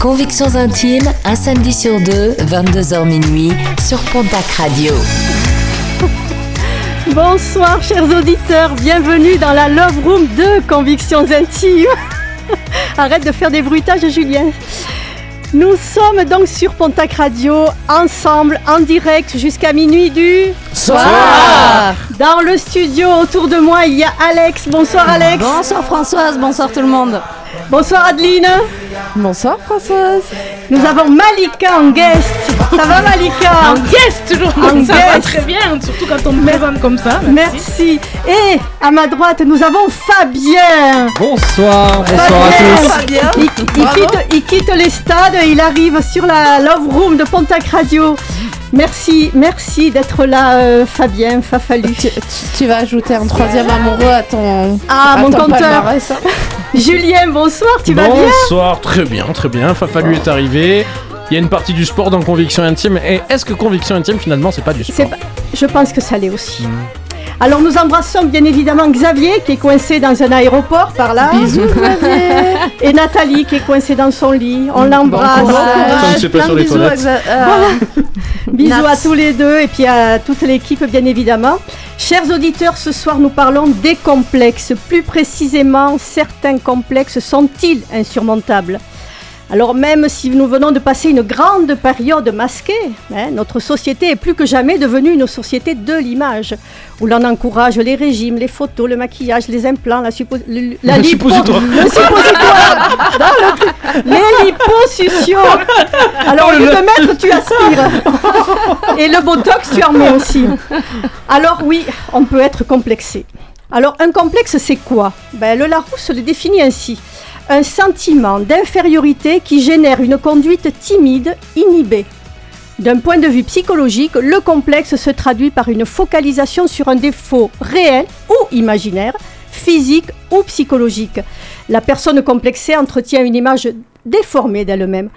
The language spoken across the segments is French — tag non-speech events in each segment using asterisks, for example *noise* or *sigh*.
Convictions intimes, un samedi sur deux, 22h minuit, sur Pontac Radio. *laughs* Bonsoir chers auditeurs, bienvenue dans la Love Room de Convictions intimes. *laughs* Arrête de faire des bruitages Julien. Nous sommes donc sur Pontac Radio, ensemble, en direct jusqu'à minuit du soir. Dans le studio autour de moi, il y a Alex. Bonsoir Alex. Bonsoir Françoise, bonsoir tout le monde. Bonsoir Adeline. Bonsoir Françoise. Nous avons Malika en guest. Ça va Malika En guest toujours. En ça va très bien, surtout quand on me présente comme ça. Merci. Et à ma droite, nous avons Fabien. Bonsoir, bonsoir à Fabien. tous. Il, il quitte, il quitte les stades, il arrive sur la Love Room de Pontac Radio. Merci, merci d'être là, euh, Fabien Fafalu. Tu, tu vas ajouter un troisième amoureux à ton, Ah, à mon ton compteur. palmarès, hein. *laughs* Julien, bonsoir, tu vas bien Bonsoir, très bien, très bien. Fafalu est arrivé. Il y a une partie du sport dans Conviction Intime. Et est-ce que Conviction Intime, finalement, c'est pas du sport pas- Je pense que ça l'est aussi. Mm. Alors nous embrassons bien évidemment Xavier qui est coincé dans un aéroport par là. Bisous Xavier. Et Nathalie qui est coincée dans son lit. On l'embrasse. Bon les bisous à tous les deux et puis à toute l'équipe bien évidemment. Chers auditeurs, ce soir nous parlons des complexes. Plus précisément, certains complexes sont-ils insurmontables? Alors même si nous venons de passer une grande période masquée, hein, notre société est plus que jamais devenue une société de l'image, où l'on encourage les régimes, les photos, le maquillage, les implants, la, suppo- le, la Le lipo- suppositoire. le suppositoire, Non, le truc. les liposuctions. Alors au lieu de mettre, tu aspires. Et le botox, tu en mets aussi. Alors oui, on peut être complexé. Alors un complexe, c'est quoi? Ben, Le Larousse le définit ainsi. Un sentiment d'infériorité qui génère une conduite timide, inhibée. D'un point de vue psychologique, le complexe se traduit par une focalisation sur un défaut réel ou imaginaire, physique ou psychologique. La personne complexée entretient une image déformée d'elle-même.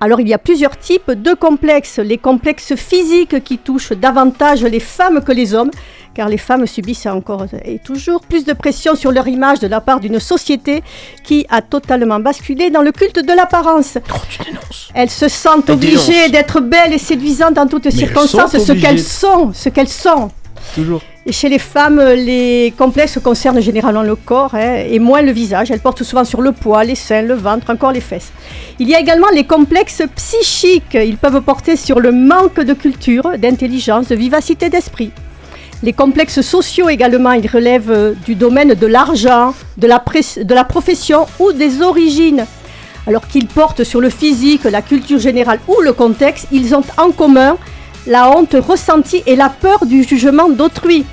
Alors il y a plusieurs types de complexes. Les complexes physiques qui touchent davantage les femmes que les hommes, car les femmes subissent encore et toujours plus de pression sur leur image de la part d'une société qui a totalement basculé dans le culte de l'apparence. Oh, tu dénonces. Elles se sentent obligées d'être belles et séduisantes dans toutes circonstances, ce qu'elles sont, ce qu'elles sont. Toujours. Chez les femmes, les complexes concernent généralement le corps hein, et moins le visage. Elles portent souvent sur le poids, les seins, le ventre, encore les fesses. Il y a également les complexes psychiques. Ils peuvent porter sur le manque de culture, d'intelligence, de vivacité d'esprit. Les complexes sociaux également, ils relèvent euh, du domaine de l'argent, de la profession ou des origines. Alors qu'ils portent sur le physique, la culture générale ou le contexte, ils ont en commun la honte ressentie et la peur du jugement d'autrui.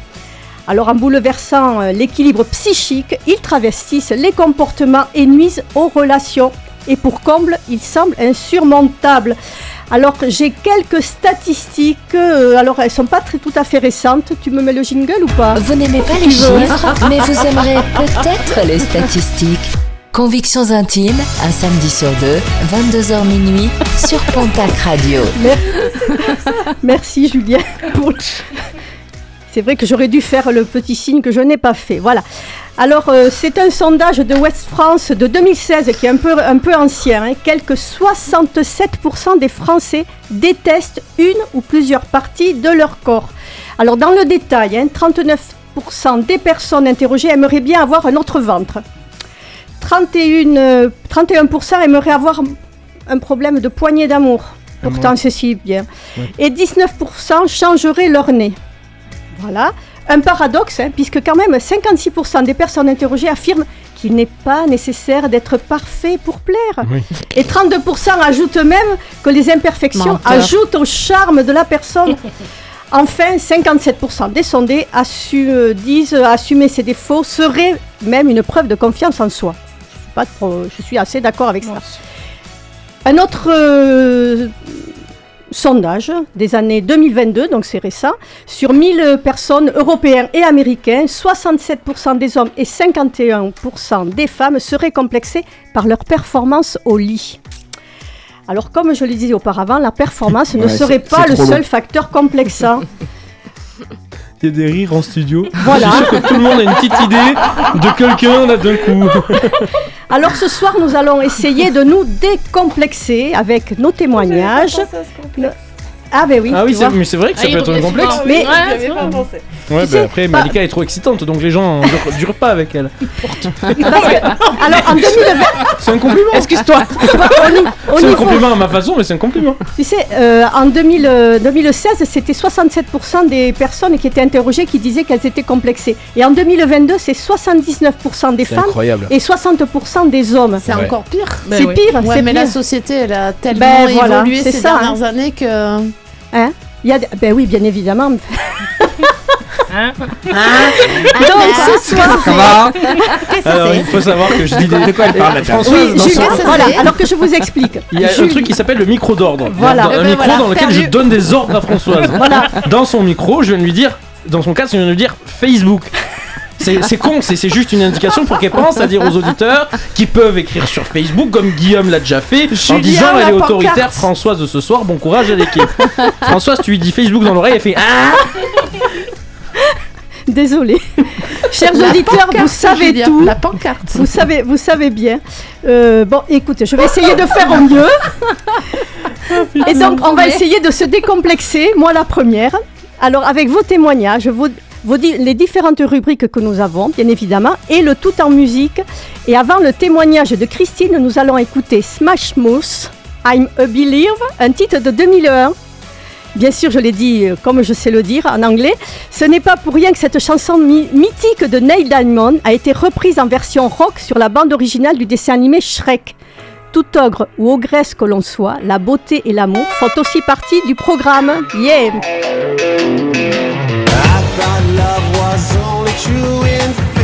Alors en bouleversant euh, l'équilibre psychique, ils travestissent les comportements et nuisent aux relations. Et pour comble, ils semblent insurmontables. Alors j'ai quelques statistiques, euh, alors elles sont pas très, tout à fait récentes. Tu me mets le jingle ou pas? Vous n'aimez pas les chiffres, mais vous aimerez peut-être les statistiques. Convictions intimes, un samedi sur deux, 22h minuit, sur Pontac Radio. Merci Julien. pour C'est vrai que j'aurais dû faire le petit signe que je n'ai pas fait. Voilà. Alors, euh, c'est un sondage de West France de 2016 qui est un peu, un peu ancien. hein. Quelques 67% des Français détestent une ou plusieurs parties de leur corps. Alors, dans le détail, hein, 39% des personnes interrogées aimeraient bien avoir un autre ventre. 31, euh, 31% aimeraient avoir un problème de poignée d'amour. Pourtant, ceci bien. Et 19% changeraient leur nez. Voilà. Un paradoxe, hein, puisque quand même 56% des personnes interrogées affirment qu'il n'est pas nécessaire d'être parfait pour plaire. Oui. Et 32% ajoutent même que les imperfections Menteur. ajoutent au charme de la personne. *laughs* Enfin, 57% des sondés assu- euh, disent assumer ses défauts serait même une preuve de confiance en soi. Je suis, pas trop- je suis assez d'accord avec ça. Un autre euh, sondage des années 2022, donc c'est récent, sur 1000 personnes européennes et américaines, 67% des hommes et 51% des femmes seraient complexés par leur performance au lit. Alors comme je le disais auparavant, la performance *laughs* ne serait pas le seul long. facteur complexant. *laughs* *laughs* Il y a des rires en studio. Voilà. Je suis sûr que tout le monde a une petite idée de quelqu'un là d'un coup. *laughs* Alors ce soir, nous allons essayer de nous décomplexer avec nos témoignages. Ah ben oui, Ah oui, c'est- mais c'est vrai que ça Ah, peut être un complexe. Mais- Ouais, c'est vrai. Ouais, Tu bah sais, après, pas- Malika est trop excitante, donc les gens durent, durent pas avec elle. Parce que- alors en 2020, C'est un compliment. Excuse-toi. au C'est un niveau- compliment à ma façon, mais c'est un compliment. tu sais, euh, en 2000, euh, 2016, c'était 67% des personnes qui étaient interrogées qui disaient qu'elles étaient complexées. Et en 2022, c'est 79% des C'est femmes incroyable. et 60% des hommes. C'est Ouais. encore pire. Ben c'est oui. pire, Ouais, c'est mais pire. la société, elle a tellement Ben, voilà, évolué c'est ces ça, dernières années que. Il y a, ben oui, bien évidemment. *laughs* Hein? Donc ce soir, Ça va? Alors, il faut savoir que je dis des. De quoi elle parle, la Françoise, Oui, dans Jules, son- ça, voilà, c'est- alors que je vous explique. il y a un Jules- truc qui s'appelle le micro d'ordre. Voilà. Dans- Eh Un ben micro voilà, dans lequel je donne des ordres à Françoise. *laughs* Voilà. Dans son micro, je viens de lui dire. Dans son cas, je viens de lui dire Facebook. C'est con, c'est juste une indication pour qu'elle pense à dire aux auditeurs qui peuvent écrire sur Facebook, comme Guillaume l'a déjà fait, en disant elle est autoritaire, pancarte. Françoise de ce soir, bon courage à l'équipe. Françoise, tu lui dis Facebook dans l'oreille, elle fait Ah Désolée. Chers La auditeurs, vous savez tout. La pancarte. Vous savez, vous savez bien. Euh, bon, écoute, je vais essayer de faire au mieux. Et donc, on va essayer de se décomplexer, moi la première. Alors, avec vos témoignages, vos, les différentes rubriques que nous avons, bien évidemment, et le tout en musique. Et avant le témoignage de Christine, nous allons écouter Smash Mouth, I'm a Believer, un titre de 2001. Bien sûr, je l'ai dit euh, comme je sais le dire en anglais. Ce n'est pas pour rien que cette chanson mythique de Neil Diamond a été reprise en version rock sur la bande originale du dessin animé Shrek. Tout ogre ou ogresse que l'on soit, la beauté et l'amour font aussi partie du programme. Yeah! Thought love was only true in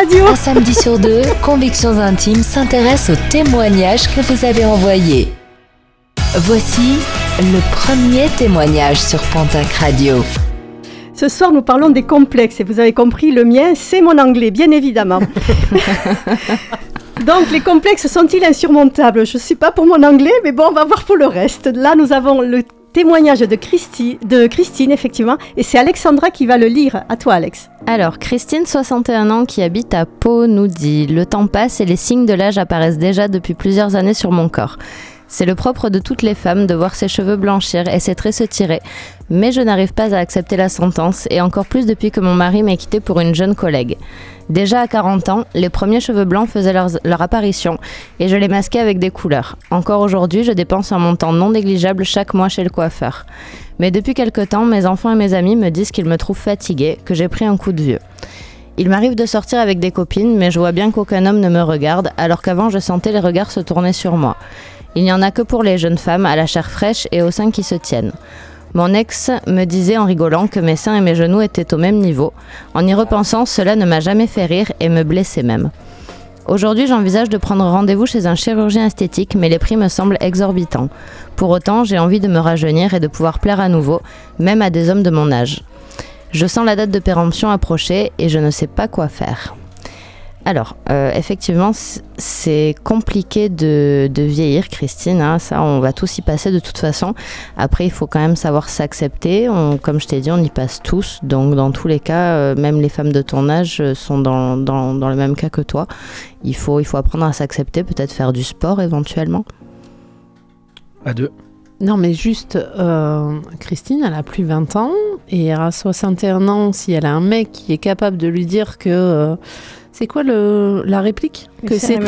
Radio. Un samedi sur deux, Convictions Intimes s'intéresse aux témoignages que vous avez envoyés. Voici le premier témoignage sur Pontac Radio. Ce soir, nous parlons des complexes et vous avez compris, le mien, c'est mon anglais, bien évidemment. *laughs* Donc, les complexes sont-ils insurmontables? Je ne suis pas pour mon anglais, mais bon, on va voir pour le reste. Là, nous avons le témoignage de, Christi- de Christine, effectivement, et c'est Alexandra qui va le lire. À toi, Alex. Alors, Christine, 61 ans, qui habite à Pau, nous dit Le temps passe et les signes de l'âge apparaissent déjà depuis plusieurs années sur mon corps. C'est le propre de toutes les femmes de voir ses cheveux blanchir et ses traits se tirer, mais je n'arrive pas à accepter la sentence, et encore plus depuis que mon mari m'a quitté pour une jeune collègue. Déjà à 40 ans, les premiers cheveux blancs faisaient leur, leur apparition, et je les masquais avec des couleurs. Encore aujourd'hui, je dépense un montant non négligeable chaque mois chez le coiffeur. Mais depuis quelque temps, mes enfants et mes amis me disent qu'ils me trouvent fatiguée, que j'ai pris un coup de vieux. Il m'arrive de sortir avec des copines, mais je vois bien qu'aucun homme ne me regarde, alors qu'avant je sentais les regards se tourner sur moi. Il n'y en a que pour les jeunes femmes à la chair fraîche et aux seins qui se tiennent. Mon ex me disait en rigolant que mes seins et mes genoux étaient au même niveau. En y repensant, cela ne m'a jamais fait rire et me blessait même. Aujourd'hui, j'envisage de prendre rendez-vous chez un chirurgien esthétique, mais les prix me semblent exorbitants. Pour autant, j'ai envie de me rajeunir et de pouvoir plaire à nouveau, même à des hommes de mon âge. Je sens la date de péremption approcher et je ne sais pas quoi faire. Alors, euh, effectivement, c'est compliqué de, de vieillir, Christine. hein, ça, on va tous y passer de toute façon. Après, il faut quand même savoir s'accepter. On- Comme je t'ai dit, on y passe tous. Donc, dans tous les cas, euh, même les femmes de ton âge euh, sont dans, dans, dans le même cas que toi. Il faut, il faut apprendre à s'accepter, peut-être faire du sport éventuellement. À deux. Non, mais juste, euh, Christine, elle a plus 20 ans et à 61 ans, si elle a un mec qui est capable de lui dire que. C'est quoi le, la réplique Que ses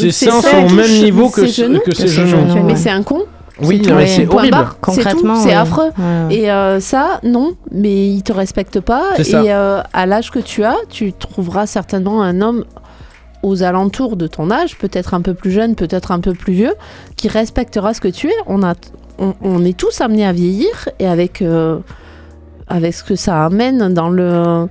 c'est seins ça, sont au même niveau ses que, ce- genoux. que ses ses genoux. Mais c'est un con. Oui, C'est mais horrible. barre. Concrètement, c'est affreux. Ouais, ouais. Et euh, ça, non, mais il te respecte pas. Et euh, à l'âge que tu as, tu trouveras certainement un homme aux alentours de ton âge, peut-être un peu plus jeune, peut-être un peu plus vieux, qui respectera ce que tu es. On, a, on, on est tous amenés à vieillir et avec, euh, avec ce que ça amène dans le,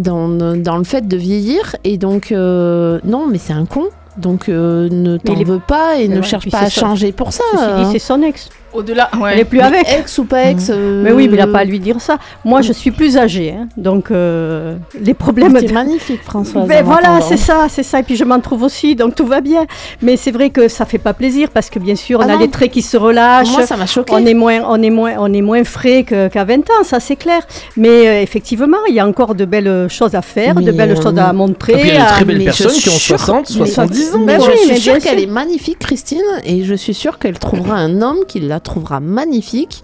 dans, dans le fait de vieillir. Et donc, euh, non, mais c'est un con. Donc, euh, ne t'en veux pas et ne cherche pas à changer pour ça. Hein. c'est son ex. Au-delà, Elle ouais. n'est plus Mais avec. Ex ou pas ex euh, Mais oui, mais il n'a pas à lui dire ça. Moi, je suis plus âgée, hein, donc euh, les problèmes. C'est de- magnifique, Françoise. En voilà, c'est ça, c'est ça. Et puis je m'en trouve aussi, donc tout va bien. Mais c'est vrai que ça fait pas plaisir parce que bien sûr, on Ah a non. les traits qui se relâchent. Moi, ça m'a choqué. on est moins, on est moins, on est moins frais qu'à 20 ans, ça c'est clair. Mais euh, effectivement, il y a encore de belles choses à faire, de Mais, belles euh, choses à montrer. Et puis il y a de très belles mais je personnes qui ont suis sûre- 60, mais- 70 ans. Mais oui, je mais suis sûre qu'elle est magnifique, Christine, et je suis sûre qu'elle trouvera un homme qui la trouvera magnifique.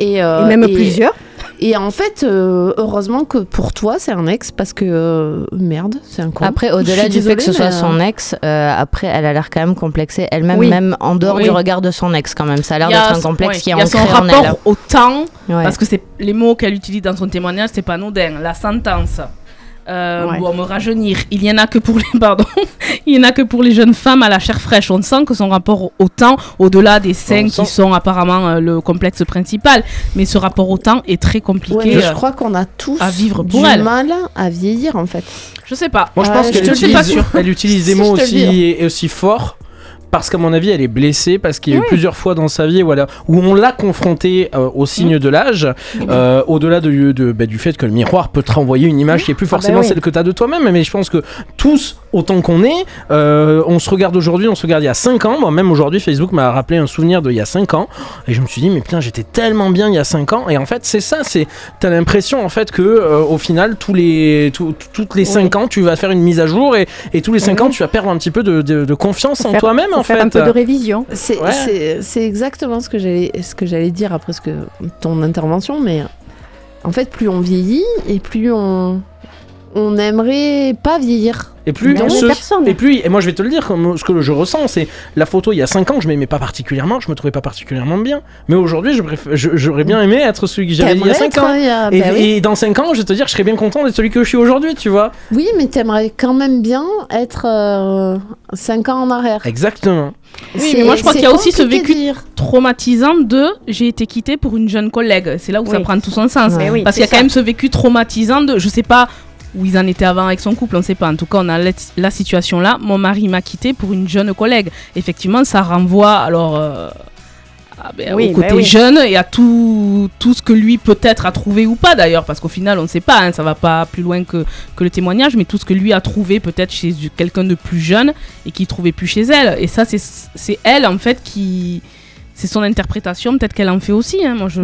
Et, euh, et même et- plusieurs. Et en fait, euh, heureusement que pour toi, c'est un ex, parce que euh, merde, c'est un con. Après, au-delà du fait que ce soit son ex, euh, après, elle a l'air quand même complexée elle-même, Oui. même en dehors Oui. du regard de son ex quand même. Ça a l'air d'être un complexe ouais, qui est il y a ancré son en elle. rapport au temps, Ouais. parce que c'est les mots qu'elle utilise dans son témoignage, c'est pas anodin. La sentence. Euh, Ouais. Bon, me rajeunir. Il y en a que pour les *laughs* pardon. Il y en a que pour les jeunes femmes à la chair fraîche. On sent que son rapport au temps, au-delà des seins qui sont apparemment euh, le complexe principal, mais ce rapport au temps est très compliqué. Ouais, je euh, crois qu'on a tous à vivre du pour elle. mal à vieillir, en fait. Je sais pas. Moi, je pense je qu'elle pas utilise, sûr. elle utilise des *laughs* mots aussi, aussi forts. Parce qu'à mon avis, elle est blessée, parce qu'il y a eu plusieurs fois dans sa vie voilà, où on l'a confrontée euh, au signe de l'âge, euh, au-delà de, de- bah, du fait que le miroir peut te renvoyer une image qui est plus forcément oui. celle que tu as de toi-même. Mais je pense que tous, autant qu'on est, euh, on se regarde aujourd'hui, on se regarde il y a 5 ans. Moi-même aujourd'hui, Facebook m'a rappelé un souvenir d'il y a 5 ans. Et je me suis dit, mais putain, j'étais tellement bien il y a 5 ans. Et en fait, c'est ça, c'est t'as l'impression en fait que euh, au final, tous les, tout- toutes les 5 ans, tu vas faire une mise à jour et, et tous les 5 ans, tu vas perdre un petit peu de, de- de confiance en toi-même en faire fait. un peu de révision. C'est Ouais. exactement ce que j'allais ce que j'allais dire après ce que ton intervention, mais en fait, plus on vieillit et plus on on aimerait pas vieillir. Et plus Mais ce- personne. et plus et moi je vais te le dire ce que je ressens c'est la photo il y a 5 ans je m'aimais pas particulièrement, je me trouvais pas particulièrement bien. Mais aujourd'hui j'aurais bien aimé être celui que j'avais il y a T'aimerais 5 ans. a- Et, bah oui. et dans 5 ans, je vais te dire, je serais bien content d'être celui que je suis aujourd'hui, tu vois. Oui, mais t'aimerais quand même bien être 5 ans en arrière. Exactement. Oui, mais moi, je crois qu'il y a aussi ce vécu traumatisant de j'ai été quittée pour une jeune collègue. C'est là où ça prend tout son sens. Parce qu'il y a quand même ce vécu traumatisant de je sais pas où ils en étaient avant avec son couple, on sait pas. En tout cas, on a la, situation là. Mon mari m'a quitté pour une jeune collègue. Effectivement, ça renvoie alors euh, à- ben, Oui, au côté oui. jeune et à tout, tout ce que lui peut-être a trouvé ou pas d'ailleurs, parce qu'au final, on ne sait pas. hein, ça va pas plus loin que, que le témoignage, mais tout ce que lui a trouvé peut-être chez quelqu'un de plus jeune et qu'il trouvait plus chez elle. Et ça, c'est elle en fait qui c'est son interprétation, peut-être qu'elle en fait aussi. hein, Moi, je.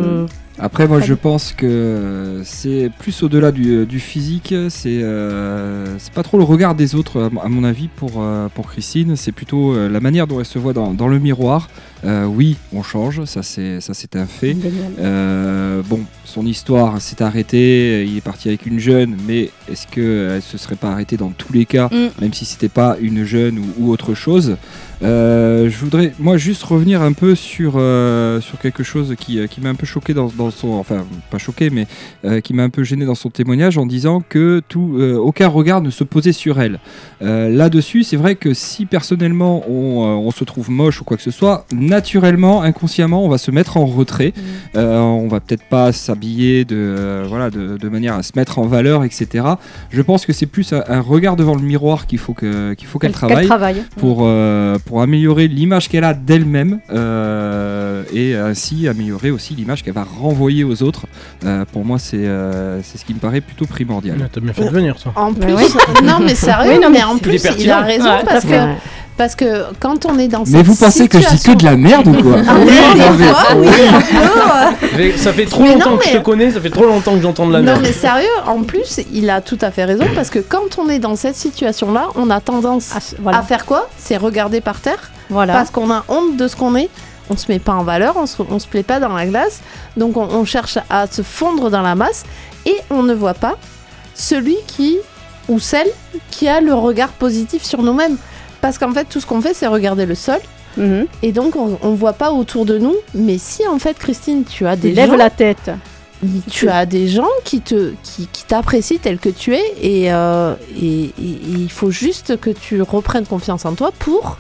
Après, moi, je pense que c'est plus au-delà du, du physique. C'est euh, c'est pas trop le regard des autres, à mon- avis, pour, euh, pour Christine. C'est plutôt euh, la manière dont elle se voit dans, dans le miroir. Euh, oui, on change, ça c'est un fait. Euh, bon, son histoire s'est arrêtée. Il est parti avec une jeune, mais est-ce que elle se serait pas arrêtée dans tous les cas, Mm. même si c'était pas une jeune ou, ou autre chose? Euh, je voudrais, moi, juste revenir un peu sur, euh, sur quelque chose qui, euh, qui m'a un peu choqué dans, dans son. Enfin, pas choqué, mais euh, qui m'a un peu gêné dans son témoignage en disant que tout, euh, aucun regard ne se posait sur elle. Euh, Là-dessus, c'est vrai que si personnellement on, euh, on se trouve moche ou quoi que ce soit, naturellement, inconsciemment, on va se mettre en retrait. Euh, on va peut-être pas s'habiller de, euh, voilà, de, de manière à se mettre en valeur, etc. Je pense que c'est plus un, regard devant le miroir qu'il faut qu'elle Qu'elle travaille travaille. pour, euh, pour améliorer l'image qu'elle a d'elle-même euh, et ainsi améliorer aussi l'image qu'elle va renvoyer aux autres. Euh, pour moi, c'est euh, c'est ce qui me paraît plutôt primordial. Ouais, T'as bien fait de venir, toi. En Bah plus, non mais sérieux, Oui, non, mais en plus il a raison Ouais, parce que parce que quand on est dans Mais cette vous pensez que je dis que situation- de la merde ou quoi *laughs* Ah, mais Non, mais- oui, euh, Mais Ça fait trop Mais longtemps non, que je mais- te connais, ça fait trop longtemps que j'entends de la Non merde. mais sérieux, en plus, il a tout à fait raison parce que quand on est dans cette situation-là, on a tendance Ah, voilà. à faire quoi? C'est regarder par terre voilà. parce qu'on a honte de ce qu'on est. On se met pas en valeur, on se, on se plaît pas dans la glace, donc on, on cherche à se fondre dans la masse et on ne voit pas celui qui ou celle qui a le regard positif sur nous-mêmes. Parce qu'en fait, tout ce qu'on fait, c'est regarder le sol Mhm. et donc on, on voit pas autour de nous. Mais si en fait, Christine, tu as des Lève gens la tête. tu as des gens qui te qui, qui t'apprécient tel que tu es et, euh, et, et- et il faut juste que tu reprennes confiance en toi pour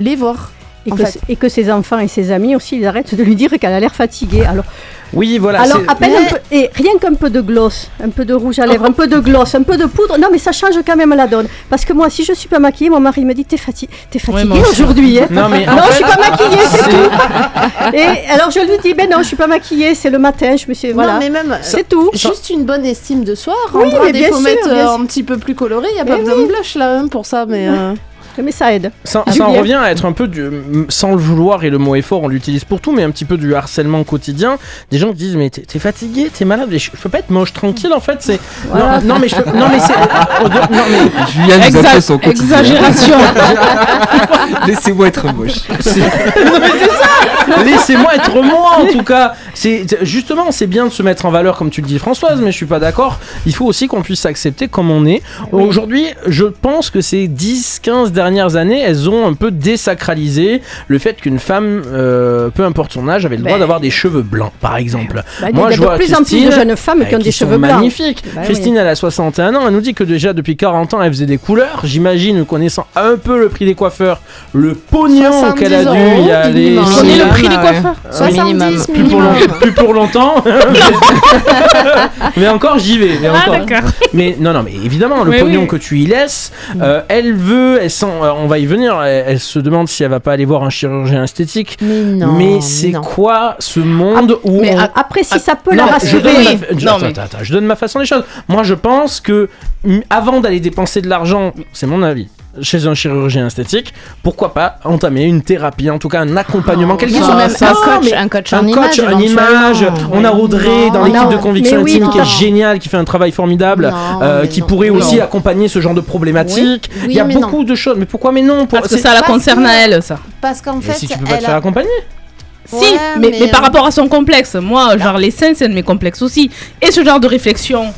les voir. Et que, fait. et que ses enfants et ses amis aussi, ils arrêtent de lui dire qu'elle a l'air fatiguée. Alors, Oui, voilà. alors c'est- à peine Mais- un peu, et rien qu'un peu de gloss, un peu de rouge à lèvres, un peu de gloss, un peu de poudre. Non, mais ça change quand même la donne. Parce que moi, si je suis pas maquillée, mon mari me dit T'es fati- t'es fatiguée aussi. aujourd'hui. hein. Non, mais Non, je fait, suis pas maquillée, c'est tout. Et alors je lui dis Ben non, je suis pas maquillée, c'est le matin. Je me suis voilà, Non, mais même c'est tout. juste une bonne estime de soi, Oui, mais des bien sûr, pommettes bien euh, sûr. un petit peu plus colorées. Il y a Mais pas besoin de blush là hein, pour ça, mais euh, Mais ça aide. Ça, ça en revient à être un peu du, sans le vouloir et le mot est fort, on l'utilise pour tout, mais un petit peu du harcèlement quotidien. Des gens qui disent mais t'es fatigué, t'es malade, je, je peux pas être moche tranquille en fait. C'est Voilà. non, non mais je peux- non mais c'est *laughs* non mais Julien nous a fait son quotidien. exagération. *laughs* Laissez-moi être moche. *laughs* non, mais c'est ça. Laissez-moi être moi en tout cas. C'est justement c'est bien de se mettre en valeur comme tu le dis Françoise, mais je suis pas d'accord. Il faut aussi qu'on puisse s'accepter comme on est. Aujourd'hui, je pense que ces 10-15 dernières années, elles ont un peu désacralisé le fait qu'une femme, euh, peu importe son âge, avait le droit Ben. d'avoir des cheveux blancs, par exemple. Bah, Moi, il y je a vois de plus en plus Christine, de jeunes femmes qui ont Euh, des sont cheveux blancs. magnifiques. Bah oui. Christine, elle a 61 ans. Elle nous dit que déjà depuis 40 ans, elle faisait des couleurs. J'imagine, connaissant un peu le prix des coiffeurs, le pognon qu'elle a 70 dû y aller. connais le prix des ouais. coiffeurs. 70 plus pour, long- plus pour longtemps. *laughs* *laughs* mais encore, j'y vais. Mais, Ah, encore. mais non, non, mais évidemment, le Oui, pognon oui. que tu y laisses, euh, elle veut, elle sent, euh, on va y venir, elle, elle se demande si elle va pas aller voir un chirurgien esthétique. Mais c'est quoi ce monde où Mais on- a- après, si ça peut non, la je rassurer. donne, ma... Je- Non, attends, mais- attends, attends, je donne ma façon des choses. Moi, je pense que avant d'aller dépenser de l'argent, c'est mon avis, chez un chirurgien esthétique, pourquoi pas entamer une thérapie, en tout cas un accompagnement, quel qu'il Non, soit. même Ça, un coach, mais un coach un coach, image, une image. On a Audrey Non, dans l'équipe de conviction oui, intime qui est géniale, qui fait un travail formidable, Non, euh, qui non. pourrait Non. aussi accompagner ce genre de problématiques. Oui, Il y a beaucoup de choses. Mais pourquoi mais non pour... Parce que ça la concerne à elle, ça. Parce qu'en fait, si tu peux pas te elle faire a- accompagner. Si, Ouais, mais, mais, mais par euh, rapport à son complexe, moi, genre les seins, c'est un de mes complexes aussi. Et ce genre de réflexion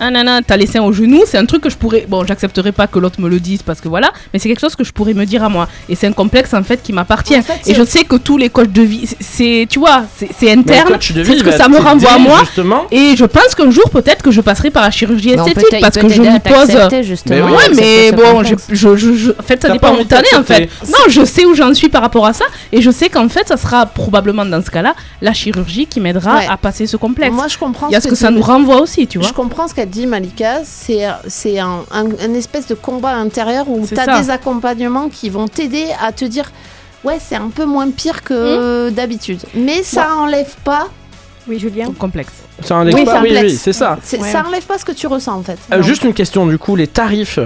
ah nana, t'as les seins au genou, c'est un truc que je pourrais. Bon, j'accepterai pas que l'autre me le dise parce que voilà, mais c'est quelque chose que je pourrais me dire à moi. Et c'est un complexe en fait qui m'appartient. En fait, et je sais que tous les coachs de vie, c'est- tu vois, c'est interne. C'est ce que ça me renvoie à moi. Justement. Et je pense qu'un jour, peut-être que je passerai par la chirurgie Mais on peut esthétique parce peut que je lui pose. justement, Mais oui. Ouais, mais bon, je, je, je, je- en fait, ça dépend pas où t'en es en fait. Non, je sais où j'en suis par rapport à ça, et je sais qu'en fait, ça sera probablement dans ce cas-là la chirurgie qui m'aidera à passer ce complexe. Moi, je comprends Il y a ce que ça nous renvoie aussi, tu vois. Je comprends ce qu'elle dit, Malika. C'est c'est un, un, un espèce de combat intérieur où tu as ça. des accompagnements qui vont t'aider à te dire Ouais, c'est un peu moins pire que d'habitude. Mais ça enlève pas. Oui, Julien. Ton complexe. Ça enlève Oui, pas- oui, oui, c'est ça. c'est- Ouais. Ça enlève pas ce que tu ressens en fait. Euh, juste une question du coup, les tarifs,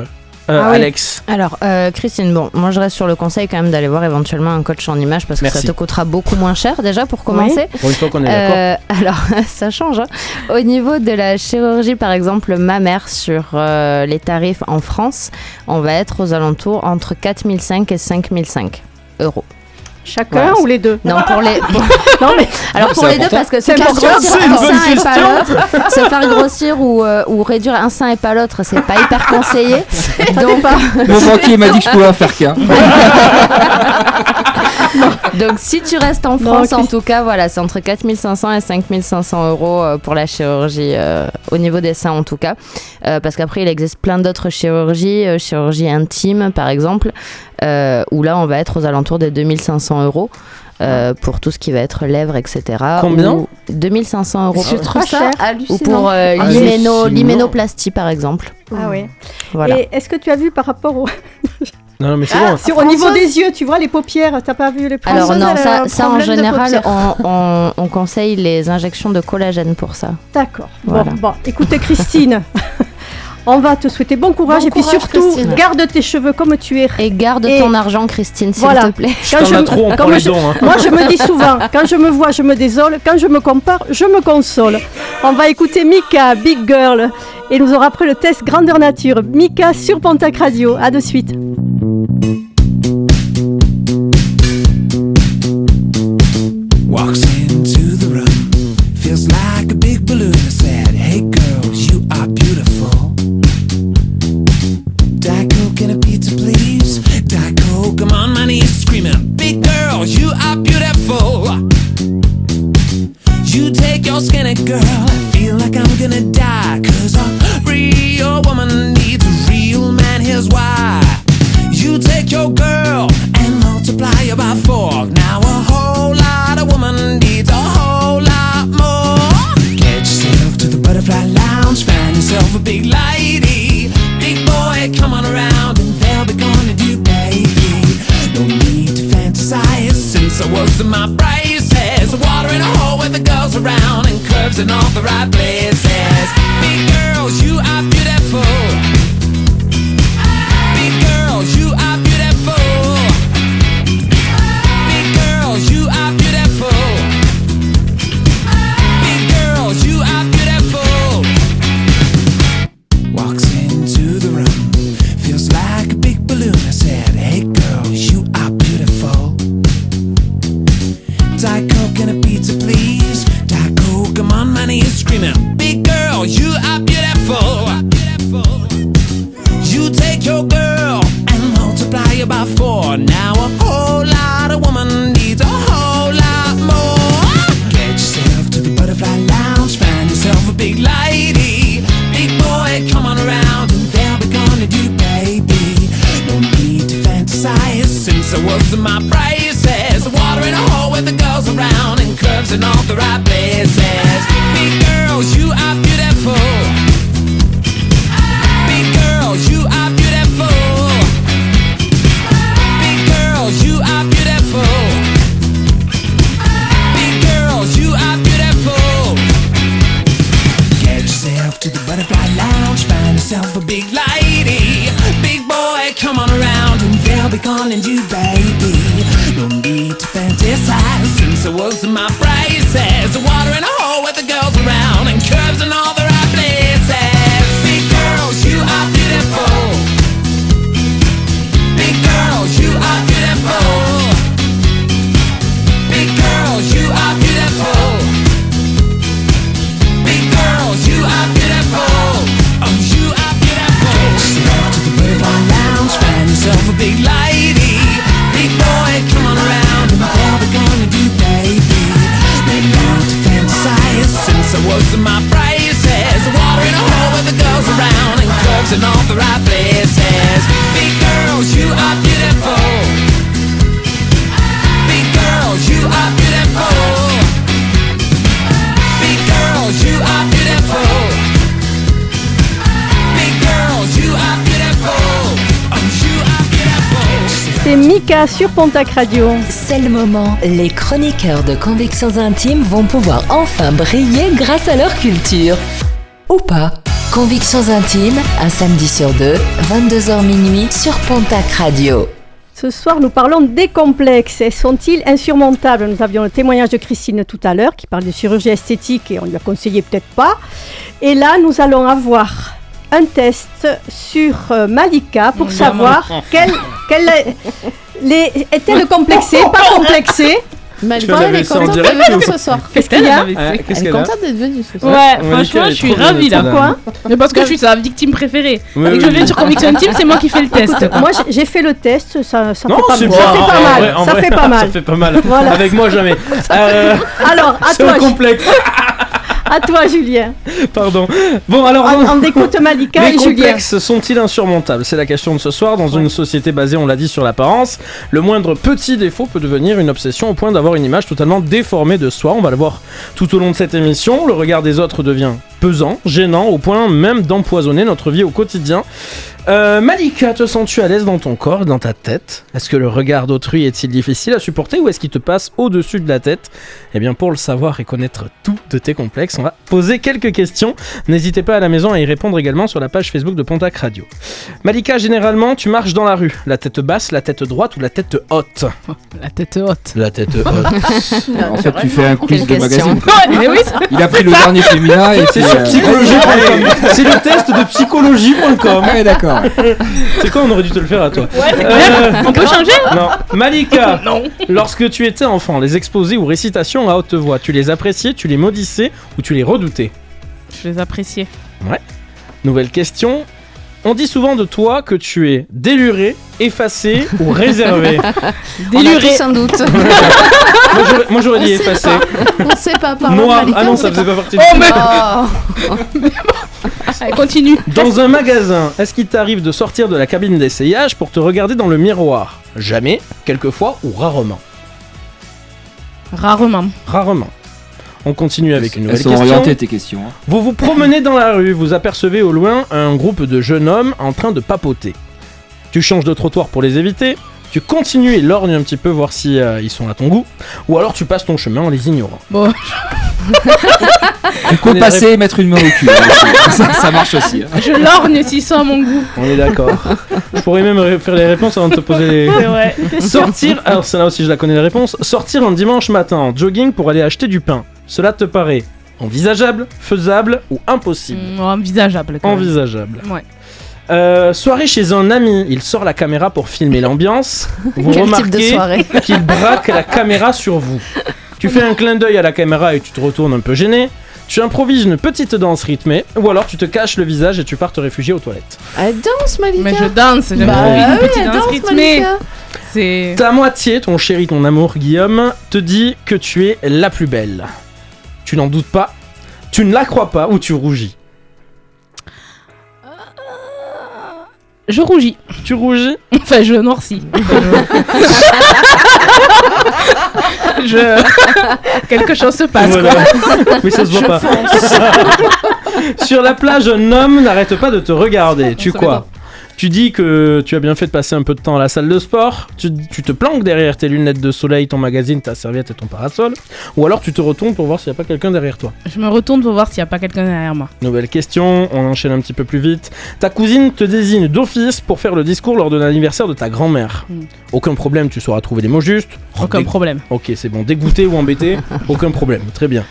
euh, Ah oui. Alex. Alors, euh, Christine, bon, moi je reste sur le conseil quand même d'aller voir éventuellement un coach en image parce que Merci. ça te coûtera beaucoup moins cher déjà pour commencer. Pour une fois qu'on est d'accord. Euh, alors, *laughs* ça change. hein. Au niveau de la chirurgie, par exemple, mammaire sur les tarifs en France, on va être aux alentours entre 4005 et 5005 euros. Chacun Ouais, ou les deux Non, pour les. pour- *laughs* Non, mais Alors pour C'est les deux, parce que se C'est faire grossir un sein et pas l'autre, se faire grossir ou, euh, ou réduire un sein et pas l'autre, c'est pas hyper conseillé. *laughs* Donc, Mon banquier m'a dit que je pouvais en faire qu'un. *laughs* Donc si tu restes en Non, France, en Christ- tout cas, voilà, c'est entre 4500 et 5500 euros euh, pour la chirurgie, euh, au niveau des seins en tout cas. Euh, parce qu'après, il existe plein d'autres chirurgies, euh, chirurgie intime par exemple, euh, où là, on va être aux alentours des 2500 euros. euh, pour tout ce qui va être lèvres, etc. Combien Ou 2500 euros. Je trouve ça cher. Ou pour euh, Ah, l'hyménoplastie, par exemple. Ah oui. Voilà. Et est-ce que tu as vu par rapport au, *laughs* Non, non, mais c'est Ah, bon. sur, au niveau des yeux, tu vois, les paupières, t'as pas vu les paupières Alors non, ça, ça en général, on, on- on conseille les injections de collagène pour ça. D'accord. Voilà. Bon, bon, écoutez Christine, *laughs* on va te souhaiter bon courage Bon et puis courage, surtout Christine. garde tes cheveux comme tu es. Et garde Et- ton argent, Christine, s'il Voilà. te plaît. Trop, quand je- dons. hein. Moi, je me dis souvent, *laughs* quand je me vois, je me désole. Quand je me compare, je me console. On va écouter Mika, Big Girl. Et nous aura après le test Grandeur Nature. Mika sur Pontac Radio. À de suite. Yourself a big lady. Big boy, come on around and they'll be gonna do, baby. No need to fantasize since I was in my braces. Water in a hole with the girls around and curves in all the right places. Pontac Radio. C'est le moment. Les chroniqueurs de Convictions Intimes vont pouvoir enfin briller grâce à leur culture. Ou pas. Convictions Intimes, un samedi sur deux, 22h minuit sur Pontac Radio. Ce soir, nous parlons des complexes. Et Sont-ils insurmontables? Nous avions le témoignage de Christine tout à l'heure qui parle de chirurgie esthétique et on lui a conseillé peut-être pas. Et là, nous allons avoir un test sur euh, Malika pour savoir quelle, quelle les- est-elle complexée, pas complexée. Malika, l'avais elle est contente ou- venir ce soir. Qu'est-ce qu'il y a Ah, Elle est qu'elle contente d'être venue ce soir. Ouais, franchement, je suis ravie là. Quoi Mais parce que je suis sa victime préférée. Oui, Dès que oui, je viens sur Conviction Intime, c'est moi qui fais le test. *laughs* Moi, j'ai- fait le test, ça, ça Non, fait pas, mal. ça vrai, fait pas *laughs* mal. Ça fait pas mal. Voilà. Avec moi, jamais. *laughs* Euh, Alors, à c'est toi, complexe. À toi, Julien. Pardon. Bon, alors. On, on écoute Malika *laughs* Les et Julien. complexes sont-ils insurmontables? C'est la question de ce soir. Dans une société basée, on l'a dit, sur l'apparence, le moindre petit défaut peut devenir une obsession au point d'avoir une image totalement déformée de soi. On va le voir tout au long de cette émission. Le regard des autres devient pesant, gênant, au point même d'empoisonner notre vie au quotidien. Euh, Malika, te sens-tu à l'aise dans ton corps, dans ta tête? Est-ce que le regard d'autrui est-il difficile à supporter ou est-ce qu'il te passe au-dessus de la tête? Eh bien, pour le savoir et connaître tout de tes complexes, on va poser quelques questions. N'hésitez pas à la maison à y répondre également sur la page Facebook de Pontac Radio. Malika, généralement, tu marches dans la rue, la tête basse, la tête droite ou la tête haute? *laughs* La tête haute. La tête haute. *laughs* En fait, tu fais un quiz de magazine. Ouais, *laughs* mais oui, ça- Il a pris le dernier féminin et C'est psychologie.com. C'est le test de psychologie.com. Ouais, d'accord. C'est quoi, on aurait dû te le faire à toi. ouais, c'est Euh, clair. On peut changer Non, Malika, *laughs* Non. lorsque tu étais enfant, les exposés ou récitations à haute voix, tu les appréciais, tu les maudissais ou tu les redoutais Je les appréciais. Nouvelle question. On dit souvent de toi que tu es déluré, effacé ou réservé. *laughs* Déluré. un doute. *laughs* Moi, j'aurais- dit effacé. On sait pas parler. Noir. Ah on non, ça faisait pas partie du Oh, mais. Oh. Allez, continue. Dans un magasin, est-ce qu'il t'arrive de sortir de la cabine d'essayage pour te regarder dans le miroir? Jamais, quelquefois ou rarement? Rarement. Rarement. On continue avec une Elles nouvelle sont question. orientées tes questions. hein. Vous vous promenez dans la rue, vous apercevez au loin un groupe de jeunes hommes en train de papoter. Tu changes de trottoir pour les éviter, tu continues et lorgnes un petit peu voir si euh, ils sont à ton goût, ou alors tu passes ton chemin en les ignorant. Bon, Tu peux passer et mettre une main au cul. hein, aussi. *laughs* ça, ça marche aussi. hein. je lorgne s'ils sont à mon goût. On est d'accord. Je pourrais même ré- faire les réponses avant de te poser les... C'est vrai. Sortir, alors celle-là aussi je la connais la réponse, sortir un dimanche matin en jogging pour aller acheter du pain. Cela te paraît envisageable, faisable ou impossible Mm, envisageable. quand même. Envisageable. Ouais. Euh, soirée chez un ami, il sort la caméra pour filmer l'ambiance. *laughs* Vous Quel type de remarquez soirée *laughs* qu'il braque la caméra sur vous. Tu fais un clin d'œil à la caméra et tu te retournes un peu gêné. Tu improvises une petite danse rythmée, ou alors tu te caches le visage et tu pars te réfugier aux toilettes. Elle danse, Malika. Mais je danse, j'aime Bah une oui, petite elle danse danse, rythmée. Malika. C'est. Ta moitié, ton chéri, ton amour Guillaume, te dit que tu es la plus belle. Tu n'en doutes pas, tu ne la crois pas ou tu rougis. Je rougis. Tu rougis Enfin, je noircis. *laughs* je. Quelque chose se passe. Voilà. quoi. *laughs* Ça se voit pas. *laughs* Sur la plage, un homme n'arrête pas de te regarder. Tu quoi Tu dis que tu as bien fait de passer un peu de temps à la salle de sport. Tu, tu te planques derrière tes lunettes de soleil, ton magazine, ta serviette et ton parasol. Ou alors tu te retournes pour voir s'il n'y a pas quelqu'un derrière toi. Je me retourne pour voir s'il n'y a pas quelqu'un derrière moi. Nouvelle question, on enchaîne un petit peu plus vite. Ta cousine te désigne d'office pour faire le discours lors de l'anniversaire de ta grand-mère. Mm. Aucun problème, tu sauras trouver les mots justes. Aucun problème. Ok, c'est bon. Dégoûté ou embêté, *laughs* aucun problème. Très bien.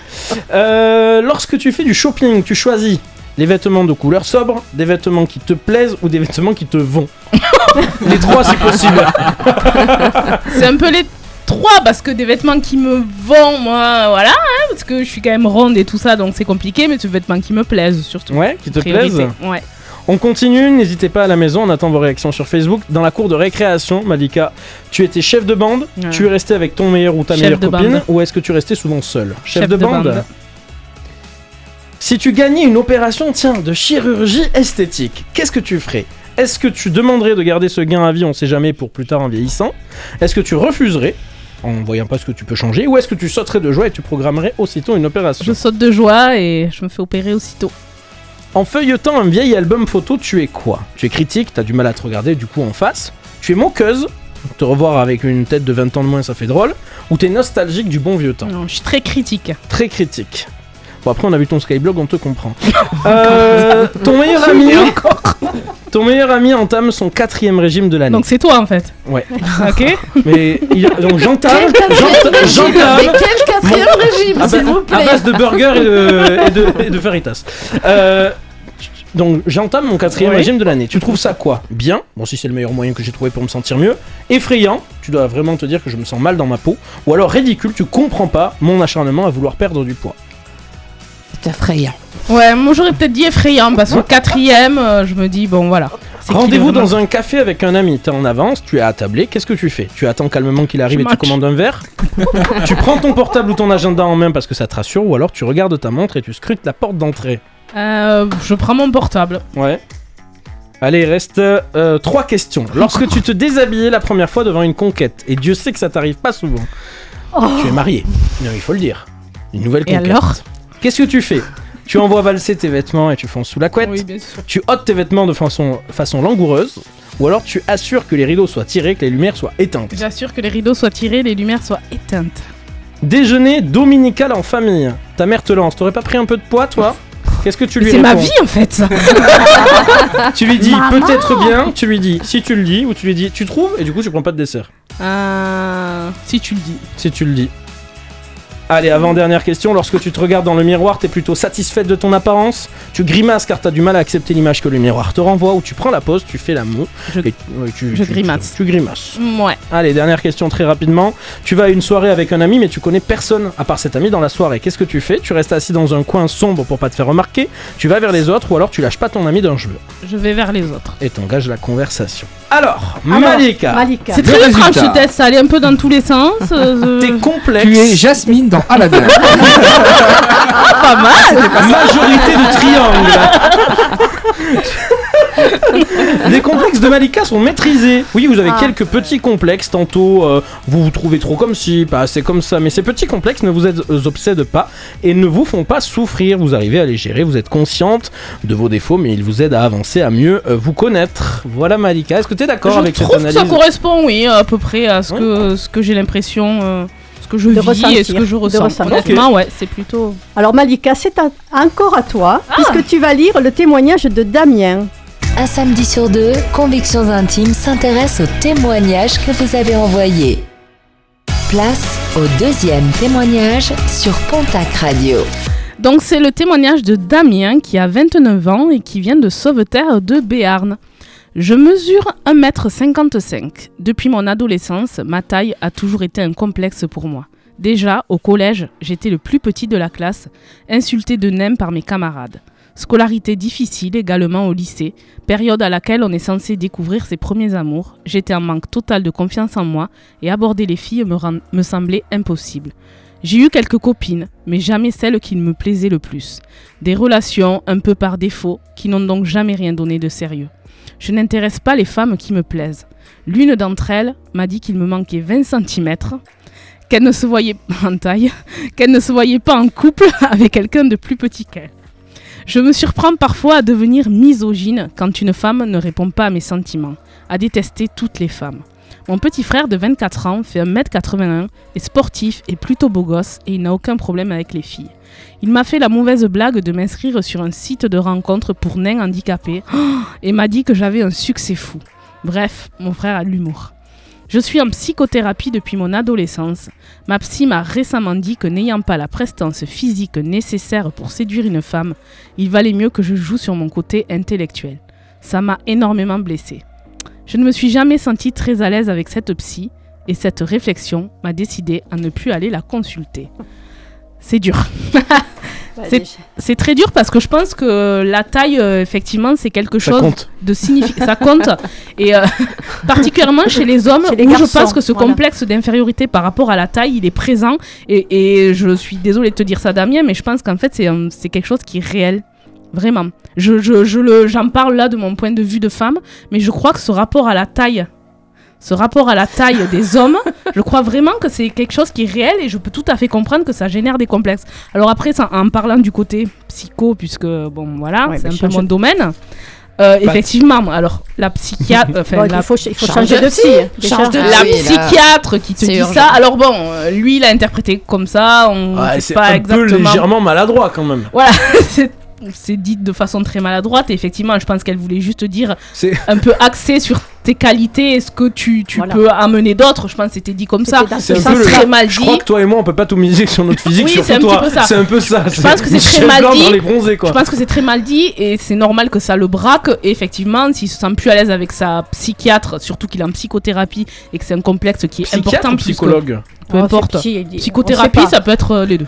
Euh, lorsque tu fais du shopping, tu choisis les vêtements de couleur sobre, des vêtements qui te plaisent ou des vêtements qui te vont. *laughs* les trois, c'est possible. *laughs* C'est un peu les trois parce que des vêtements qui me vont, moi, voilà, hein, parce que je suis quand même ronde et tout ça, donc c'est compliqué, mais c'est des vêtements qui me plaisent surtout. Ouais, qui te Priorité. plaisent. Ouais. On continue, n'hésitez pas à la maison, on attend vos réactions sur Facebook. Dans la cour de récréation, Malika, tu étais chef de bande, Ouais. tu es resté avec ton meilleur ou ta Chef meilleure copine, bande. ou est-ce que tu restais souvent seul Chef, de, bande, Si tu gagnais une opération, tiens, de chirurgie esthétique, qu'est-ce que tu ferais? Est-ce que tu demanderais de garder ce gain à vie, on sait jamais, pour plus tard en vieillissant? Est-ce que tu refuserais en voyant pas ce que tu peux changer Ou est-ce que tu sauterais de joie et tu programmerais aussitôt une opération? Je saute de joie et je me fais opérer aussitôt. En feuilletant un vieil album photo, tu es quoi? Tu es critique, t'as du mal à te regarder du coup en face? Tu es moqueuse, te revoir avec une tête de 20 ans de moins ça fait drôle? Ou t'es nostalgique du bon vieux temps? Non, je suis très critique. Très critique. Bon après on a vu ton Skyblog, on te comprend. *laughs* Euh, ton meilleur ami... Ton meilleur ami entame son quatrième régime de l'année. Donc c'est toi en fait. Ouais. Ok Mais il a- donc j'entame... j'ent- Mais J'entame... quel quatrième régime, À, s'il ba- vous à plaît base de burgers et de, et de, et de faritas. Euh, donc j'entame mon quatrième Oui. régime de l'année. Tu trouves ça quoi? Bien, bon si c'est le meilleur moyen que j'ai trouvé pour me sentir mieux. Effrayant, tu dois vraiment te dire que je me sens mal dans ma peau. Ou alors ridicule, tu comprends pas mon acharnement à vouloir perdre du poids. C'est effrayant. Ouais, moi j'aurais peut-être dit effrayant parce que quatrième, euh, je me dis bon voilà. C'est Rendez-vous dans un café avec un ami, t'es en avance, tu es attablé, qu'est-ce que tu fais? Tu attends calmement qu'il arrive Je et tu match. commandes un verre? *laughs* Tu prends ton portable ou ton agenda en main parce que ça te rassure, ou alors tu regardes ta montre et tu scrutes la porte d'entrée? Euh, je prends mon portable. Ouais. Allez, il reste euh, trois questions. Lorsque tu te déshabillais la première fois devant une conquête, et Dieu sait que ça t'arrive pas souvent, tu es marié. Non, il faut le dire. Une nouvelle Et conquête. alors? Qu'est-ce que tu fais Tu envoies valser tes vêtements et tu fonces sous la couette. Oui, bien sûr. Tu ôtes tes vêtements de façon, façon langoureuse. Ou alors tu assures que les rideaux soient tirés, que les lumières soient éteintes. J'assure que les rideaux soient tirés, les lumières soient éteintes. Déjeuner dominical en famille. Ta mère te lance. T'aurais pas pris un peu de poids, toi Qu'est-ce que tu lui C'est ma vie en fait ça. *laughs* Tu lui dis Maman peut-être bien, tu lui dis si tu le dis, ou tu lui dis tu trouves, et du coup tu prends pas de dessert. Euh, si tu le dis. Si tu le dis. Allez, avant-dernière question, lorsque tu te regardes dans le miroir, t'es plutôt satisfaite de ton apparence? Tu grimaces car t'as du mal à accepter l'image que le miroir te renvoie, ou tu prends la pause, tu fais la moue, Je- et- ouais, tu, je tu- grimace. Tu, tu grimaces. Ouais. Allez, dernière question très rapidement. Tu vas à une soirée avec un ami, mais tu connais personne à part cet ami dans la soirée. Qu'est-ce que tu fais? Tu restes assis dans un coin sombre pour pas te faire remarquer, tu vas vers les autres, ou alors tu lâches pas ton ami d'un cheveu, Je vais vers les autres. et t'engages la conversation. Alors, Alors, Malika, Malika. C'est Le très étrange résultat. ce test, ça allait un peu dans tous les sens. euh, *laughs* t'es complexe. Tu es Jasmine dans Aladdin. *laughs* pas mal. Majorité de triangles. *laughs* Les complexes de Malika sont maîtrisés. Oui, vous avez Ah. quelques petits complexes. Tantôt, euh, vous vous trouvez trop comme ci, pas assez comme ça. Mais ces petits complexes ne vous euh, obsèdent pas et ne vous font pas souffrir. Vous arrivez à les gérer. Vous êtes consciente de vos défauts, mais ils vous aident à avancer, à mieux euh, vous connaître. Voilà, Malika. Est-ce que tu es d'accord avec cette trouve que analyse? ça correspond, oui, à peu près à ce que, ce que j'ai l'impression, euh, ce que je De vis et ce que je ressens. Honnêtement, ouais, c'est plutôt. Alors Malika, c'est encore à toi, Ah. puisque tu vas lire le témoignage de Damien. Un samedi sur deux, Convictions Intimes s'intéresse aux témoignages que vous avez envoyés. Place au deuxième témoignage sur Pontac Radio. Donc, c'est le témoignage de Damien qui a 29 ans et qui vient de Sauveterre de Béarn. Je mesure 1m55. Depuis mon adolescence, ma taille a toujours été un complexe pour moi. Déjà, au collège, j'étais le plus petit de la classe, insulté de nain par mes camarades. Scolarité difficile également au lycée, période à laquelle on est censé découvrir ses premiers amours. J'étais en manque total de confiance en moi et aborder les filles me, me semblait impossible. J'ai eu quelques copines, mais jamais celles qui me plaisaient le plus. Des relations un peu par défaut, qui n'ont donc jamais rien donné de sérieux. Je n'intéresse pas les femmes qui me plaisent. L'une d'entre elles m'a dit qu'il me manquait 20 cm, qu'elle ne se voyait *laughs* en taille, qu'elle ne se voyait pas en couple *laughs* avec quelqu'un de plus petit qu'elle. Je me surprends parfois à devenir misogyne quand une femme ne répond pas à mes sentiments, à détester toutes les femmes. Mon petit frère de 24 ans fait 1m81, est sportif et plutôt beau gosse et il n'a aucun problème avec les filles. Il m'a fait la mauvaise blague de m'inscrire sur un site de rencontre pour nains handicapés et m'a dit que j'avais un succès fou. Bref, mon frère a l'humour. Je suis en psychothérapie depuis mon adolescence. Ma psy m'a récemment dit que n'ayant pas la prestance physique nécessaire pour séduire une femme, il valait mieux que je joue sur mon côté intellectuel. Ça m'a énormément blessée. Je ne me suis jamais sentie très à l'aise avec cette psy et cette réflexion m'a décidé à ne plus aller la consulter. C'est dur. *laughs* C'est- C'est très dur parce que je pense que la taille, euh, effectivement, c'est quelque Ça chose compte. de significatif. ça compte. Et euh, *laughs* particulièrement chez les hommes, Chez les où je pense que ce voilà. complexe d'infériorité par rapport à la taille, il est présent. Et, et je suis désolée de te dire ça, Damien, mais je pense qu'en fait, c'est quelque chose qui est réel. Vraiment. Je, je, je le, j'en parle là de mon point de vue de femme, mais je crois que ce rapport à la taille, ce rapport à la taille des *laughs* hommes, je crois vraiment que c'est quelque chose qui est réel et je peux tout à fait comprendre que ça génère des complexes. Alors après, ça, en parlant du côté psycho, puisque bon voilà, Ouais, c'est un peu mon domaine. euh, effectivement, alors la psychiatre, *laughs* enfin Bon, la, il faut, il faut change changer de psy. déjà. change de- la Ah là, psychiatre qui te dit urgent. ça. Alors bon, euh, lui, il a interprété comme ça. On Ouais, sait c'est pas un exactement. peu légèrement maladroit quand même. Voilà, *laughs* c'est- c'est dit de façon très maladroite. Et effectivement, je pense qu'elle voulait juste dire un peu axé sur tes qualités et ce que tu, tu Voilà. peux amener d'autres. Je pense que c'était dit comme ça. C'est ce un Ça, peu très mal Je dit. crois que toi et moi, on peut pas tout miser sur notre *laughs* physique, Oui, surtout toi. peu ça. C'est un peu ça. Je pense que c'est très *laughs* mal dit. dans les bronzés, quoi. Je pense que c'est très mal dit et c'est normal que ça le braque. Et effectivement, s'il se sent plus à l'aise avec sa psychiatre, surtout qu'il est en psychothérapie et que c'est un complexe qui est Psychiatre important, ou psychologue peu Oh, importe. petit, Psychothérapie, ça peut être euh, les deux.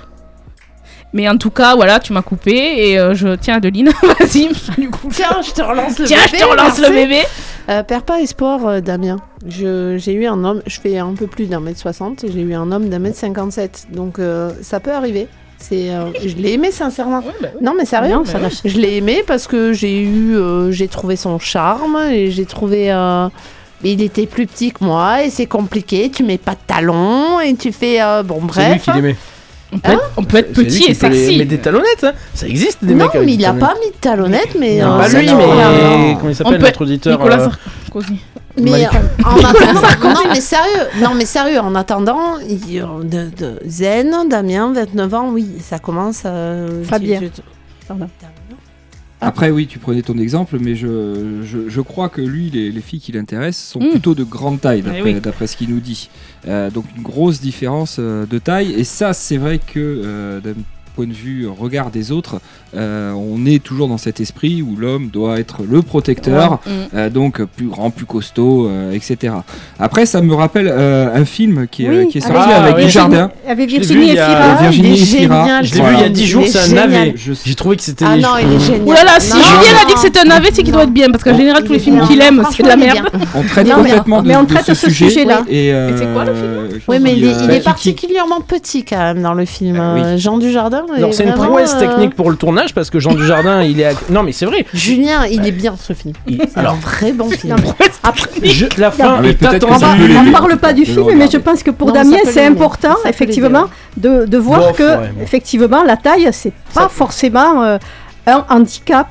Mais en tout cas, voilà, tu m'as coupé et euh, je tiens Adeline, *laughs* vas-y. Du coup, Tiens, je te relance le tiens, bébé. je te relance le bébé. Euh, perds pas espoir, euh, Damien. Je- J'ai eu un homme, je fais un peu plus d'un mètre soixante et j'ai eu un homme d'un mètre cinquante-sept. Donc euh, ça peut arriver. C'est, euh, je l'ai aimé sincèrement. Non mais sérieux, Non, ça lâche. je l'ai aimé parce que j'ai eu, euh, j'ai trouvé son charme et j'ai trouvé. euh, il était plus petit que moi et c'est compliqué. Tu mets pas de talons et tu fais euh, bon C'est lui bref. qui l'aimait. On peut, être, on peut être C'est lui petit et sexy. Mais des talonnettes, hein. ça existe des non mecs avec mais il a pas mis de talonnettes mais. Non, euh, pas lui, mais comment il s'appelle peut- notre auditeur Nicolas euh, Sarkozy. Mais euh, en *laughs* attendant, non mais sérieux, non mais sérieux, en attendant, il- de, de Zen, Damien, 29 ans, oui, ça commence. euh, Fabien. tu- tu- Pardon. Après, oui, tu prenais ton exemple, mais je, je, je crois que lui, les, les filles qui l'intéressent sont Mm. plutôt de grande taille, d'après oui. d'après ce qu'il nous dit. Euh, donc, une grosse différence euh, de taille. Et ça, c'est vrai que euh, point de vue regard des autres, euh, on est toujours dans cet esprit où l'homme doit être le protecteur, Mm. euh, donc plus grand, plus costaud, euh, etc. Après, ça me rappelle euh, un film qui est, Oui, qui est avec- sorti Ah, avec oui. Dujardin. Avec Je l'ai vu Virginie il et y a- Fira. Virginie il est et Fira. génial. Je l'ai vu il y a 10 jours, c'est un génial. navet. J'ai trouvé que c'était. Ah non, il est génial. Ouh là là, si Non, Julien a dit que c'était un navet, c'est qu'il doit être bien. Parce qu'en général, tous les films qu'il aime, c'est de la merde. On traite Non, mais- complètement de, mais on de traite ce ce sujet. sujet-là. Et, Et c'est quoi, le euh, Oui, mais il est, il euh, est qui- particulièrement petit quand même dans le film. Ah, oui. Euh, Jean Dujardin. C'est une vraiment, prouesse euh, technique pour le tournage parce que Jean Dujardin, il est. à- Non, mais c'est vrai. Julien, il est bien ce film. Il- C'est un Alors, vrai bon film. Après, je- la fin, il t'attend on on parle pas du film, mais je pense que pour Non, Damien, c'est important, effectivement, de, de voir Bof, que, ouais, bon. effectivement, la taille, c'est pas forcément euh, un handicap.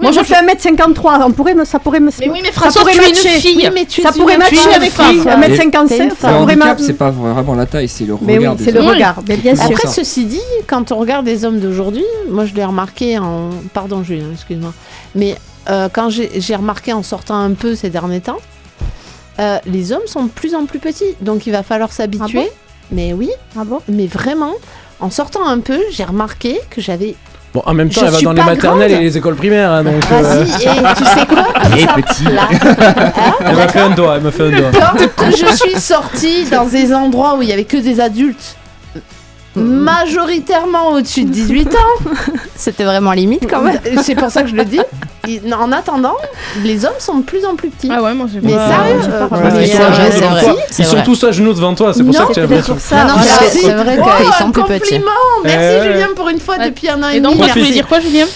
Moi, je fais 1m53, on pourrait me, ça pourrait me. Mais oui, mais ça François, pourrait tu es une matcher. fille. Oui, mais tu Ça pourrait matcher avec 1m57, une ça Le pourrait handicap, matcher. c'est pas vraiment la taille, c'est le Mais oui, regard des c'est le regard, mais bien sûr. Après, ceci dit, quand on regarde les hommes d'aujourd'hui, moi je l'ai remarqué en. Pardon, Julien, excuse-moi. Mais euh, quand j'ai j'ai remarqué en sortant un peu ces derniers temps, euh, les hommes sont de plus en plus petits. Donc il va falloir s'habituer. Ah bon? Mais oui, Ah bon? Mais vraiment, en sortant un peu, j'ai remarqué que j'avais. Bon, en même temps, Je elle va dans les maternelles grande. et les écoles primaires, hein, donc. euh, Vas-y, et tu sais quoi? Comme Et ça, petit. là, hein, *laughs* Elle m'a fait un doigt, elle m'a fait un doigt. Quand je suis sortie dans des endroits où il y avait que des adultes, majoritairement au-dessus de 18 ans, *laughs* C'était vraiment limite quand même. *laughs* c'est pour ça que je le dis. En attendant, les hommes sont de plus en plus petits. Ah ouais, moi j'ai Mais pas- sérieux, j'ai pas euh, remarqué. Mais c'est vrai, Ils sont vrai. tous à genoux devant toi, c'est pour Non, ça que tu as peut-être l'impression. pour ça. Non, non, C'est vrai Oh, qu'ils un sont plus petits. compliment Merci Euh, Julien pour une fois Ouais. depuis un an et, Et donc, demi. toi, tu voulais merci. dire quoi, Julien?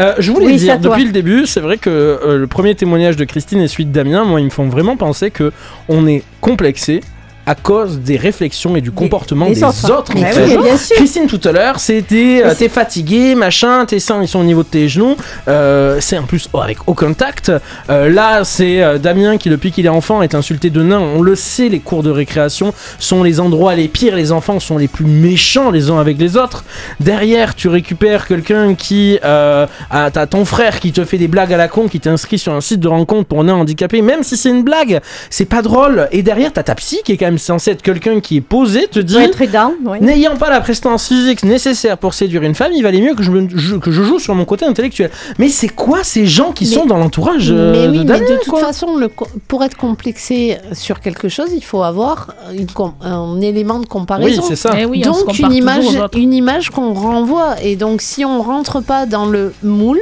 Euh, je voulais Oui, c'est à dire, toi. depuis le début, c'est vrai que euh, le premier témoignage de Christine et celui de Damien, moi, ils me font vraiment penser que on est complexé à cause des réflexions et du comportement des, des autres. Mais fait. oui, bien sûr. Christine tout à l'heure, c'était euh, t'es fatigué, machin, tes seins ils sont au niveau de tes genoux. Euh, c'est en plus oh, avec aucun tact. Euh, là, c'est euh, Damien qui depuis qu'il est enfant est insulté de nain. On le sait, les cours de récréation sont les endroits les pires. Les enfants sont les plus méchants les uns avec les autres. Derrière, tu récupères quelqu'un qui euh, a t'as ton frère qui te fait des blagues à la con, qui t'inscrit sur un site de rencontre pour nains handicapés, même si c'est une blague, c'est pas drôle. Et derrière, t'as ta psy qui est quand même même censé être quelqu'un qui est posé, te dit Ouais. N'ayant pas la prestance physique nécessaire pour séduire une femme, il valait mieux que je, me- je- que je joue sur mon côté intellectuel. Mais c'est quoi ces gens qui Mais- sont dans l'entourage euh, de oui, mais de toute quoi façon, le co- pour être complexé sur quelque chose, il faut avoir une un élément de Oui, comparaison. c'est ça. Eh oui, donc une image, une image qu'on renvoie. Et donc si on rentre pas dans le moule,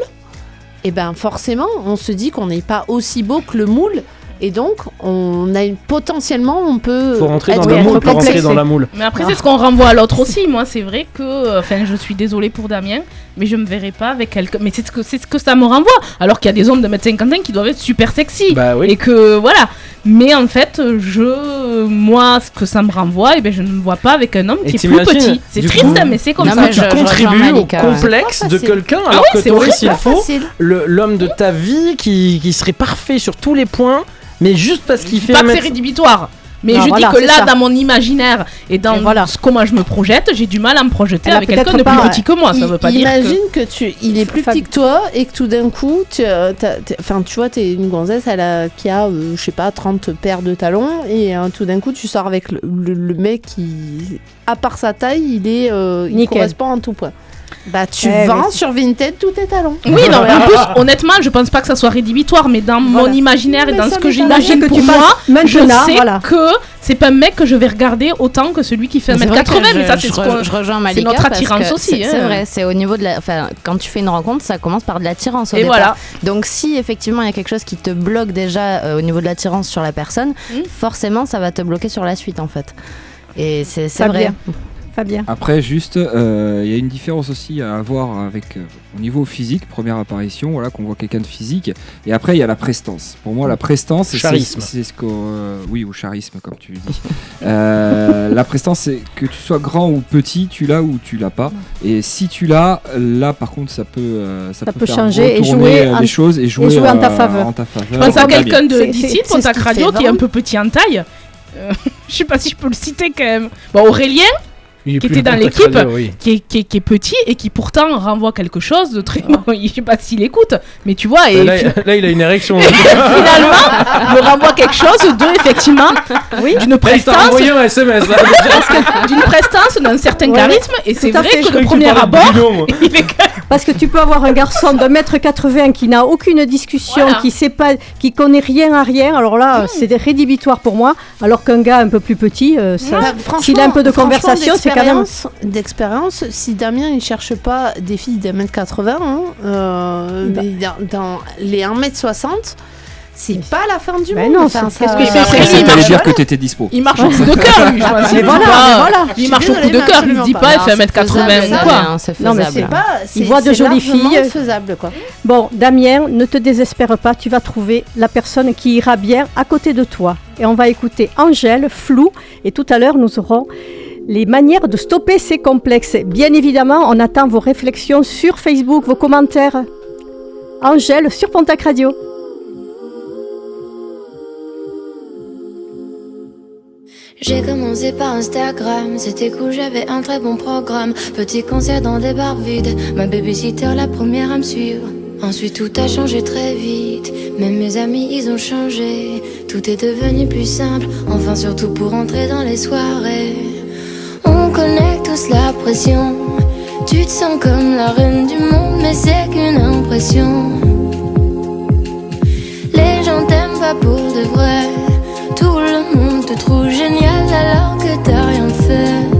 et ben forcément, on se dit qu'on n'est pas aussi beau que le moule. Et donc, on a une- potentiellement, on peut. Faut rentrer dans être le être moule pour rentrer dans la moule. Mais après, Ah. c'est ce qu'on renvoie à l'autre aussi. Moi, c'est vrai que, enfin, je suis désolée pour Damien, mais je me verrai pas avec quelqu'un. Mais c'est ce que c'est ce que ça me renvoie. Alors qu'il y a des hommes de 1m51 qui doivent être super sexy. Bah oui. Et que voilà. Mais en fait, je, moi, ce que ça me renvoie, et ben, je ne me vois pas avec un homme Et qui est plus petit. C'est triste, coup- mais c'est comme Non, ça. mais tu je- je rejoins contribues au complexe de quelqu'un Ah alors oui, que c'est t'aurais, s'il faut, l'homme de ta vie qui, qui serait parfait sur tous les points, mais juste parce qu'il fait pas un que c'est mètre- rédhibitoire. Mais Non, je voilà, dis que c'est là, ça. dans mon imaginaire et dans Et voilà. ce- comment je me projette, j'ai du mal à me projeter Elle a avec quelqu'un peut-être de plus pas- petit que moi. Ça veut pas dire imagine que... que... tu, il est plus Fab- petit que toi et que tout d'un coup, tu, euh, t'as- t'es- enfin, tu vois, t'es une gonzesse elle a, qui a, euh, je sais pas, 30 paires de talons et euh, tout d'un coup, tu sors avec le, le- le mec qui, à part sa taille, il est, euh, il Nickel. correspond en tout point. Bah, tu Eh, vends sur Vinted tous tes talons. Oui, non, mais en plus, honnêtement, je pense pas que ça soit rédhibitoire, mais dans mon imaginaire et dans ce que m'étonne. j'imagine pour tu moi, je sais voilà. que c'est pas un mec que je vais regarder autant que celui qui fait C'est vrai 1m80, que mais je- ça, c'est ce re- je rejoins Malika notre parce attirance que aussi, C'est hein. vrai, c'est au niveau de la. Enfin, quand tu fais une rencontre, ça commence par de l'attirance au Et départ. voilà. Donc, si effectivement il y a quelque chose qui te bloque déjà euh, au niveau de l'attirance sur la personne, Mm. forcément ça va te bloquer sur la suite en fait. Et c'est Fabien. Fabien. Après, juste, euh, il y a une différence aussi à avoir avec euh, au niveau physique, première apparition, voilà, qu'on voit quelqu'un de physique, et après il y a la prestance. Pour moi, la prestance, c'est Charisme. c'est ce que, euh, oui, ou charisme comme tu le dis. *laughs* Euh, la prestance, c'est que tu sois grand ou petit, tu l'as ou tu l'as pas. Et si tu l'as, là, par contre, ça peut, euh, ça Ça peut, faire changer et jouer euh, en- les choses et jouer, jouer en ta faveur. en ta faveur. Je pense à quelqu'un de d'ici, Pontac Radio, qui est un peu petit en taille. *laughs* Je sais pas si je peux le citer quand même. Bon, Aurélien, qui était dans l'équipe. Oui. qui est, qui, est, qui est petit et qui pourtant renvoie quelque chose de très... Bon, *laughs* je sais pas s'il écoute, mais tu vois, et Là, fi- il- là, il a une érection. *laughs* finalement, me renvoie quelque chose de, effectivement, Oui. d'une prestance, envoyé un SMS. *laughs* D'une prestance, d'un certain Ouais, charisme, et c'est vrai fait. que de premier abord, il est Parce que tu peux avoir un garçon d'un mètre 80 qui n'a aucune discussion, Voilà. qui sait pas, qui connaît rien à rien. Alors là, c'est rédhibitoire pour moi. Alors qu'un gars un peu plus petit, euh, ça- s'il a un peu de conversation, c'est. D'expérience- D'expérience, si Damien il cherche pas des filles d'un mètre 80, hein, euh, Bah. mais dans, dans les 1m60, c'est pas la fin du Mais monde. non, Enfin, c'est- ça- qu'est-ce que c'est dire que t'étais dispo. il marche au coup de cœur, lui. *laughs* Mais Il voilà. Il marche au coup de cœur, il se dit pas, il fait Non, c'est 1m80 faisable, ou quoi. Damien, C'est Non, mais faisable. C'est pas, c'est- voit de jolies filles. faisable quoi. Bon, Damien, ne te désespère pas, tu vas trouver la personne qui ira bien à côté de toi. Et on va écouter Angèle, Flou, et tout à l'heure nous aurons les manières de stopper ces complexes. Bien évidemment, on attend vos réflexions sur Facebook, vos commentaires. Angèle sur Pontac Radio. J'ai commencé par Instagram, c'était cool, j'avais un très bon programme. Petit concert dans des bars vides, ma babysitter la première à me suivre. Ensuite tout a changé très vite, même mes amis ils ont changé. Tout est devenu plus simple, enfin surtout pour entrer dans les soirées. On connaît tous la pression, tu te sens comme la reine du monde, mais c'est qu'une impression. Les gens t'aiment pas pour de vrai. Tout le monde te trouve génial alors que t'as rien fait.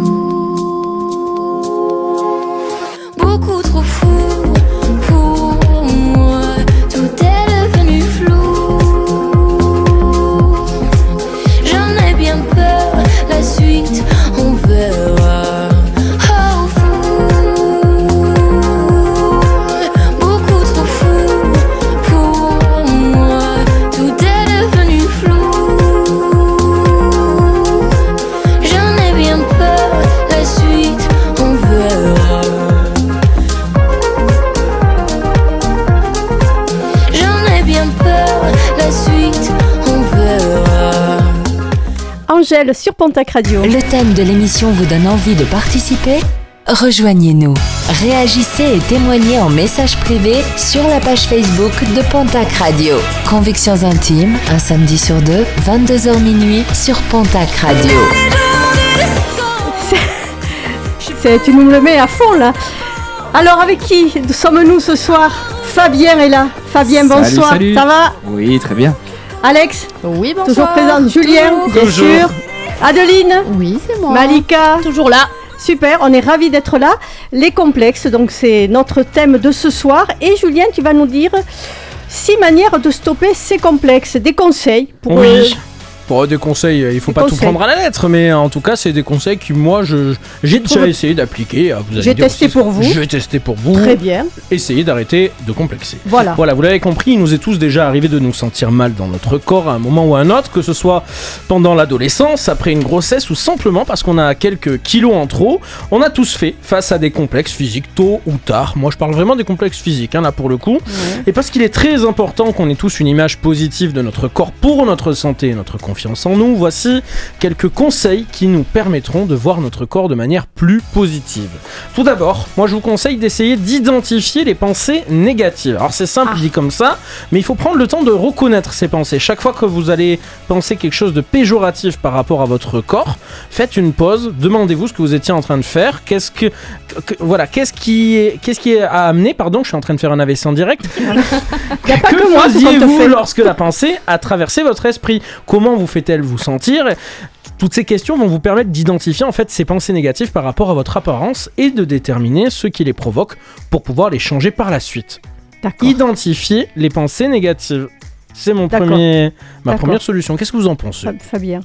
Sur Pontac Radio. Le thème de l'émission vous donne envie de participer? Rejoignez-nous. Réagissez et témoignez en message privé sur la page Facebook de Pontac Radio. Convictions intimes, un samedi sur deux, 22h minuit sur Pontac Radio. C'est- Tu nous le mets à fond là. Alors avec qui sommes-nous ce soir? Fabien est là. Fabien, Salut, bonsoir. salut. Ça va? Oui, très bien. Alex? Oui, bonsoir. Toujours présente. Julien, bien sûr. Adeline Oui, c'est moi. Malika Toujours là. Super, on est ravis d'être là. Les complexes, donc c'est notre thème de ce soir. Et Julien, tu vas nous dire six manières de stopper ces complexes, des conseils pour Oui. euh, Bon, des conseils, euh, il faut Des pas tout prendre à la lettre, mais en tout cas, c'est des conseils que moi, je j'ai déjà essayé d'appliquer. Allez J'ai testé aussi- pour vous. Je vais tester pour vous. très bien. Essayez d'arrêter de complexer. Voilà. Voilà, vous l'avez compris, il nous est tous déjà arrivé de nous sentir mal dans notre corps à un moment ou à un autre, que ce soit pendant l'adolescence, après une grossesse ou simplement parce qu'on a quelques kilos en trop. On a tous fait face à des complexes physiques tôt ou tard. Moi, je parle vraiment des complexes physiques, hein, là pour le coup. Et parce qu'il est très important qu'on ait tous une image positive de notre corps pour notre santé et notre confiance en nous, voici quelques conseils qui nous permettront de voir notre corps de manière plus positive. Tout d'abord, moi je vous conseille d'essayer d'identifier les pensées négatives. Alors c'est simple dit comme ça, mais il faut prendre le temps de reconnaître ces pensées. Chaque fois que vous allez penser quelque chose de péjoratif par rapport à votre corps, faites une pause, demandez-vous ce que vous étiez en train de faire, qu'est-ce que, que- voilà, qu'est-ce qui est, qu'est-ce qui est à amener, pardon, je suis en train de faire un AVC en direct. *laughs* Que faisiez-vous lorsque la pensée a traversé votre esprit? Comment vous fait-elle vous sentir toutes ces questions vont vous permettre d'identifier en fait ces pensées négatives par rapport à votre apparence et de déterminer ce qui les provoque pour pouvoir les changer par la suite. D'accord. Identifier les pensées négatives. C'est mon premier, ma première solution. Qu'est-ce que vous en pensez Fab- Fabien.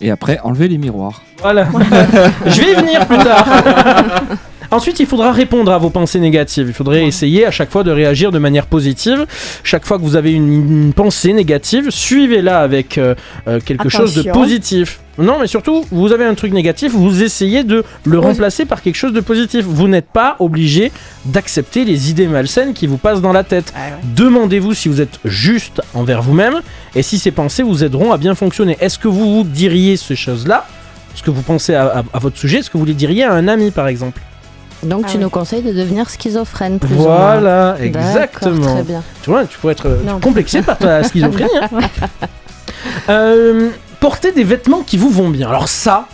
Et après, enlever les miroirs. Voilà. *laughs* Je vais y venir plus tard. *laughs* Ensuite, il faudra répondre à vos pensées négatives. Il faudrait essayer à chaque fois de réagir de manière positive. Chaque fois que vous avez une, une pensée négative, suivez-la avec euh, euh, quelque chose de positif. Non, mais surtout, vous avez un truc négatif, vous essayez de le Oui. remplacer par quelque chose de positif. Vous n'êtes pas obligé d'accepter les idées malsaines qui vous passent dans la tête. Demandez-vous si vous êtes juste envers vous-même et si ces pensées vous aideront à bien fonctionner. Est-ce que vous vous diriez ces choses-là? Ce que vous pensez à, à- à votre sujet, est-ce que vous les diriez à un ami par exemple? Donc Ah tu oui. nous conseilles de devenir schizophrène plus ou moins. Voilà, exactement. Très bien. Tu vois, tu pourrais être euh, Non. complexé par ta *laughs* schizophrénie. hein. Euh, portez des vêtements qui vous vont bien. Alors ça.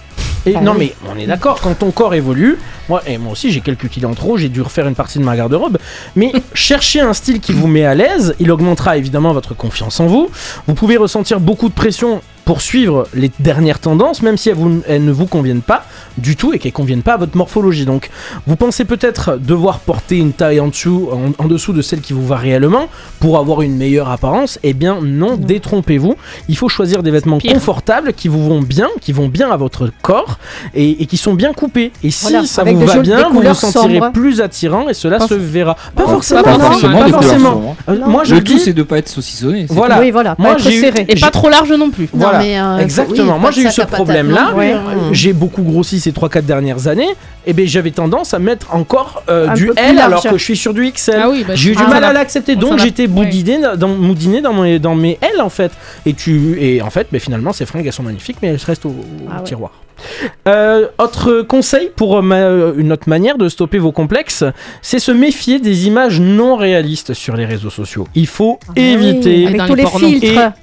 Et Ah non oui. mais on est d'accord, quand ton corps évolue, moi, et moi aussi j'ai quelques kilos en trop, j'ai dû refaire une partie de ma garde-robe, mais *laughs* cherchez un style qui vous met à l'aise, il augmentera évidemment votre confiance en vous, vous pouvez ressentir beaucoup de pression pour suivre les dernières tendances, même si elles, vous- elles ne vous conviennent pas du tout et qu'elles conviennent pas à votre morphologie. Donc vous pensez peut-être devoir porter une taille en dessous, en, en dessous de celle qui vous va réellement pour avoir une meilleure apparence. Eh bien non, détrompez-vous. Il faut choisir des vêtements Pire. confortables qui vous vont bien, qui vont bien à votre corps et, et qui sont bien coupés. Et si Voilà, ça vous va bien, vous vous sentirez sombres. plus attirant et cela Pas se verra. Pas non, forcément, pas forcément, pas. Euh, moi je Le tout, dis, c'est de pas être saucissonné. voilà. Oui, voilà, Moi, pas être serré. Et pas trop large non plus. Voilà. Mais, euh, Exactement. oui, Moi, j'ai eu ce problème-là. Ouais. hein. J'ai beaucoup grossi ces 3-4 dernières années, et ben j'avais tendance à mettre encore euh, du L large. alors que je suis sur du XL. Ah oui, bah, j'ai eu du mal à l'accepter, donc j'étais Ouais. boudiné dans, moudiné dans, mes, dans mes L en fait. Et, tu, et en fait, ben, finalement, ces fringues elles sont magnifiques, mais elles restent au, au Ah ouais. tiroir. Euh, autre conseil pour ma- une autre manière de stopper vos complexes, c'est se méfier des images non réalistes sur les réseaux sociaux. Il faut Ah oui, éviter avec dans tous les les pornos.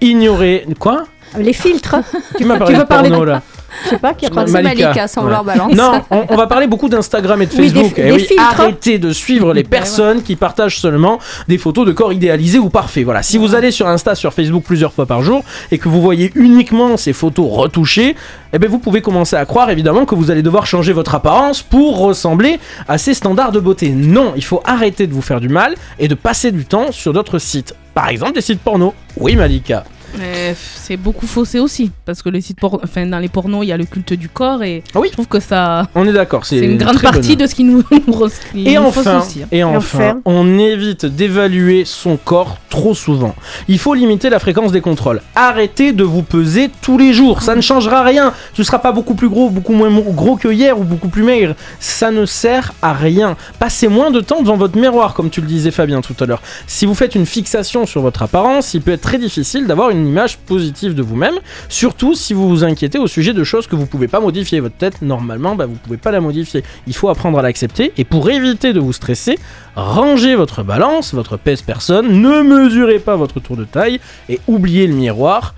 et ignorer. Quoi? Les filtres. Tu m'as parlé veux de parler porno de- là. Je sais pas qui crois parlé. que c'est Malika. Sans Ouais. vouloir balance. Non, on, on va parler beaucoup d'Instagram et de Oui, des- Facebook. Eh des oui, filtres. arrêtez de suivre les personnes qui partagent seulement des photos de corps idéalisés ou parfaits. Voilà, si vous allez sur Insta, sur Facebook plusieurs fois par jour et que vous voyez uniquement ces photos retouchées, eh ben vous pouvez commencer à croire évidemment que vous allez devoir changer votre apparence pour ressembler à ces standards de beauté. Non, il faut arrêter de vous faire du mal et de passer du temps sur d'autres sites. Par exemple, des sites porno. Oui, Malika. Mais c'est beaucoup faussé aussi. Parce que les sites por- enfin, dans les pornos, il y a le culte du corps et Ah oui. je trouve que ça. On est d'accord. C'est une grande très partie bonne. de ce qui nous, *laughs* qui Et nous enfin, aussi. hein. et enfin, enfin. on évite d'évaluer son corps trop souvent. Il faut limiter la fréquence des contrôles. Arrêtez de vous peser tous les jours. Ça ne changera rien. Tu ne seras pas beaucoup plus gros, beaucoup moins mo- gros que hier ou beaucoup plus maigre. Ça ne sert à rien. Passez moins de temps devant votre miroir, comme tu le disais Fabien tout à l'heure. Si vous faites une fixation sur votre apparence, il peut être très difficile d'avoir une image positive de vous-même, surtout si vous vous inquiétez au sujet de choses que vous pouvez pas modifier. Votre tête, normalement, bah, vous pouvez pas la modifier. Il faut apprendre à l'accepter et pour éviter de vous stresser, rangez votre balance, votre pèse personne, ne mesurez pas votre tour de taille et oubliez le miroir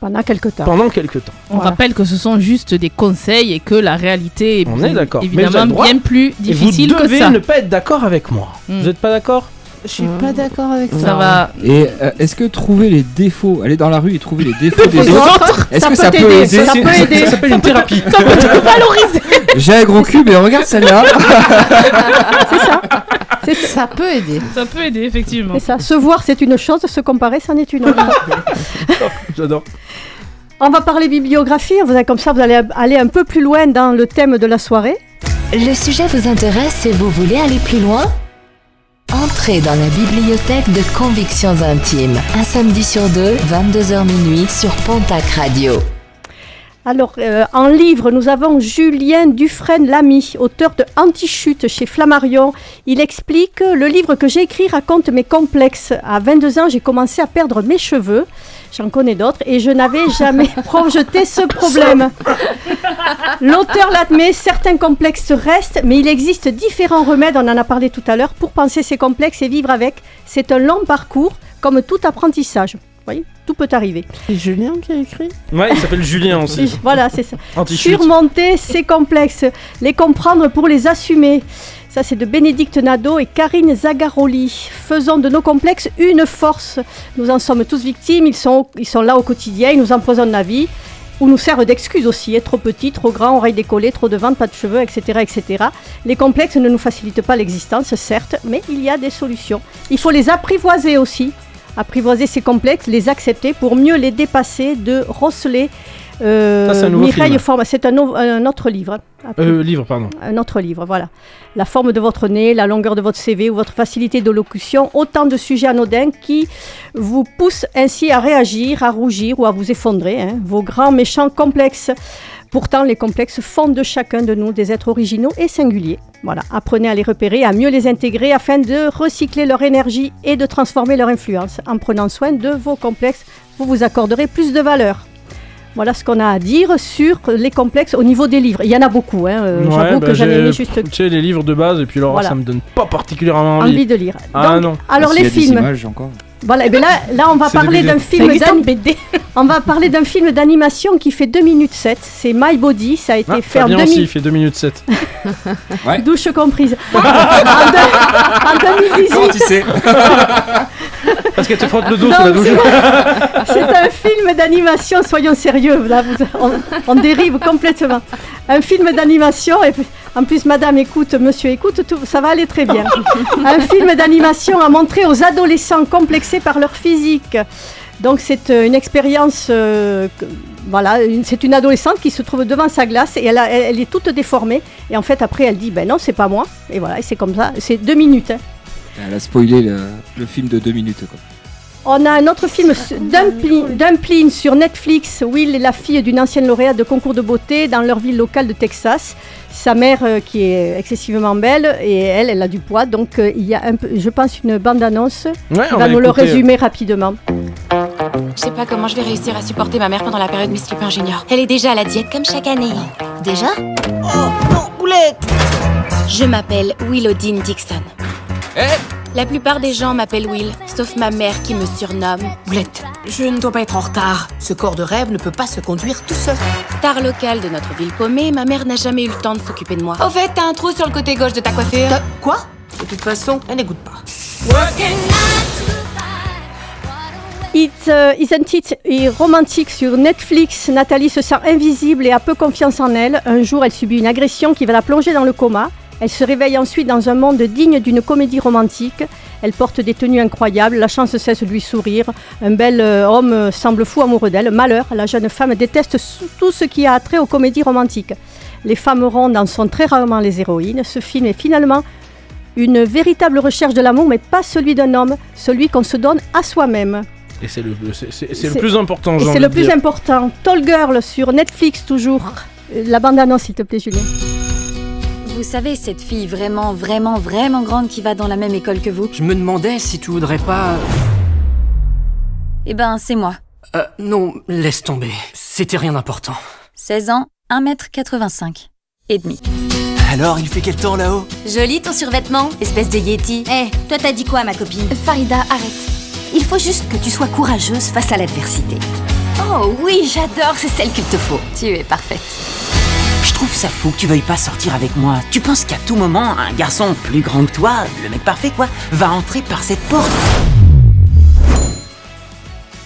Pendant quelques temps. pendant quelques temps. On Voilà. rappelle que ce sont juste des conseils et que la réalité est On vous avez évidemment bien plus difficile vous que devez ça. ne pas être d'accord avec moi. Mm. Vous n'êtes pas d'accord? Je suis pas d'accord avec ça. Ça va. Et euh, est-ce que trouver les défauts, aller dans la rue et trouver les défauts des autres, est-ce ça que peut ça peut aider ça peut aider. Ça s'appelle une thérapie. *laughs* J'ai un gros cul, mais regarde celle-là. *laughs* C'est ça. C'est ça. Ça peut aider. Ça peut aider, effectivement. C'est ça. Se voir, c'est une chose. Se comparer, c'en est une autre. *laughs* J'adore. On va parler bibliographie. Vous allez, comme ça, vous allez aller un peu plus loin dans le thème de la soirée. Le sujet vous intéresse et vous voulez aller plus loin Entrez dans la bibliothèque de Convictions Intimes, un samedi sur deux, 22h minuit sur Pontac Radio. Alors, euh, en livre, nous avons Julien Dufresne-Lamy, auteur de Antichute chez Flammarion. Il explique Le livre que j'ai écrit raconte mes complexes. À 22 ans, j'ai commencé à perdre mes cheveux. J'en connais d'autres et je n'avais jamais *laughs* projeté ce problème. L'auteur l'admet, certains complexes restent, mais il existe différents remèdes, on en a parlé tout à l'heure, pour penser ces complexes et vivre avec. C'est un long parcours, comme tout apprentissage. Vous voyez, tout peut arriver. C'est Julien qui a écrit? Ouais, il s'appelle Julien aussi. Voilà, c'est ça. Surmonter ces complexes, les comprendre pour les assumer. Ça, c'est de Bénédicte Nadeau et Karine Zagaroli. Faisons de nos complexes une force. Nous en sommes tous victimes, ils sont, ils sont là au quotidien, ils nous empoisonnent la vie, ou nous servent d'excuses aussi. Trop petit, trop grand, oreilles décollées, trop de ventre, pas de cheveux, etc., etc. Les complexes ne nous facilitent pas l'existence, certes, mais il y a des solutions. Il faut les apprivoiser aussi. Apprivoiser ces complexes, les accepter pour mieux les dépasser de Rosselet. Euh, c'est un autre livre. Euh, livre, pardon. Un autre livre, voilà. La forme de votre nez, la longueur de votre CV ou votre facilité de locution, autant de sujets anodins qui vous poussent ainsi à réagir, à rougir ou à vous effondrer. hein. Vos grands méchants complexes. Pourtant, les complexes font de chacun de nous des êtres originaux et singuliers. Voilà, apprenez à les repérer, à mieux les intégrer afin de recycler leur énergie et de transformer leur influence. En prenant soin de vos complexes, vous vous accorderez plus de valeur. Voilà ce qu'on a à dire sur les complexes au niveau des livres. Il y en a beaucoup, hein, euh, Ouais, j'avoue bah, que j'en ai j'ai- mis juste Tu sais, les livres de base, et puis alors Voilà. ça me donne pas particulièrement envie. envie de lire. Ah Donc, non. Alors y les films. images encore. Voilà, et bien là, là on va parler BD. d'un film BD. *laughs* on va parler d'un film d'animation qui fait 2 minutes 7, c'est My Body, ça a été Ah, fait en, Fabien aussi, 2000 il fait 2 minutes 7. *laughs* *laughs* douche comprise. en, deux- en 2018, Comment tu sais Parce qu'elle te frotte le dos Non, sous la douche. c'est un film d'animation, soyons sérieux, là, vous- on, on dérive complètement. Un film d'animation, et en plus madame écoute, monsieur écoute, tout, ça va aller très bien. *laughs* Un film d'animation à montrer aux adolescents complexés par leur physique. Donc c'est euh, une expérience, euh, voilà, c'est une adolescente qui se trouve devant sa glace et elle, a- elle- elle est toute déformée. Et en fait après elle dit, ben non c'est pas moi. Et voilà, et c'est comme ça, c'est deux minutes. hein. Elle a spoilé le, le film de deux minutes. Quoi. On a un autre film, Dumpling, Dumpling sur Netflix. Will est la fille d'une ancienne lauréate de concours de beauté dans leur ville locale de Texas. Sa mère euh, qui est excessivement belle et elle, elle a du poids. Donc euh, il y a un peu, je pense, une bande-annonce Ouais, qui on va nous le résumer rapidement. Je sais pas comment je vais réussir à supporter ma mère pendant la période Miss Lupin Junior. Elle est déjà à la diète comme chaque année. Déjà? Oh non, boulette Je m'appelle Willowdine Dixon. La plupart des gens m'appellent Will, sauf ma mère qui me surnomme Boulette, je ne dois pas être en retard. Ce corps de rêve ne peut pas se conduire tout seul. Star locale de notre ville paumée, ma mère n'a jamais eu le temps de s'occuper de moi. Au fait, t'as un trou sur le côté gauche de ta coiffure. Quoi? De toute façon, elle n'écoute pas. It, euh, Isn't It est romantique sur Netflix. Nathalie se sent invisible et a peu confiance en elle. Un jour, elle subit une agression qui va la plonger dans le coma. Elle se réveille ensuite dans un monde digne d'une comédie romantique. Elle porte des tenues incroyables, la chance cesse de lui sourire. Un bel euh, homme euh, semble fou amoureux d'elle. Malheur, la jeune femme déteste tout ce qui a trait aux comédies romantiques. Les femmes rondes en sont très rarement les héroïnes. Ce film est finalement une véritable recherche de l'amour, mais pas celui d'un homme, celui qu'on se donne à soi-même. Et c'est le, plus important, c'est le plus important. Tall Girl sur Netflix toujours. Euh, La bande-annonce, s'il te plaît, Julien. Vous savez, cette fille vraiment, vraiment, vraiment grande qui va dans la même école que vous Je me demandais si tu voudrais pas... Eh ben, c'est moi. Euh, non, laisse tomber. C'était rien d'important. 16 ans, 1m85 et demi. Alors, il fait quel temps là-haut? Joli ton survêtement, espèce de Yeti. Eh, toi t'as dit quoi ma copine? Farida, arrête. Il faut juste que tu sois courageuse face à l'adversité. Oh oui, j'adore, c'est celle qu'il te faut. Tu es parfaite. Je trouve ça fou que tu veuilles pas sortir avec moi. Tu penses qu'à tout moment, un garçon plus grand que toi, le mec parfait quoi, va entrer par cette porte?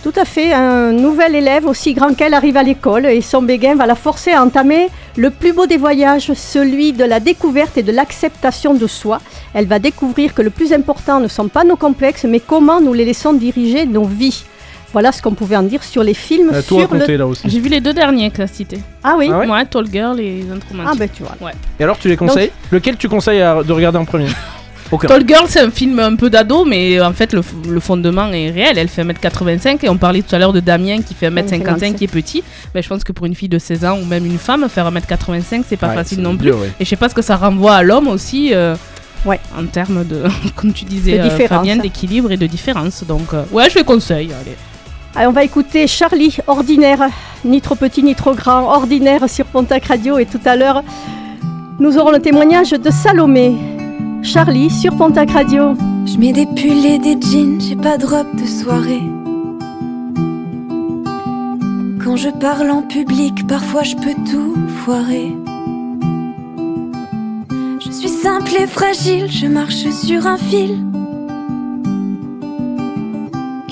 Tout à fait, un nouvel élève aussi grand qu'elle arrive à l'école et son béguin va la forcer à entamer le plus beau des voyages, celui de la découverte et de l'acceptation de soi. Elle va découvrir que le plus important ne sont pas nos complexes, mais comment nous les laissons diriger nos vies. Voilà ce qu'on pouvait en dire sur les films. Euh, sur le... J'ai vu les deux derniers que t'as cités. Ah oui Ah ouais Ouais, Tall Girl et Les Intromantiques. Ah ben tu vois. Ouais. Et alors, tu les conseilles Lequel tu conseilles à- de regarder en premier *laughs* Aucun. Tall Girl, c'est un film un peu d'ado, mais en fait, le, f- le fondement est réel. Elle fait 1m85 et on parlait tout à l'heure de Damien qui fait 1m51 qui est petit. Ben, je pense que pour une fille de 16 ans ou même une femme, faire 1m85, c'est pas Ouais, facile non plus. dur, ouais. Et je sais pas ce que ça renvoie à l'homme aussi. euh, Ouais. En termes de, *laughs* comme tu disais, De euh, d'équilibre et de différence. Donc, euh, ouais, je les conseille. Allez. Allez, on va écouter Charlie, ordinaire, ni trop petit ni trop grand, ordinaire sur Pontac Radio. Et tout à l'heure, nous aurons le témoignage de Salomé. Charlie sur Pontac Radio. Je mets des pulls et des jeans, j'ai pas de robe de soirée. Quand je parle en public, parfois je peux tout foirer. Je suis simple et fragile, je marche sur un fil.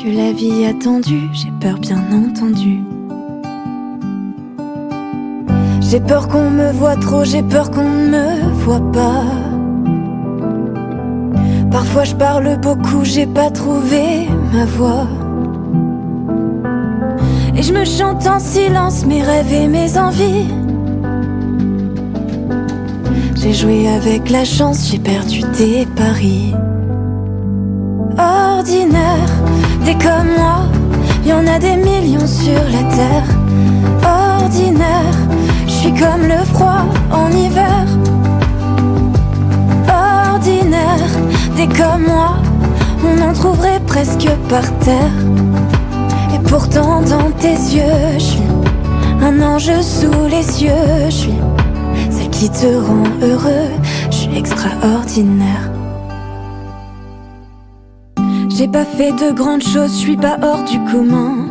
Que la vie a tendu, j'ai peur bien entendu. J'ai peur qu'on me voit trop, j'ai peur qu'on ne me voit pas. Parfois je parle beaucoup, j'ai pas trouvé ma voix. Et je me chante en silence mes rêves et mes envies. J'ai joué avec la chance, j'ai perdu des paris. Ordinaire, des comme moi, y en a des millions sur la terre. Ordinaire, je suis comme le froid en hiver. Ordinaire, des comme moi, on en trouverait presque par terre. Et pourtant dans tes yeux, je suis un ange sous les cieux, je suis celle qui te rend heureux, je suis extraordinaire. J'ai pas fait de grandes choses, je suis pas hors du commun.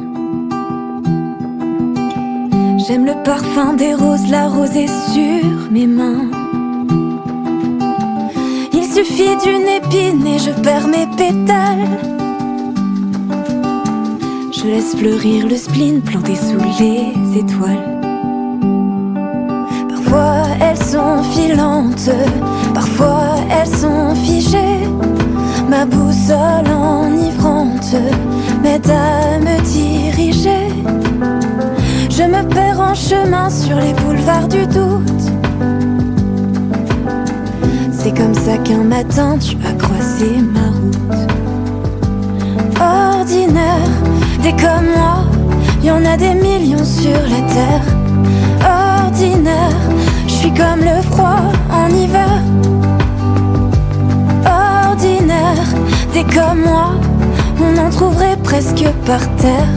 J'aime le parfum des roses, la rosée sur mes mains. Il suffit d'une épine et je perds mes pétales. Je laisse fleurir le spleen planté sous les étoiles. Parfois elles sont filantes, parfois elles sont figées. Ma boussole enivrante m'aide à me diriger. Je me perds en chemin sur les boulevards du doute. C'est comme ça qu'un matin tu as croisé ma route. Ordinaire, des comme moi, y en a des millions sur la terre. Ordinaire, je suis comme le froid en hiver. Des comme moi, on en trouverait presque par terre.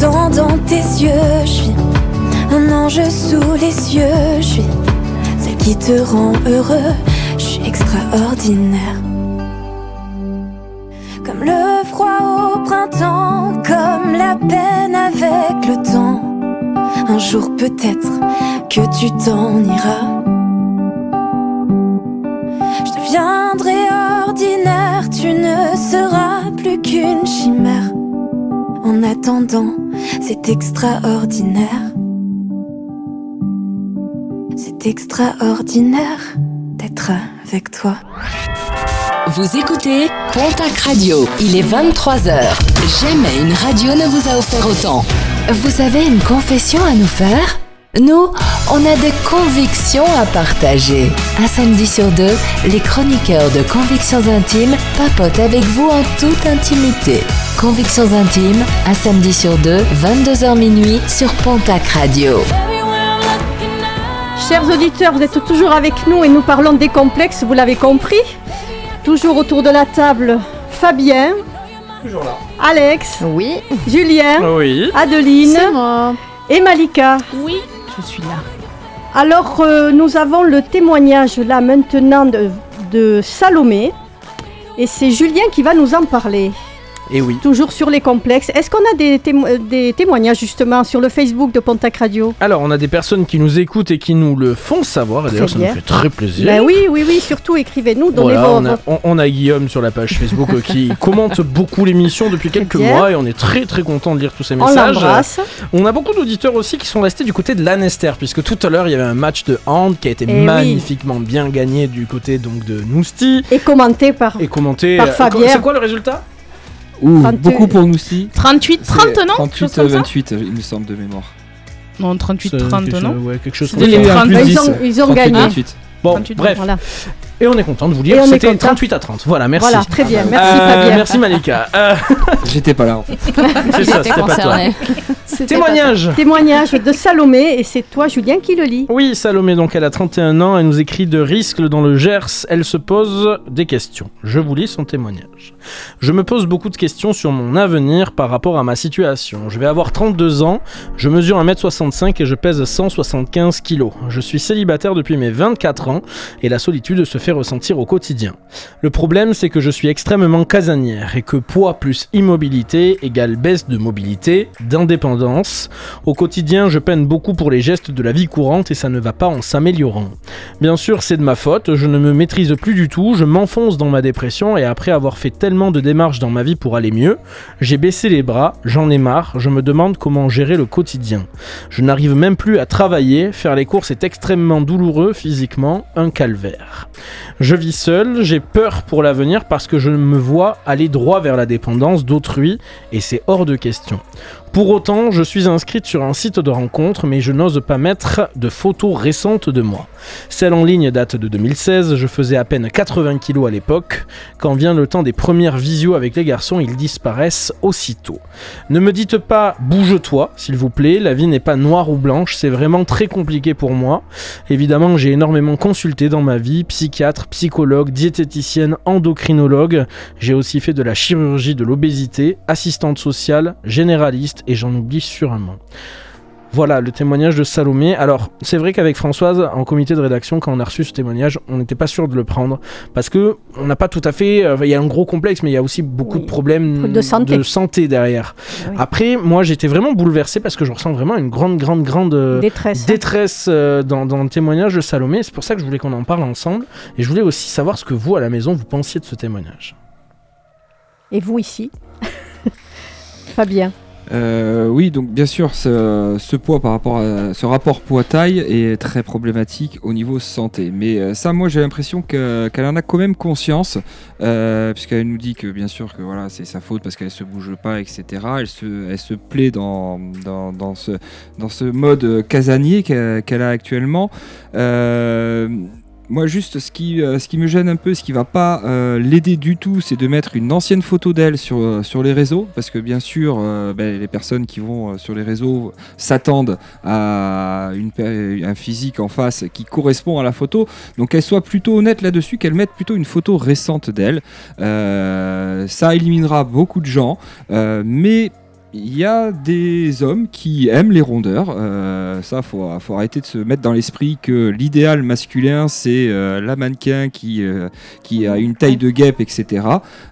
temps dans tes yeux, je suis un ange sous les cieux, je suis celle qui te rend heureux, je suis extraordinaire. Comme le froid au printemps, comme la peine avec le temps. Un jour peut-être que tu t'en iras. Tu ne seras plus qu'une chimère. En attendant, c'est extraordinaire. C'est extraordinaire d'être avec toi. Vous écoutez Pontac Radio. Il est 23h. Jamais une radio ne vous a offert autant. Vous avez une confession à nous faire? Nous, on a des convictions à partager. Un samedi sur deux, les chroniqueurs de Convictions Intimes papotent avec vous en toute intimité. Convictions Intimes, un samedi sur deux, 22h minuit sur Pontac Radio. Chers auditeurs, vous êtes toujours avec nous et nous parlons des complexes, vous l'avez compris. Toujours autour de la table, Fabien. Toujours là. Alex. Oui. Julien. Oui. Adeline. C'est moi. Et Malika. Oui, je suis là. Alors, euh, nous avons le témoignage là maintenant de, de Salomé. Et c'est Julien qui va nous en parler. Et oui. Toujours sur les complexes. Est-ce qu'on a des, témo- euh, des témoignages justement sur le Facebook de Pontac Radio? Alors, on a des personnes qui nous écoutent et qui nous le font savoir. Et d'ailleurs, ça nous fait très plaisir. Ben oui, oui, oui, surtout écrivez-nous, Voilà, on, a, on- on a Guillaume sur la page Facebook euh, qui *laughs* commente beaucoup l'émission depuis quelques bien. mois et on est très très content de lire tous ces On messages. l'embrasse. On a beaucoup d'auditeurs aussi qui sont restés du côté de l'Anester puisque tout à l'heure il y avait un match de hand qui a été Eh oui. magnifiquement bien gagné du côté donc de Nousti Et commenté par... et commenté. Par euh, Fabien. C'est quoi le résultat? Ouh, 30. beaucoup pour nous aussi. 38, 30 non 38 Chose comme ça 28, il me semble de mémoire. Non, 38, C'est 30 quelque non chose- Ouais, quelque chose C'était comme les ça. 30. Ben, ils 10, ont, ils ont 38, gagné. 28. Bon, 38, bref. Voilà. Et on est content de vous dire est c'était content. 38 à 30. Voilà, merci. Voilà, très bien. Merci Euh, Fabien. Merci Malika. Euh, *laughs* J'étais pas là en fait. c'est ça, c'était pas toi. *laughs* Témoignage Témoignage de Salomé et c'est toi Julien qui le lit. Oui, Salomé, donc elle a 31 ans, elle nous écrit de Riscle dans le Gers, elle se pose des questions. Je vous lis son témoignage. Je me pose beaucoup de questions sur mon avenir par rapport à ma situation. Je vais avoir 32 ans, je mesure 1m65 et je pèse 175 kg. Je suis célibataire depuis mes 24 ans et la solitude se fait ressentir au quotidien. Le problème, c'est que je suis extrêmement casanière et que poids plus immobilité égale baisse de mobilité, d'indépendance. Au quotidien, je peine beaucoup pour les gestes de la vie courante et ça ne va pas en s'améliorant. Bien sûr, c'est de ma faute, je ne me maîtrise plus du tout, je m'enfonce dans ma dépression et après avoir fait tellement de démarches dans ma vie pour aller mieux, j'ai baissé les bras, j'en ai marre, je me demande comment gérer le quotidien. Je n'arrive même plus à travailler, faire les courses est extrêmement douloureux physiquement, un calvaire. Je vis seul, j'ai peur pour l'avenir parce que je me vois aller droit vers la dépendance d'autrui et c'est hors de question. Pour autant, je suis inscrite sur un site de rencontre, mais je n'ose pas mettre de photos récentes de moi. Celle en ligne date de 2016, je faisais à peine 80 kilos à l'époque. Quand vient le temps des premières visios avec les garçons, ils disparaissent aussitôt. Ne me dites pas bouge-toi, s'il vous plaît, la vie n'est pas noire ou blanche, c'est vraiment très compliqué pour moi. Évidemment, j'ai énormément consulté dans ma vie, psychiatre, psychologue, diététicienne, endocrinologue. J'ai aussi fait de la chirurgie de l'obésité, assistante sociale, généraliste et j'en oublie sûrement. Voilà le témoignage de Salomé. Alors, c'est vrai qu'avec Françoise, en comité de rédaction, quand on a reçu ce témoignage, on n'était pas sûr de le prendre parce que on n'a pas tout à fait. euh, Il y a un gros complexe, mais il y a aussi beaucoup Oui. de problèmes De santé. derrière. Oui. Après, moi, j'étais vraiment bouleversé parce que je ressens vraiment une grande, grande, grande euh, Détresse. détresse euh, dans, dans le témoignage de Salomé. C'est pour ça que je voulais qu'on en parle ensemble. Et je voulais aussi savoir ce que vous, à la maison, vous pensiez de ce témoignage. Et vous ici? *laughs* Fabien. Euh, oui, donc bien sûr, ce, poids par rapport à ce rapport poids-taille est très problématique au niveau santé. Mais euh, ça, moi, j'ai l'impression que- qu'elle en a quand même conscience, euh, puisqu'elle nous dit que bien sûr que voilà, c'est sa faute parce qu'elle se bouge pas, etc. Elle se, elle se plaît dans, dans, dans ce, dans ce mode casanier qu'elle a actuellement. Euh, moi, juste ce qui, euh, ce qui me gêne un peu, ce qui va pas euh, l'aider du tout, c'est de mettre une ancienne photo d'elle sur, euh, les réseaux. Parce que, bien sûr, ben, les personnes qui vont sur les réseaux s'attendent à un physique en face qui correspond à la photo. Donc, qu'elle soit plutôt honnête là-dessus, qu'elle mette plutôt une photo récente d'elle. Ça éliminera beaucoup de gens. Mais il y a des hommes qui aiment les rondeurs. Euh, ça, faut, faut arrêter de se mettre dans l'esprit que l'idéal masculin, c'est euh, la mannequin qui, euh, qui a une taille de guêpe, etc.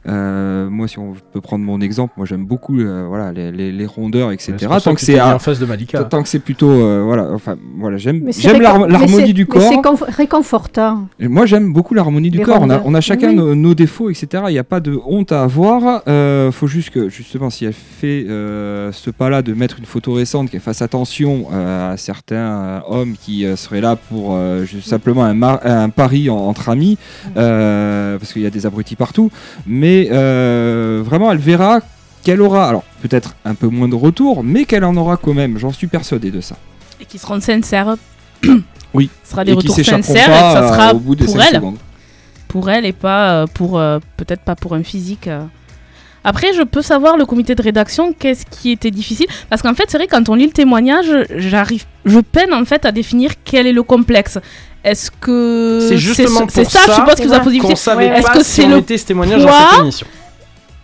Euh, moi, si on peut prendre mon exemple, moi j'aime beaucoup euh, voilà, les, les- les rondeurs, etc. c'est tant que c'est en face de Malika. Tant que c'est plutôt, euh, voilà, enfin, voilà, j'aime, c'est l'harmonie c'est- du mais c'est corps. conf- réconfortant. Et Moi, j'aime beaucoup l'harmonie du Les corps. On a, on a chacun Oui. nos, nos défauts, etc. Il n'y a pas de honte à avoir. Euh, faut juste que, justement, si elle fait euh, ce pas-là de mettre une photo récente, qu'elle fasse attention euh, à certains euh, hommes qui seraient là pour juste simplement un, mar- un pari en- entre amis, euh, parce qu'il y a des abrutis partout. Mais vraiment, elle verra qu'elle aura, alors peut-être un peu moins de retour, mais qu'elle en aura quand même. J'en suis persuadé de ça. Et qui seront sincères. *coughs* Oui. Ce sera des Et qui retours sincères et que ça sera au bout des pour elle. secondes. Pour elle et pas pour. Peut-être pas pour un physique. Après, je peux savoir le comité de rédaction, qu'est-ce qui était difficile. Parce qu'en fait, c'est vrai, quand on lit le témoignage, j'arrive. Je peine en fait à définir quel est le complexe. Est-ce que. C'est justement c'est pour ça, je suppose que vous a savait Est-ce que si c'est le mettait ce témoignage dans cette émission.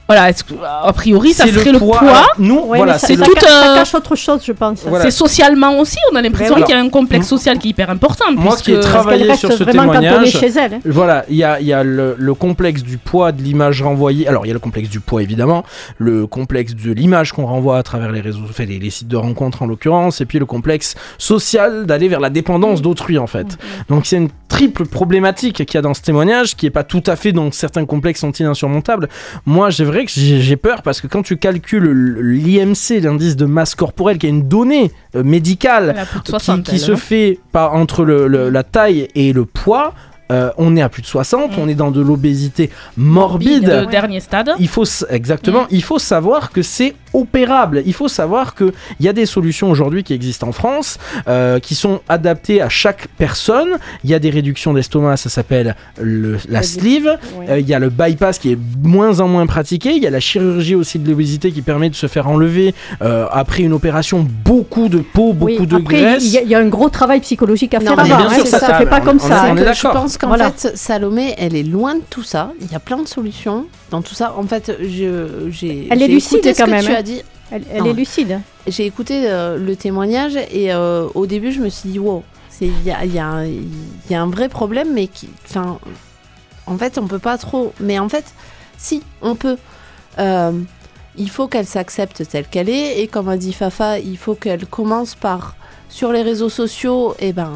Voilà, est-ce que- a priori, ça C'est le serait le poids. poids. Alors, nous, Ouais, voilà, ça, c'est ça le- tout, ca- ça euh, cache autre chose, je pense. Voilà. C'est socialement aussi, on a l'impression qu'il y a un complexe social qui est hyper important. Moi puisque- qui ai travaillé reste sur ce témoignage, chez elle. hein. voilà, il y a, il y a le, le complexe du poids de l'image renvoyée. Alors, il y a le complexe du poids, évidemment, le complexe de l'image qu'on renvoie à travers les réseaux, enfin, les, les sites de rencontres en l'occurrence, et puis le complexe social d'aller vers la dépendance d'autrui, en fait. Donc, c'est une triple problématique qu'il y a dans ce témoignage, qui est pas tout à fait, donc certains complexes sont-ils insurmontables. Moi, c'est vrai que j'ai peur parce que quand tu calcules l'IMC, l'indice de masse corporelle, qui est une donnée euh, médicale, qui, 60, qui elle, se hein. fait par, entre le- le- la taille et le poids, euh, on est à plus de 60, on est dans de l'obésité morbide. Le dernier stade. Il faut exactement, Mm. il faut savoir que c'est opérable. Il faut savoir que il y a des solutions aujourd'hui qui existent en France, euh, qui sont adaptées à chaque personne. Il y a des réductions d'estomac, ça s'appelle le- la sleeve. Oui. Euh, il y a le bypass qui est moins en moins pratiqué. Il y a la chirurgie aussi de l'obésité qui permet de se faire enlever euh, après une opération beaucoup de peau, beaucoup Oui, de après, graisse. il y, a- il y a un gros travail psychologique à Non, faire bien hein, sûr, ça ça, se fait pas on- comme ça. on est je d'accord. pense qu'en Voilà. fait, Salomé, elle est loin de tout ça. Il y a plein de solutions dans tout ça. En fait, j'ai. Elle est lucide écouté ce que même, Tu hein. as dit. Elle, est lucide. J'ai écouté euh, le témoignage et euh, au début, je me suis dit, wow, il y a, il y, a, un- il y a un vrai problème, mais qui. Enfin, en fait, on peut pas trop. Mais en fait, si, on peut. Euh, il faut qu'elle s'accepte telle qu'elle est. Et comme a dit Fafa, il faut qu'elle commence par. Sur les réseaux sociaux, et ben.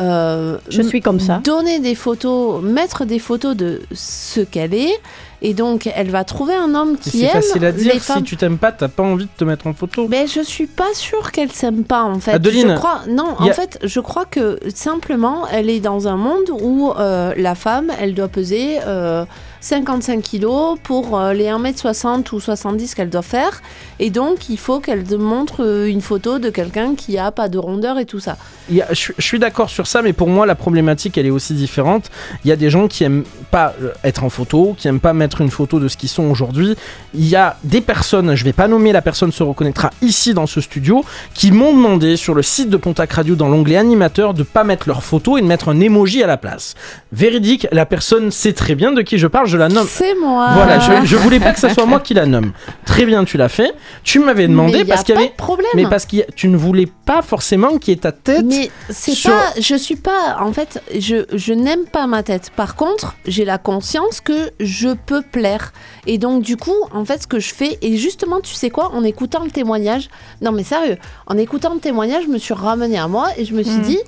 Euh, Je suis comme ça. Donner des photos, mettre des photos de ce qu'elle est. Et donc, elle va trouver un homme qui C'est aime facile à les dire. femmes. Si tu t'aimes pas, t'as pas envie de te mettre en photo. Mais je suis pas sûre qu'elle s'aime pas en fait. Adeline, je crois non, en a- fait, je crois que simplement elle est dans un monde où euh, la femme, elle doit peser euh, 55 kilos pour euh, les 1m60 ou 70 qu'elle doit faire et donc il faut qu'elle te montre euh, une photo de quelqu'un qui a pas de rondeur et tout ça. Il y a- je, suis- je suis d'accord sur ça, mais pour moi, la problématique, elle est aussi différente. Il y a des gens qui aiment pas euh, être en photo, qui aiment pas mettre une photo de ce qu'ils sont aujourd'hui. Il y a des personnes, je vais pas nommer, la personne se reconnaîtra ici dans ce studio, qui m'ont demandé sur le site de Pontac Radio, dans l'onglet animateur, de pas mettre leur photo et de mettre un emoji à la place. Véridique, la personne sait très bien de qui je parle, je la nomme. C'est moi. Voilà, je, je voulais pas que ce *laughs* soit moi qui la nomme. Très bien, tu l'as fait. Tu m'avais demandé Mais parce qu'il y pas avait. de problème. Mais parce que tu ne voulais pas forcément qu'il y ait ta tête. Mais c'est sur- pas, je suis pas, en fait, je, je n'aime pas ma tête. Par contre, j'ai la conscience que je peux plaire. Et donc, du coup, en fait, ce que je fais, et justement, tu sais quoi, en écoutant le témoignage, non mais sérieux, en écoutant le témoignage, je me suis ramenée à moi et je me suis Mhm. dit,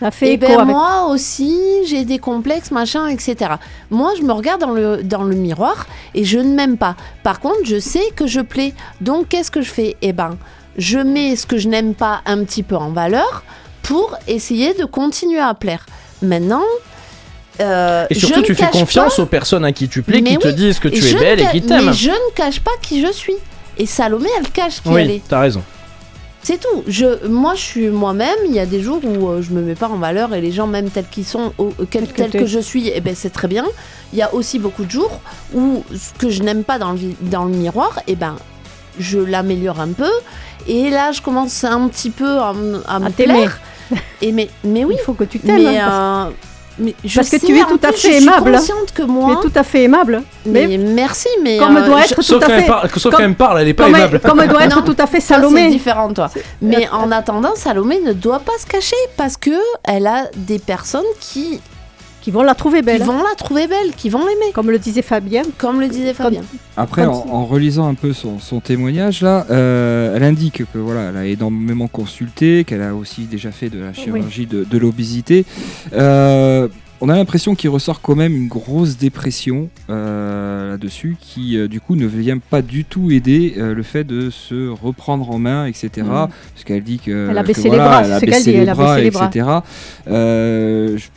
Ça fait et écho ben avec- moi aussi, j'ai des complexes, machin, etc. Moi, je me regarde dans le, dans le miroir et je ne m'aime pas. Par contre, je sais que je plais. Donc, qu'est-ce que je fais? Eh ben, je mets ce que je n'aime pas un petit peu en valeur pour essayer de continuer à plaire. Maintenant. euh, Et surtout, tu fais confiance pas- aux personnes à qui tu plais, Mais qui te oui, disent que tu es belle et qui t'aiment. Mais je ne cache pas qui je suis. Et Salomé, elle cache qui elle est. Oui, t'as raison. C'est tout. Je, moi, je suis moi-même. Il y a des jours où euh, je me mets pas en valeur et les gens, même tels qu'ils sont, au- euh, quel- Que tels t'es- que je suis, eh ben, c'est très bien. Il y a aussi beaucoup de jours où ce que je n'aime pas dans le, vi- dans le miroir, eh ben, je l'améliore un peu. Et là, je commence un petit peu à, à me plaire. Et mais, mais oui. Il faut que tu t'aimes. Mais, hein, parce- euh, Mais je Parce que sais, tu es en tout à plus, fait je suis aimable. hein. que je Tu es tout à fait plus, je suis aimable. consciente que Tu moi. es tout à fait aimable. Mais, merci, mais. Comme euh, doit je- être Sauf tout à fait. parle- sauf comme- quand elle parle, elle est pas comme elle- aimable. Comme elle doit être Non, tout à fait Salomé. C'est différent, toi. Mais en attendant, Salomé ne doit pas se cacher parce que elle a des personnes qui Qui vont la trouver belle. qui vont la trouver belle, qui vont l'aimer, Comme le disait Fabien. comme le disait Fabien. Après, en, relisant un peu son, son témoignage, là, euh, elle indique que voilà, elle a énormément consulté, qu'elle a aussi déjà fait de la chirurgie de, de l'obésité. Euh, on a l'impression qu'il ressort quand même une grosse dépression euh, là-dessus, qui euh, du coup ne vient pas du tout aider euh, le fait de se reprendre en main, etc. Mhm. Parce qu'elle dit que Elle a que baissé les voilà, bras, elle a c'est ce qu'elle baissé dit, les elle a bras, baissé les bras. etc. Euh, je-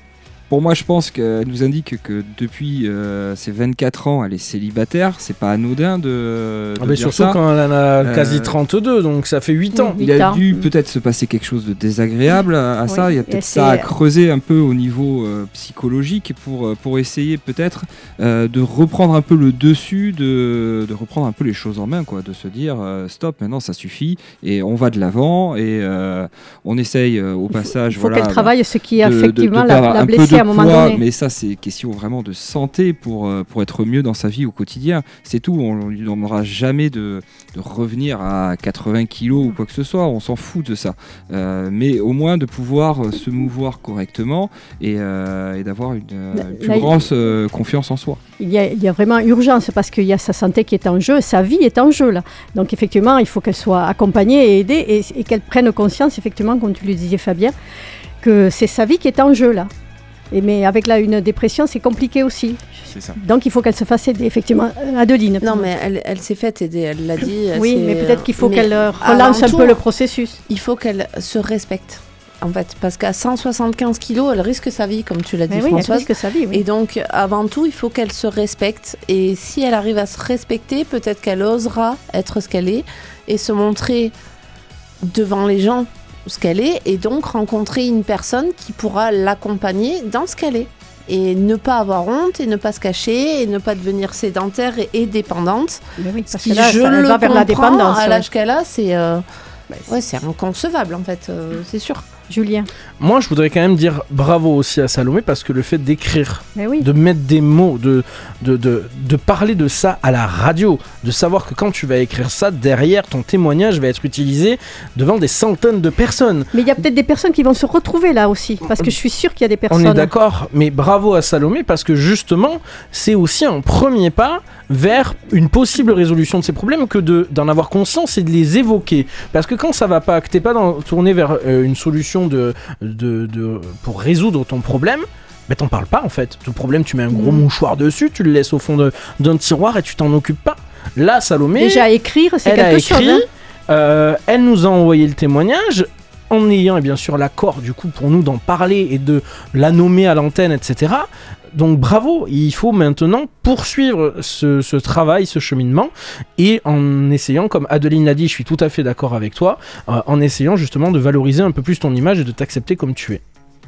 pour moi, je pense qu'elle nous indique que depuis euh, ses 24 ans, elle est célibataire. C'est pas anodin de. de Ah, mais dire surtout ça. quand elle en a quasi Euh, 32, donc ça fait 8 ans. Il a dû peut-être se passer quelque chose de désagréable à, à Oui, ça. Il y a peut-être ça à creuser un peu au niveau euh, psychologique pour, euh, pour essayer peut-être euh, de reprendre un peu le dessus, de, de reprendre un peu les choses en main, quoi, de se dire euh, stop, maintenant ça suffit et on va de l'avant et euh, on essaye euh, au passage. Il faut voilà, qu'elle travaille ce qui de- de- de effectivement l'a l'a de à un moment poids, donné. Mais ça, c'est question vraiment de santé pour, euh, pour être mieux dans sa vie au quotidien. C'est tout. On ne lui demandera jamais de, de revenir à 80 kilos ou quoi que ce soit. On s'en fout de ça. Euh, mais au moins de pouvoir euh, se mouvoir correctement et, euh, et d'avoir une, une plus là, il- grosse euh, confiance en soi. Il y, a, il y a vraiment urgence parce qu'il y a sa santé qui est en jeu, sa vie est en jeu là. Donc effectivement, il faut qu'elle soit accompagnée et aidée et, et qu'elle prenne conscience, effectivement, comme tu le disais Fabien, que c'est sa vie qui est en jeu là. Et mais avec là une dépression, c'est compliqué aussi. C'est ça. Donc il faut qu'elle se fasse aider, effectivement. Adeline. Non, mais elle, elle s'est faite aider, elle l'a dit. elle Oui, mais peut-être qu'il faut qu'elle euh, relance un peu le processus. Il faut qu'elle se respecte. En fait, parce qu'à 175 kilos, elle risque sa vie, comme tu l'as dit, oui, elle Françoise. risque sa vie, oui. Et donc, avant tout, il faut qu'elle se respecte. Et si elle arrive à se respecter, peut-être qu'elle osera être ce qu'elle est et se montrer devant les gens ce qu'elle est, et donc rencontrer une personne qui pourra l'accompagner dans ce qu'elle est. Et ne pas avoir honte, et ne pas se cacher, et ne pas devenir sédentaire et, dépendante. Mais oui, Ce parce qui, que là, je le vers la comprends, dépendance, à ouais. l'âge qu'elle a, c'est euh, ouais, c'est inconcevable en fait, euh, c'est sûr. Julien. Moi, je voudrais quand même dire bravo aussi à Salomé parce que le fait d'écrire, oui. de mettre des mots, de, de, de, de parler de ça à la radio, de savoir que quand tu vas écrire ça, derrière ton témoignage va être utilisé devant des centaines de personnes. Mais il y a peut-être des personnes qui vont se retrouver là aussi, parce que je suis sûre qu'il y a des personnes. On est d'accord, mais bravo à Salomé parce que justement, c'est aussi un premier pas vers une possible résolution de ces problèmes que de- d'en avoir conscience et de les évoquer. Parce que quand ça va pas, que t'es pas dans, tourné vers euh, une solution de, de, de- pour résoudre ton problème, ben t'en parles pas en fait. Ton problème, tu mets un gros Mm. mouchoir dessus, tu le laisses au fond d'un tiroir et tu t'en occupes pas. Là, Salomé, Déjà écrire, c'est quelque chose. écrit, hein. euh, elle nous a envoyé le témoignage en ayant et bien sûr l'accord du coup pour nous d'en parler et de la nommer à l'antenne, etc. Donc bravo, il faut maintenant poursuivre ce, ce travail, ce cheminement, et en essayant, comme Adeline l'a dit, je suis tout à fait d'accord avec toi, euh, en essayant justement de valoriser un peu plus ton image et de t'accepter comme tu es.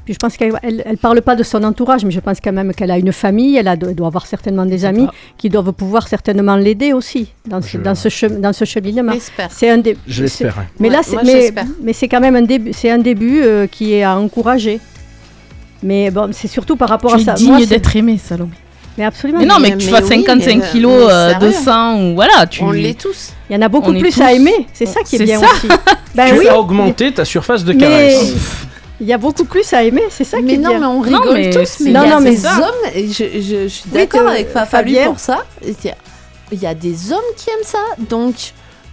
Puis je pense qu'elle elle, elle parle pas de son entourage, mais je pense quand même qu'elle a une famille, elle, a, elle doit avoir certainement des amis qui doivent pouvoir certainement l'aider aussi dans ce, Je- dans ce, chem- dans ce cheminement. J'espère. C'est un des. Je l'espère, ouais. Mais là, mais, c'est quand même un début, c'est un début euh, qui est à encourager. Mais bon, c'est surtout par rapport Tu à ça. digne Moi, c'est- d'être aimé, Salomé. Mais absolument. Mais non, mais que tu fasses oui, 55 mais, euh, kilos euh, de sérieux. sang ou voilà, tu. On l'est tous. Il y en a beaucoup plus à aimer. C'est ça qui est bien ça. aussi. *laughs* ben tu oui. as augmenté ta surface de Mais caresse. il y a beaucoup plus à aimer. C'est ça qui est non, bien. mais on Non, rigole mais tous, mais il Non, y a non, mais des ça- hommes, et je, je- je suis d'accord avec Fa- Fabi Fabien. pour ça, il y, a, il y a des hommes qui aiment ça, donc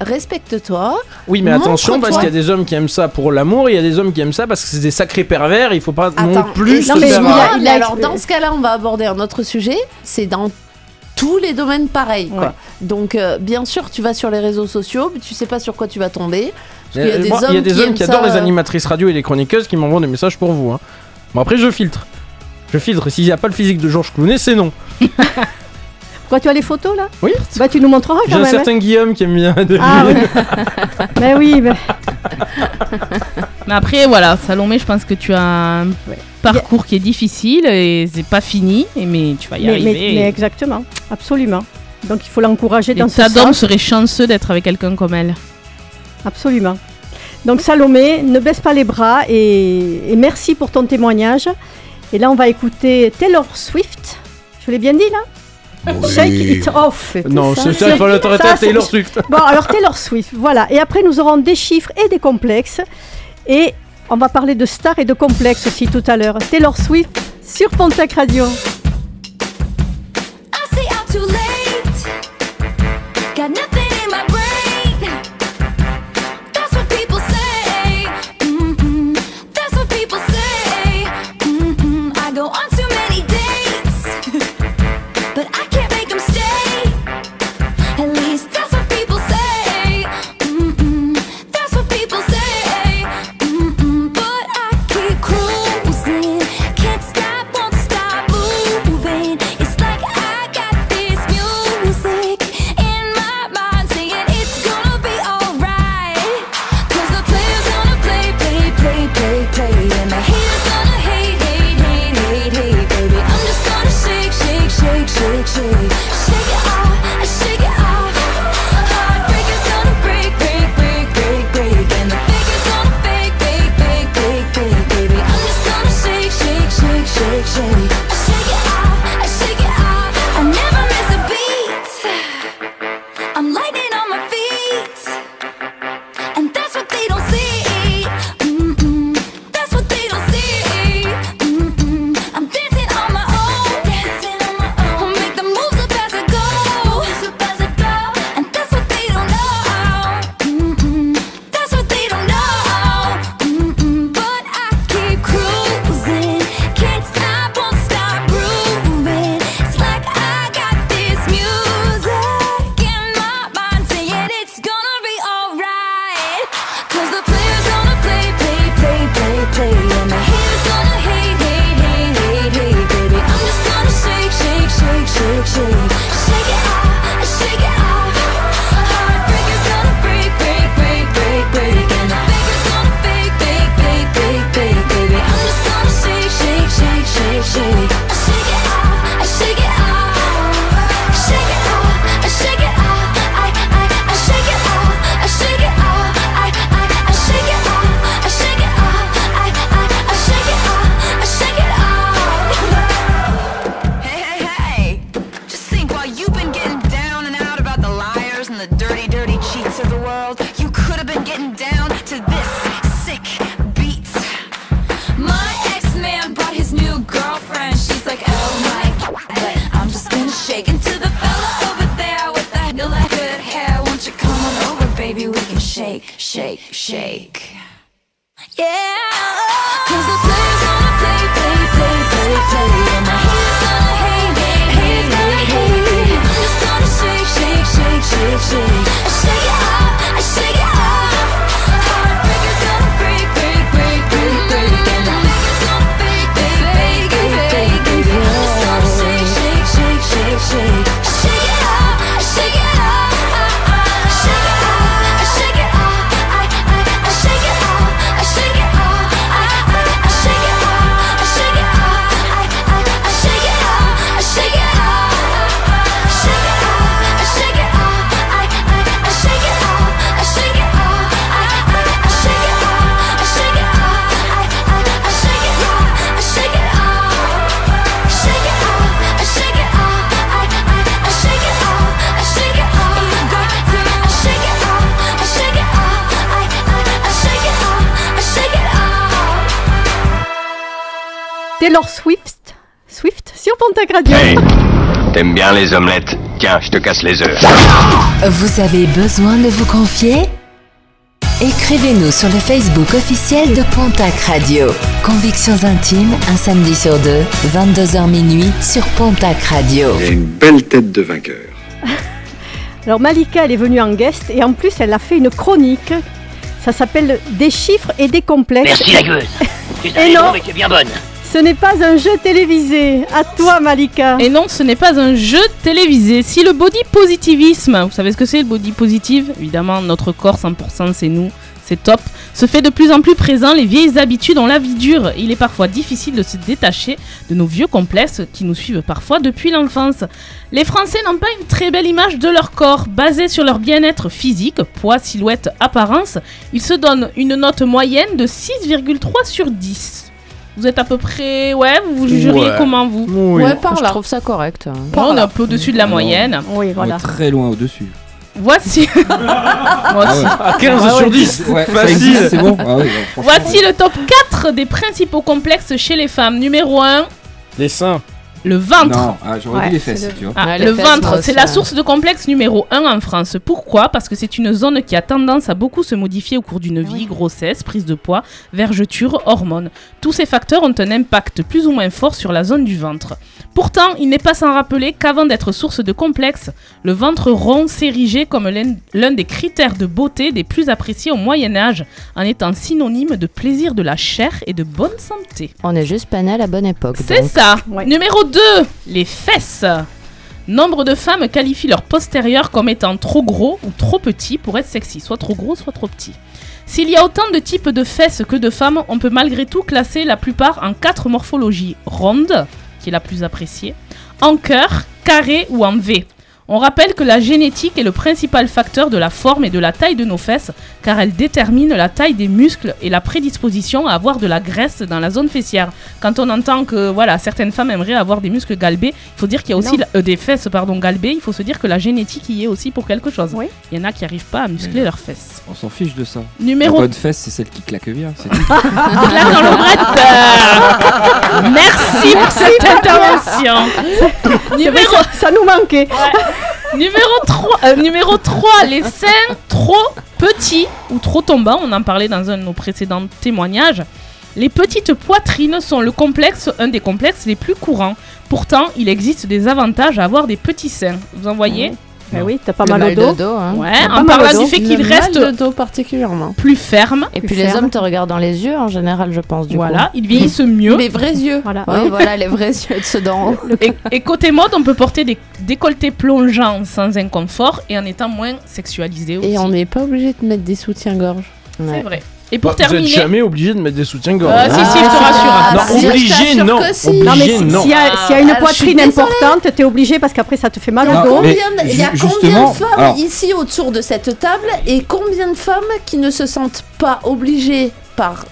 respecte-toi. Oui, mais attention, parce qu'il y a des hommes qui aiment ça pour l'amour, et il y a des hommes qui aiment ça parce que c'est des sacrés pervers, il faut pas non plus se non, mais faire- il a- mais alors dans ce cas-là, on va aborder un autre sujet, c'est dans tous les domaines pareils. Quoi. Donc, euh, bien sûr, tu vas sur les réseaux sociaux, mais tu sais pas sur quoi tu vas tomber. Y a Euh, des moi, hommes, il y a des qui, hommes qui ça, adorent les euh, animatrices radio et les chroniqueuses qui m'envoient des messages pour vous. hein. Bon, après, je filtre. Je filtre. S'il n'y a pas le physique de Georges Clooney, c'est non. *laughs* Quoi, tu as les photos là Oui. Bah, tu nous montreras quand même. J'ai un hein. certain. Guillaume qui aime bien. Ah *laughs* ben oui. mais oui. Mais... mais... après, voilà, Salomé, je pense que tu as un parcours qui est difficile et c'est pas fini, mais tu vas y arriver. Mais, exactement, absolument. Donc il faut l'encourager dans ce sens. serait chanceux d'être avec quelqu'un comme elle. Absolument. Donc Salomé, ne baisse pas les bras et merci pour ton témoignage. Et là, on va écouter Taylor Swift. Je l'ai bien dit là? Shake it off. Non, c'est pas l'autorité Taylor Swift. Bon, alors Taylor Swift, voilà. Et après, nous aurons des chiffres et des complexes. Et on va parler de stars et de complexes aussi tout à l'heure. Taylor Swift sur Pontac Radio. T'aimes bien les omelettes Tiens, je te casse les œufs. Vous avez besoin de vous confier? Écrivez-nous sur le Facebook officiel de Pontac Radio. Convictions intimes, un samedi sur deux, 22h minuit sur Pontac Radio. Il une belle tête de vainqueur. *laughs* Alors Malika, elle est venue en guest et en plus, elle a fait une chronique. Ça s'appelle Des chiffres et des complexes. Merci la gueuse. *laughs* Et non, tu bien bonne. Ce n'est pas un jeu télévisé. À toi, Malika. Et non, ce n'est pas un jeu télévisé. Si le body positivisme, vous savez ce que c'est le body positive? Évidemment, notre corps 100%, c'est nous, c'est top. Se fait de plus en plus présent, les vieilles habitudes ont la vie dure. Il est parfois difficile de se détacher de nos vieux complexes qui nous suivent parfois depuis l'enfance. Les Français n'ont pas une très belle image de leur corps. Basée sur leur bien-être physique, poids, silhouette, apparence, ils se donnent une note moyenne de 6,3 sur 10. Vous êtes à peu près. Ouais, vous vous jugeriez Ouais. comment vous? Oui. Ouais, par là. Je trouve ça correct. Ouais, On est un peu au-dessus de la moyenne. Oui, On est très loin au-dessus. Voici. Moi aussi. À 15 sur 10. Ouais, ça Facile. existe, c'est bon. Ah oui, non, franchement. Voici le top 4 des principaux complexes chez les femmes. Numéro 1, Les seins. Le ventre. Non, ah, j'aurais Ouais, dit les c'est fesses, le- tu vois. Ah, ventre, c'est la source de complexe numéro 1 en France. Pourquoi? Parce que c'est une zone qui a tendance à beaucoup se modifier au cours d'une vie, grossesse, prise de poids, vergeture, hormones. Tous ces facteurs ont un impact plus ou moins fort sur la zone du ventre. Pourtant, il n'est pas sans rappeler qu'avant d'être source de complexe, le ventre rond s'érigeait comme l'un des critères de beauté des plus appréciés au Moyen Âge, en étant synonyme de plaisir de la chair et de bonne santé. On est juste pas né à la bonne époque. C'est ça. Ouais. Numéro 2, les fesses. Nombre de femmes qualifient leur postérieur comme étant trop gros ou trop petit pour être sexy, soit trop gros, soit trop petit. S'il y a autant de types de fesses que de femmes, on peut malgré tout classer la plupart en quatre morphologies ronde, la plus appréciée, en cœur, carré ou en V. On rappelle que la génétique est le principal facteur de la forme et de la taille de nos fesses, car elle détermine la taille des muscles et la prédisposition à avoir de la graisse dans la zone fessière. Quand on entend que voilà, certaines femmes aimeraient avoir des muscles galbés, il faut dire qu'il y a aussi la- euh, des fesses pardon galbées. Il faut se dire que la génétique y est aussi pour quelque chose. Oui. Il y en a qui n'arrivent pas à muscler Mais- leurs fesses. On s'en fiche de ça. Numéro La bonne fesse, c'est celle qui claque bien. c'est *laughs* dans le Merci pour cette intervention. C'est vrai, Numéro ça, ça nous manquait. Numéro 3, euh, numéro 3, les seins trop petits ou trop tombants, on en parlait dans un de nos précédents témoignages. Les petites poitrines sont le complexe, un des complexes les plus courants. Pourtant, il existe des avantages à avoir des petits seins. Vous en voyez? Ben oui, t'as pas Le mal, mal au dos. de dos. hein. Ouais, en mal parlant du fait qu'il reste dos particulièrement. plus ferme. Et Plus puis les hommes te regardent dans les yeux en général, je pense. Du Voilà, coup. ils vieillissent mieux. Les vrais yeux. Voilà. Oui, voilà, les vrais yeux de ceux d'en haut. *laughs* Et, et côté mode, on peut porter des décolletés plongeants sans inconfort et en étant moins sexualisé aussi. Et on n'est pas obligé de mettre des soutiens-gorge. C'est vrai. Et pour Bah, vous êtes terminer, jamais obligé de mettre des soutiens-gorge. Ah, si, si, je te rassure. Non, si, je obligé, t'assure non. si. Obligé, Non, mais si- non. s'il y, a- s'il y a une alors, poitrine importante, t'es obligé parce qu'après ça te fait mal au dos. Il y a combien de femmes alors- ici autour de cette table et combien de femmes qui ne se sentent pas obligées par.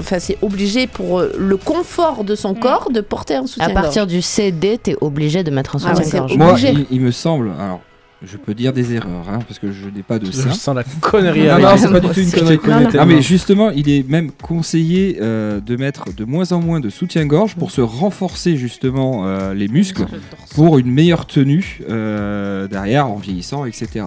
Enfin, c'est obligé pour euh, le confort de son corps de porter un À soutien-gorge. partir du CD, t'es obligé de mettre un Ah ouais, soutien-gorge. c'est Moi, obligé. il, il me semble. Alors, je peux dire des erreurs, hein, parce que je n'ai pas de Je sein. sens la connerie Non, non, c'est pas du tout une Je connerie. connais Ah, mais justement, il est même conseillé euh, de mettre de moins en moins de soutien-gorge pour se renforcer justement euh, les muscles pour une meilleure tenue euh, derrière en vieillissant, etc.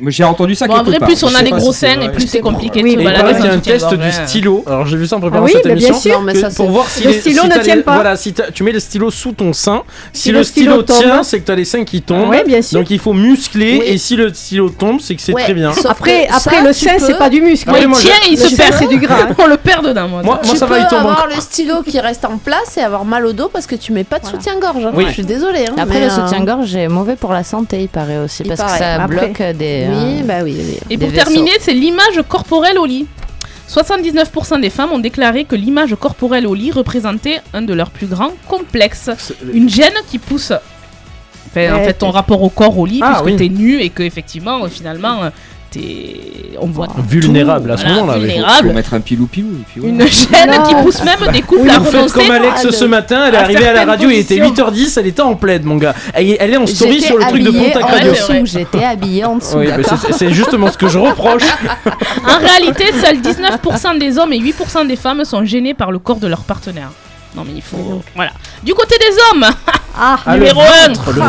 Moi, j'ai entendu ça Bon, en quelque vrai, part. plus on a des gros si vrai. et plus c'est compliqué Oui, se il y a un test du stylo. Alors j'ai vu ça en Ah préparant oui, cette mais bien émission. sûr. Mais ça, pour voir si Le les- stylo si ne tient les- pas. Voilà, si tu mets le stylo sous ton sein, si, Si le le stylo, stylo tient, tombe. c'est que t'as les seins qui tombent. Oui, bien sûr. Donc il faut muscler Oui. et si le stylo tombe, c'est que c'est très bien. Après, le tu sein, c'est pas du muscle. Il tient, je- il se perd. c'est du gras. *laughs* On le perd dedans, moi. Tu ça va, peux il tombe avoir le stylo qui reste en place et avoir mal au dos parce que tu mets pas de soutien-gorge. hein. Je suis désolée. hein, Après, le euh, soutien-gorge est mauvais pour la santé, il paraît aussi, parce que ça bloque des. Oui, euh, bah oui. oui. Et pour terminer, c'est l'image corporelle au lit. 79% des femmes ont déclaré que l'image corporelle au lit représentait un de leurs plus grands complexes. Une gêne qui pousse enfin, en fait ton rapport au corps au lit, Ah, puisque oui. t'es nu et que effectivement, euh, finalement, euh, t'es... on voit Vulnérable tout, à ce voilà, moment-là. oui. Faut vulnérable. mettre un et puis voilà. Une gêne Non. qui pousse même des couples Oui, à renoncer comme Alex de- ce matin, elle est arrivée à la radio, il était positions. 8h10, elle était en plaid, mon gars. Elle, elle est en story sur le truc de Pontac Radio. J'étais habillée en dessous, Oui, c'est justement ce que je reproche. *laughs* En réalité, seuls 19% des hommes et 8% des femmes sont gênés par le corps de leur partenaire. Non mais il faut... Voilà. Du côté des hommes, *laughs* Ah, Ah, Numéro le un. ventre, le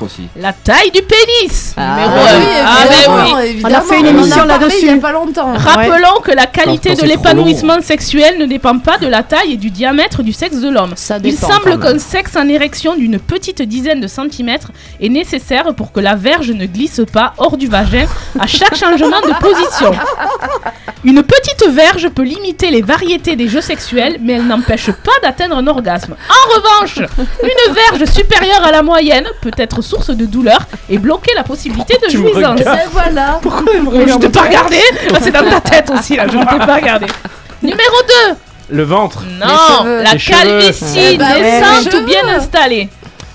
le aussi. la taille du pénis. Ah, Numéro ah 1. oui, ah ben évidemment, oui. On a fait une émission là-dessus. Il y a pas longtemps. Rappelons que la qualité Quand- quand de c'est trop l'épanouissement sexuel ne dépend pas de la taille et du diamètre du sexe de l'homme. Ça Il dépend. semble quand même. qu'un sexe en érection d'une petite dizaine de centimètres est nécessaire pour que la verge ne glisse pas hors du vagin à chaque changement de position. Une petite verge peut limiter les variétés des jeux sexuels, mais elle n'empêche pas d'atteindre un orgasme. En revanche, une verge supérieure à la moyenne peut être source de douleur et bloquer la possibilité de jouissance. Et voilà. Pourquoi elle me Mais je regarde t'ai pas regardé Ah, C'est dans ta *laughs* tête aussi là, je ne t'ai pas regardé. Numéro 2 Le ventre. Non, cheveux. la cheveux. calvitie Eh ben, naissante les ou bien installée.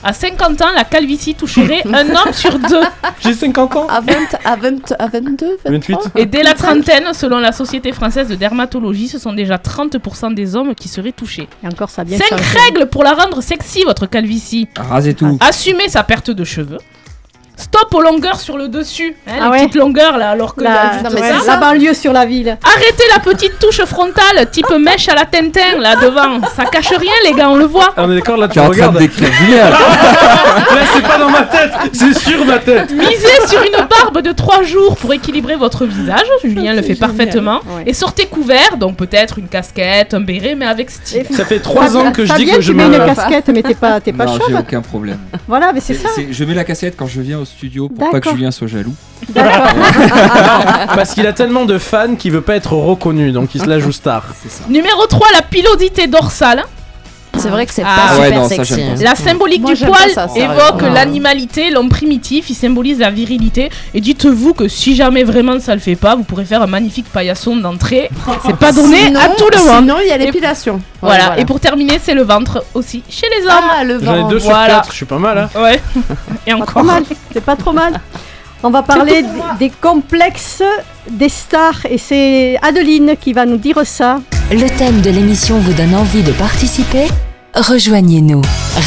À 50 ans, la calvitie toucherait *laughs* un homme sur deux. J'ai 50 ans. À, 20, à, 20, à 22, 23 Et dès la trentaine, selon la Société française de dermatologie, ce sont déjà 30% des hommes qui seraient touchés. Et encore, ça a bien 5 changé. règles pour la rendre sexy, votre calvitie. Rasez tout. Assumer sa perte de cheveux. Stop aux longueurs sur le dessus. hein, Ah les ouais. petites longueurs là, alors que. La, ouais, ça. la banlieue sur la ville. Arrêtez la petite touche frontale, type mèche à la Tintin là devant. Ça cache rien, les gars, on le voit. Ah, on est d'accord là, tu regardes. de décrire Julien. *laughs* là. C'est pas dans ma tête, c'est sur ma tête. Misez sur une barbe de 3 jours pour équilibrer votre visage. Julien le fait parfaitement. Ouais. Et sortez couvert, donc peut-être une casquette, un béret, mais avec style. Ça fait 3 ans que je dis que je tu mets me. une casquette, mais t'es pas, t'es pas Non, j'ai chauve. aucun problème. Voilà, mais c'est ça. Je mets la cassette quand je viens au studio pour pas que. Julien soit jaloux. *laughs* Parce qu'il a tellement de fans qu'il veut pas être reconnu, donc il se la joue star. Numéro 3, la pilosité dorsale. C'est vrai que c'est Ah. pas Ah super ouais, non, ça, sexy. pas. La symbolique Moi, du poil ça, évoque Non. l'animalité, l'homme primitif, il symbolise la virilité. Et dites-vous que si jamais vraiment ça le fait pas, vous pourrez faire un magnifique paillasson d'entrée. C'est pas donné Sinon- à tout le monde. Sinon, il y a l'épilation. Voilà. et pour terminer, c'est le ventre aussi chez les hommes. Ah, le J'en ai ventre. 2 sur Voilà. 4, je suis pas mal hein. Ouais. *laughs* Et encore. trop mal. C'est pas trop mal. On va parler des complexes des stars et c'est Adeline qui va nous dire ça. Le thème de l'émission vous donne envie de participer? Rejoignez-nous.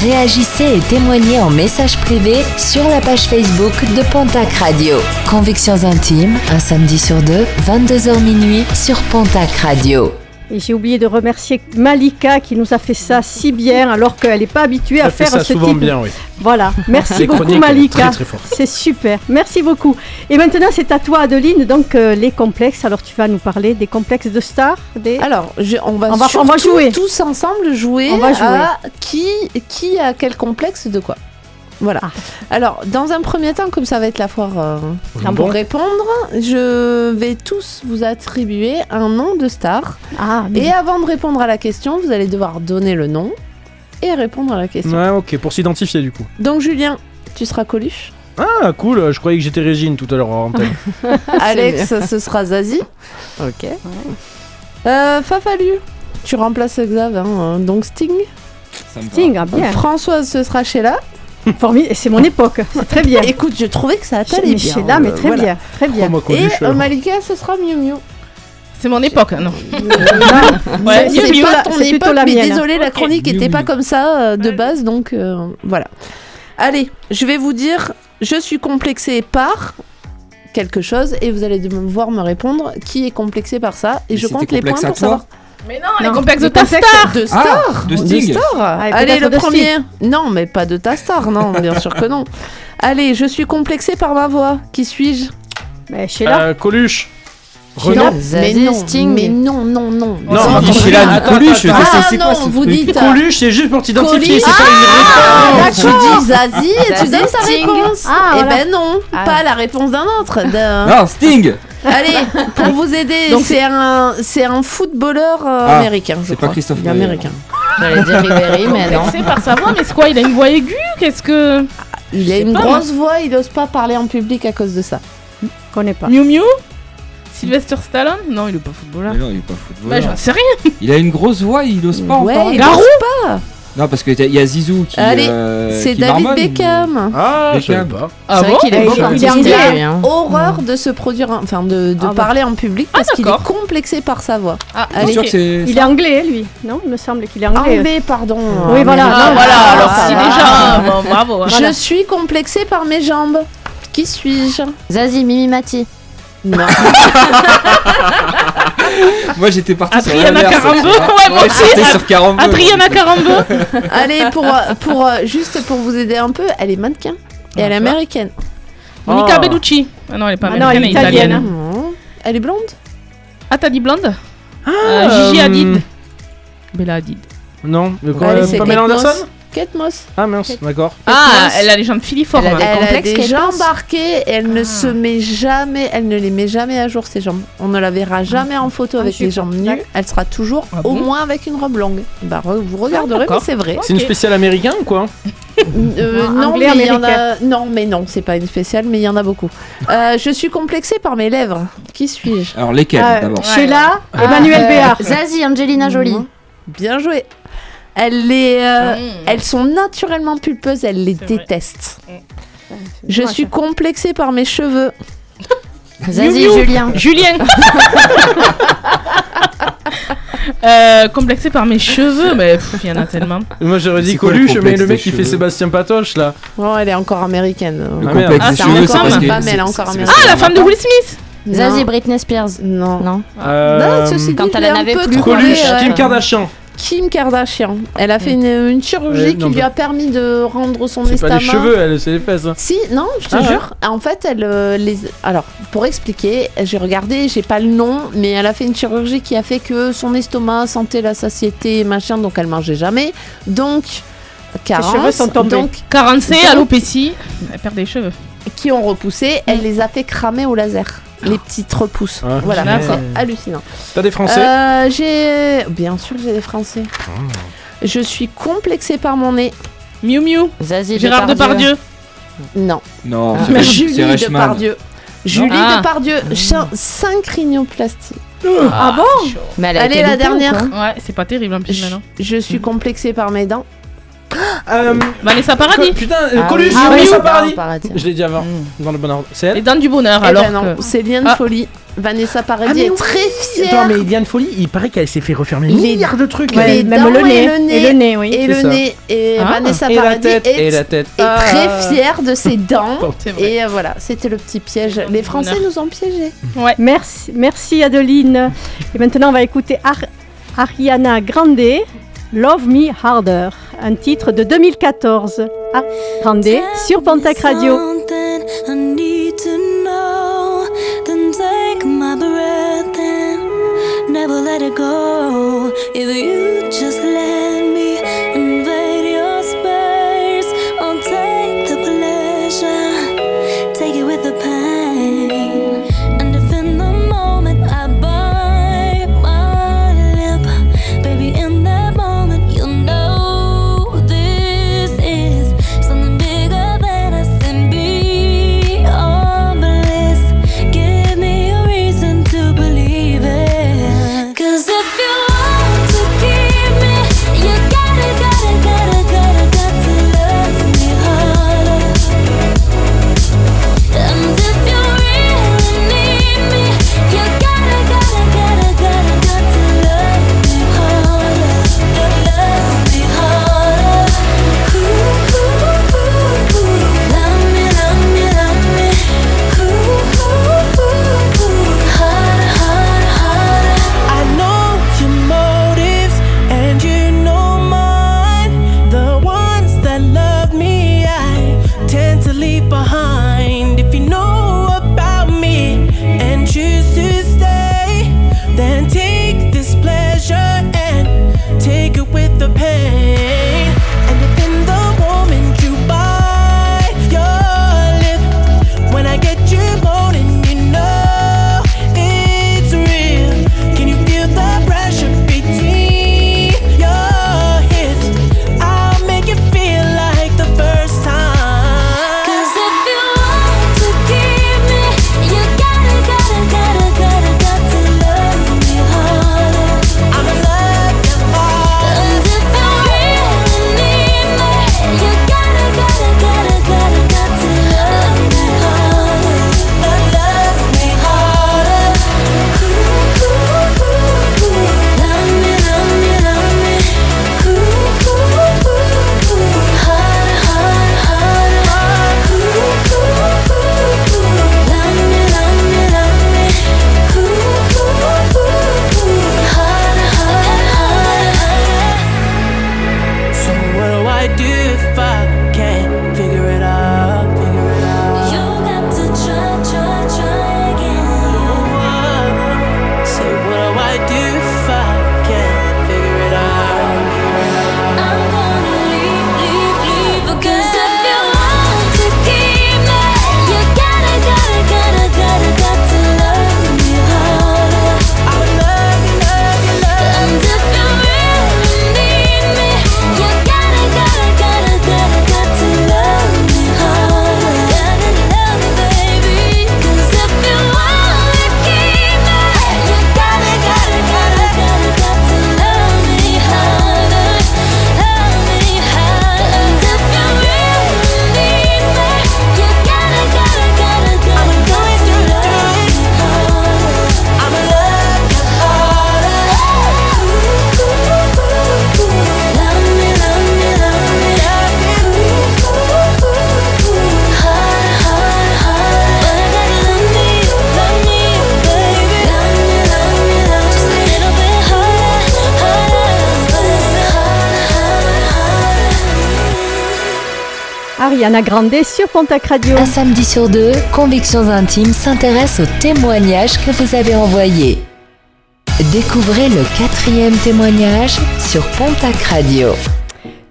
Réagissez et témoignez en message privé sur la page Facebook de Pontac Radio. Convictions intimes, un samedi sur deux, 22h minuit sur Pontac Radio. Et j'ai oublié de remercier Malika qui nous a fait ça si bien alors qu'elle n'est pas habituée à faire ça ce souvent type. bien, oui. Voilà, merci Les beaucoup Malika. C'est super, merci beaucoup. Et maintenant c'est à toi Adeline, donc euh, les complexes. Alors tu vas nous parler des complexes de stars des... Alors, je- on va, On va- on surtout va jouer. tous ensemble jouer, On va jouer. à qui, qui a quel complexe de quoi? Voilà. Ah. Alors, dans un premier temps, comme ça va être la foire euh, Bon. pour répondre, je vais tous vous attribuer un nom de star. Ah, mais- Et avant de répondre à la question, vous allez devoir donner le nom et répondre à la question. Ouais, ok, pour s'identifier du coup. Donc, Julien, tu seras Coluche. Ah, cool, je croyais que j'étais Régine tout à l'heure en. *laughs* Alex, ce sera Zazie. Ok. Euh, Fafalu, tu remplaces Xav, hein, euh, donc Sting. Sting, ah, bien. Françoise, ce sera Sheila. C'est mon époque, c'est très bien. *laughs* Écoute, je trouvais que ça allait mais bien. Sheila, mais euh, très voilà. bien, très bien. Oh, Et euh, Malika, ce sera Miu Miu. C'est mon époque, non. *laughs* Non, Ouais, c'est pas ton époque, la mais mienne. désolé, la chronique Miu était pas comme ça euh, de base, donc euh, voilà. Allez, je vais vous dire, je suis complexée par quelque chose et vous allez devoir me répondre qui est complexé par ça et Mais je compte les points pour toi savoir. Mais non, les complexes de les ta complexes star. De Ah, star de Sting. star Ouais, Allez, le premier Non, mais pas de ta star, non, bien sûr que non. *laughs* Allez, je suis complexée par ma voix. Qui suis-je? Mais Sheila, euh, Coluche. Renaud. Mais Zazie, non, Sting. mais non, non, non. Non, dit Sheila, Coluche, attends. c'est- Ah c'est quoi vous truc dites- Coluche, c'est juste pour t'identifier, c'est pas une Ah, réponse. tu dis Zazie et tu donnes Sting. réponse. Ah, Eh ben non, Ah. pas la réponse d'un autre. Non, Sting Allez, pour vous aider, Donc, c'est un, c'est un footballeur euh, Ah, américain. je c'est pas crois. Christophe Il est Maé, américain. J'allais dire Ribéry, mais non. Complexé par sa voix, mais c'est quoi Il a une voix aiguë Qu'est-ce que. Il a une pas, grosse voix, il ose pas parler en public à cause de ça. je connais pas. Miu Miu Sylvester Stallone Non, il est pas footballeur. Mais non, il est pas Bah, footballeur. j'en sais rien. Il a une grosse voix, il ose pas en ouais, parler. il Garou ose pas. Non, parce qu'il y a Zizou qui. Allez, euh, c'est qui David marmonne. Beckham. Ah, je Beckham. pas. Ah c'est vrai bon qu'il est beau comme il est hein. Horreur de se produire, en- enfin de, de Ah parler en public parce qu'il est complexé par sa voix. Ah, Allez. sûr que c'est. Il est anglais, lui. Non, il me semble qu'il est anglais. Anglais, pardon. Oui, voilà. Ah, Non, voilà, ah, alors si déjà. Bon, bravo. hein. Je suis complexée par mes jambes. Qui suis-je? Zazie, Mimi Mati. Non. *laughs* *laughs* Moi j'étais parti sur tu vois. ouais, moi aussi, sur. Adriana Carambeu *laughs* Allez, pour, euh, pour, euh, juste pour vous aider un peu, elle est mannequin. Et elle est américaine. Monica Oh. Bellucci. Ah non, elle est pas Ah non, américaine, elle est italienne. italienne. Non. Elle est blonde Ah, t'as dit blonde Ah, Euh, Gigi Hadid. Bella Hadid. Non, mais quoi, Allez, c'est Pamela Kate Anderson Moss. Kate Moss. Ah mince, d'accord. Ah, Moss. elle a les jambes filiformes. Elle a des- Elle a complexe, des Kate jambes Moss arquées, elle Ah. ne se met jamais, elle ne les met jamais à jour ses jambes. On ne la verra jamais en photo Ah, avec les jambes nues. Elle sera toujours Ah au moins avec une robe longue. Bah, re- vous regarderez, mais c'est vrai. C'est une spéciale américaine ou quoi? Euh, Ah, non, mais il y en a... américain. non, mais non, c'est pas une spéciale, mais il y en a beaucoup. Euh, je suis complexée par mes lèvres. Qui suis-je? Alors lesquels Ah, d'abord? Sheila, Ah, Emmanuel euh, Béard. Zazie, Angelina Jolie. Mhm. Bien joué. Elles, les, euh, elles sont naturellement pulpeuses, elles les détestent. Je suis complexée par mes cheveux. *laughs* Vas-y. Julien. *laughs* Julien *laughs* Euh, complexé par mes cheveux, mais il y en a tellement. Moi j'aurais dit Coluche, mais le mec qui fait Sébastien Patoche là. Oh, elle est encore américaine. Le Ah, complexe merde. Ah, des c'est cheveux, encore c'est parce ma que femme, c'est- elle est encore américaine. Ah, la femme de Will Smith Zazie. Britney Spears. Non. Non. Euh, Non, ceci dit, Quand elle en un avait peu plus. Coluche, euh, Kim Kardashian. Kim Kardashian. Elle a fait une, une chirurgie Ouais, qui lui a permis de rendre son C'est estomac. pas les cheveux, elle, c'est les fesses. hein. Si, non, je te Ah ouais. jure. En fait, elle euh, les. Alors, pour expliquer, j'ai regardé, j'ai pas le nom, mais elle a fait une chirurgie qui a fait que son estomac sentait la satiété, machin, donc elle mangeait jamais. Donc, carence. cheveux sont tombés. Donc, 40 Donc- alopécie, elle perd des cheveux. qui ont repoussé, elle les a fait cramer au laser. Les petites repousses. Ah, voilà, c'est hallucinant. T'as des Français Euh, j'ai. Bien sûr, j'ai des Français. Ah. Je suis complexée par mon nez. Miu Miu, Zazie Gérard Depardieu. Non. Non, Ah. c'est Julie. Depardieu. Julie Ah. Depardieu, 5 rhinoplasties. Ah bon Mais elle a été la dernière. quoi Ouais, c'est pas terrible en plus Je, maintenant. je suis complexée par mes dents. Euh, Vanessa Paradis. Co- Putain, euh, Ah Coluche, oui. ah, Ah oui, non, paradis. Paradis. Je l'ai dit avant, dans le bon ordre. C'est Les elle dents du bonheur, Eh alors ben non, que- c'est Liane Ah. Folie. Vanessa Ah, Paradis mais est oui. très fière. Attends, mais Diane Folie, il paraît qu'elle s'est fait refaire Les- milliards de trucs. Ouais, Les même dents le nez. et le nez. Et le nez, oui. Et C'est le ça. nez. Et Ah. Vanessa Et la Paradis tête, est, et la tête. est Ah. très fière de ses dents. *laughs* C'est vrai. Et euh, voilà, c'était le petit piège. Les Français nous ont piégés. Merci, merci Adeline. Et maintenant, on va écouter Ar- Ariana Grande, Love Me Harder, un titre de 2014. Ar- Grande sur Pontac Radio. Never let it go. Ariana Grande sur Pontac Radio. Un samedi sur deux, Convictions Intimes s'intéresse aux témoignages que vous avez envoyés. Découvrez le quatrième témoignage sur Pontac Radio.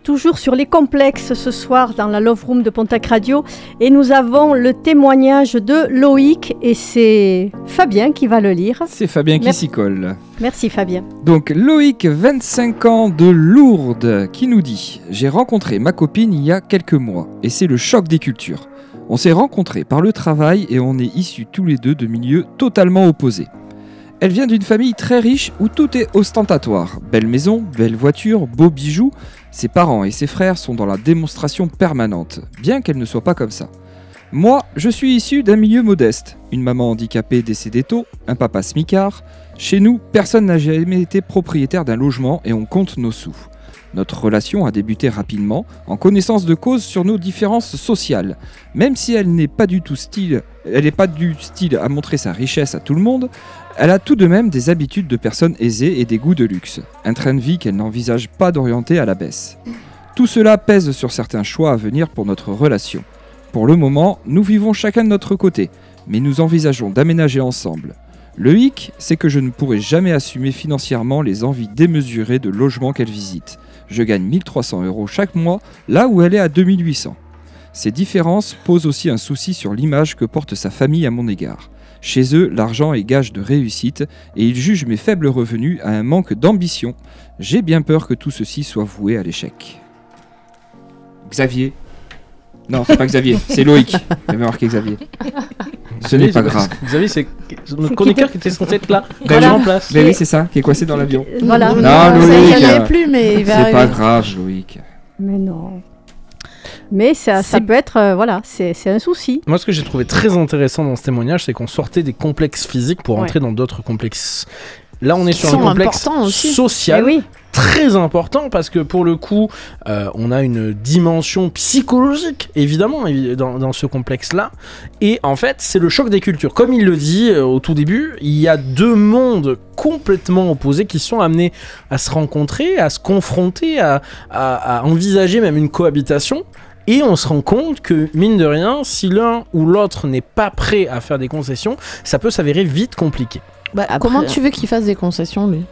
Toujours sur les complexes ce soir dans la Love Room de Pontac Radio. Et nous avons le témoignage de Loïc et c'est Fabien qui va le lire. C'est Fabien qui s'y colle. Merci Fabien. Donc Loïc, 25 ans de Lourdes, qui nous dit J'ai rencontré ma copine il y a quelques mois et c'est le choc des cultures. On s'est rencontrés par le travail et on est issus tous les deux de milieux totalement opposés. Elle vient d'une famille très riche où tout est ostentatoire. Belle maison, belle voiture, beaux bijoux. Ses parents et ses frères sont dans la démonstration permanente, bien qu'elle ne soit pas comme ça. Moi, je suis issu d'un milieu modeste. Une maman handicapée décédée tôt, un papa smicard. Chez nous, personne n'a jamais été propriétaire d'un logement et on compte nos sous. Notre relation a débuté rapidement, en connaissance de cause sur nos différences sociales. Même si elle n'est pas du tout style, elle n'est pas du style à montrer sa richesse à tout le monde, elle a tout de même des habitudes de personnes aisées et des goûts de luxe. Un train de vie qu'elle n'envisage pas d'orienter à la baisse. Tout cela pèse sur certains choix à venir pour notre relation. Pour le moment, nous vivons chacun de notre côté, mais nous envisageons d'aménager ensemble. Le hic, c'est que je ne pourrai jamais assumer financièrement les envies démesurées de logement qu'elle visite. Je gagne 1300 euros chaque mois, là où elle est à 2800. Ces différences posent aussi un souci sur l'image que porte sa famille à mon égard. Chez eux, l'argent est gage de réussite et ils jugent mes faibles revenus à un manque d'ambition. J'ai bien peur que tout ceci soit voué à l'échec. Xavier. Non, c'est pas Xavier, *laughs* c'est Loïc. J'avais marqué Xavier. Ce n'est pas grave. Xavier, c'est notre chroniqueur qui était censé être là. *laughs* Ben oui. en place. Ben oui, c'est ça, qui est coincé dans l'avion. Voilà. Non, ça Loïc. y en avait plus, mais il va C'est pas grave, Loïc. Mais non. Mais ça, ça peut être, euh, voilà, c'est un souci. Moi, ce que j'ai trouvé très intéressant dans ce témoignage, c'est qu'on sortait des complexes physiques pour Ouais. entrer dans d'autres complexes. Là, on est Qui sur un complexe aussi. social Eh oui. très important parce que pour le coup, euh, on a une dimension psychologique, évidemment, évi- dans, dans ce complexe-là. Et en fait, c'est le choc des cultures. Comme il le dit euh, au tout début, il y a deux mondes complètement opposés qui sont amenés à se rencontrer, à se confronter, à, à- à envisager même une cohabitation. Et on se rend compte que, mine de rien, si l'un ou l'autre n'est pas prêt à faire des concessions, ça peut s'avérer vite compliqué. Bah, comment tu veux qu'il fasse des concessions, lui?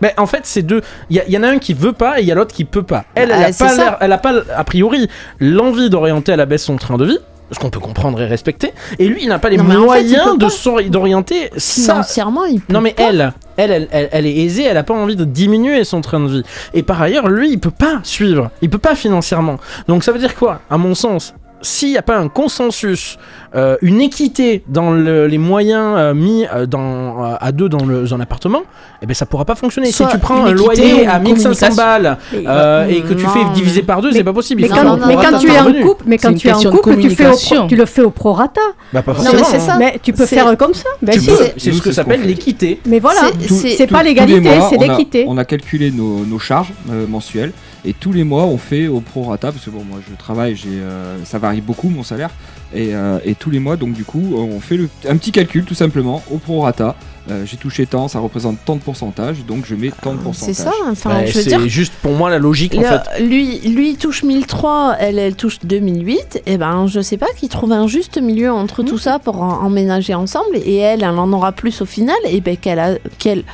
Ben, en fait, c'est deux. Il y, a- en a un qui veut pas et il y a l'autre qui peut pas. Elle, Bah, elle, a c'est pas elle a pas, a priori, l'envie d'orienter à la baisse son train de vie. Ce qu'on peut comprendre et respecter. Et lui, il n'a pas les Non, mais en fait, il moyens de d'orienter ça. Financièrement, il peut Non, mais pas. elle, elle, elle, elle, elle est aisée, elle a pas envie de diminuer son train de vie. Et par ailleurs, lui, il peut pas suivre. Il peut pas financièrement. Donc ça veut dire quoi À mon sens, s'il n'y a pas un consensus, euh, une équité dans le- les moyens euh, mis euh, dans, euh, à deux dans le- dans l'appartement, eh ben ça pourra pas fonctionner. Soit si tu prends un loyer à une 1500 communication. balles euh, et que tu Non, fais diviser par deux, c'est pas possible. Mais quand, un non, non, mais prorata quand de tu es en couple, mais quand une tu es en couple, tu, fais au pro- communication. tu le fais au prorata. Bah, pas Non, mais forcément. c'est hein. ça. Mais tu peux c'est- faire comme ça. Ben Tu si. peux- C'est- ce que s'appelle l'équité. Mais voilà, C'est- pas l'égalité, c'est l'équité. On a calculé nos, charges mensuelles et tous les mois on fait au prorata parce que bon moi je travaille, j'ai euh, ça varie beaucoup mon salaire et, euh, et tous les mois donc du coup on fait le, un petit calcul tout simplement au prorata. Euh, j'ai touché tant, ça représente tant de pourcentage donc je mets tant de pourcentage. C'est ça, enfin, Ouais, je veux c'est dire. juste pour moi la logique en fait. lui, lui il touche 1003, elle, elle touche 2008. Et ben, je sais pas qu'il trouve un juste milieu entre tout ça pour en- emménager ensemble. Et elle, elle en aura plus au final. Et ben, qu'elle a- qu'elle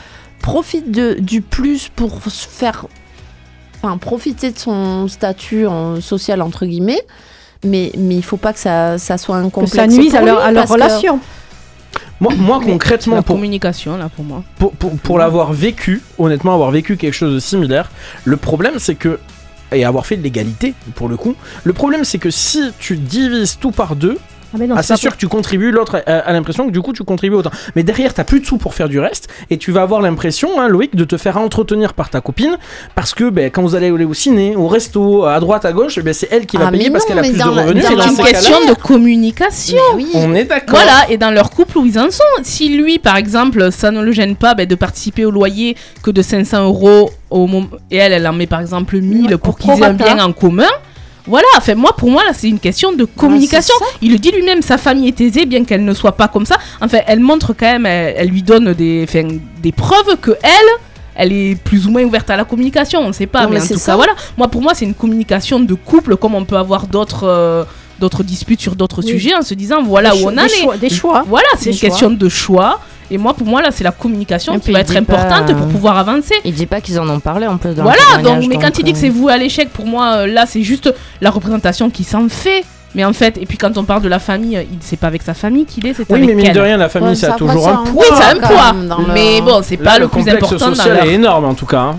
profite de, du plus pour se faire. Enfin, profiter de son statut en, social, entre guillemets. Mais, mais il faut pas que ça, ça soit un Que complexe. ça nuise à leur, à leur que- relation. Moi, moi concrètement, la pour, communication, là, pour moi. pour, pour, pour l'avoir vécu, honnêtement, avoir vécu quelque chose de similaire, le problème c'est que, et avoir fait de l'égalité pour le coup, le problème c'est que si tu divises tout par deux, Ah, non, ah, c'est sûr que tu contribues, l'autre a, a l'impression que du coup tu contribues autant. Mais derrière, t'as plus de sous pour faire du reste, et tu vas avoir l'impression, hein, Loïc, de te faire entretenir par ta copine, parce que ben, quand vous allez aller au ciné, au resto, à droite, à gauche, ben, c'est elle qui va Ah, payer parce non, qu'elle a mais plus de revenus. C'est ces une question de communication. Oui. on est d'accord. Voilà, et dans leur couple où ils en sont. Si lui, par exemple, ça ne le gêne pas ben, de participer au loyer que de 500 euros au moment, et elle, elle en met par exemple 1000 pour qu'ils aient un bien en commun. Voilà, enfin moi pour moi là c'est une question de communication. Il le dit lui-même, sa famille est aisée, bien qu'elle ne soit pas comme ça. Enfin, elle montre quand même, elle, elle lui donne des, des preuves que elle, elle est plus ou moins ouverte à la communication, on ne sait pas, Non, mais, mais en c'est tout ça. cas, voilà. Moi, pour moi, c'est une communication de couple, comme on peut avoir d'autres. euh, d'autres disputes sur d'autres Oui. sujets en se disant voilà Des où on en des est. choix- des choix. Voilà, c'est une choix. question de choix. Et moi, pour moi, là, c'est la communication Et qui va être pas- importante pour pouvoir avancer. Il dit pas qu'ils en ont parlé en plus dans le Voilà, donc, mais quand il dit que euh, c'est vous à l'échec, pour moi, euh, là, c'est juste la représentation qui s'en fait. Mais en fait, et puis quand on parle de la famille, euh, il c'est pas avec sa famille qu'il est, c'est Oui, avec mais mine de rien, la famille, Ouais, ça a toujours un poids. Oui, ça a un poids. le- Mais bon, c'est pas le le plus important dans social est énorme, en tout cas. hein.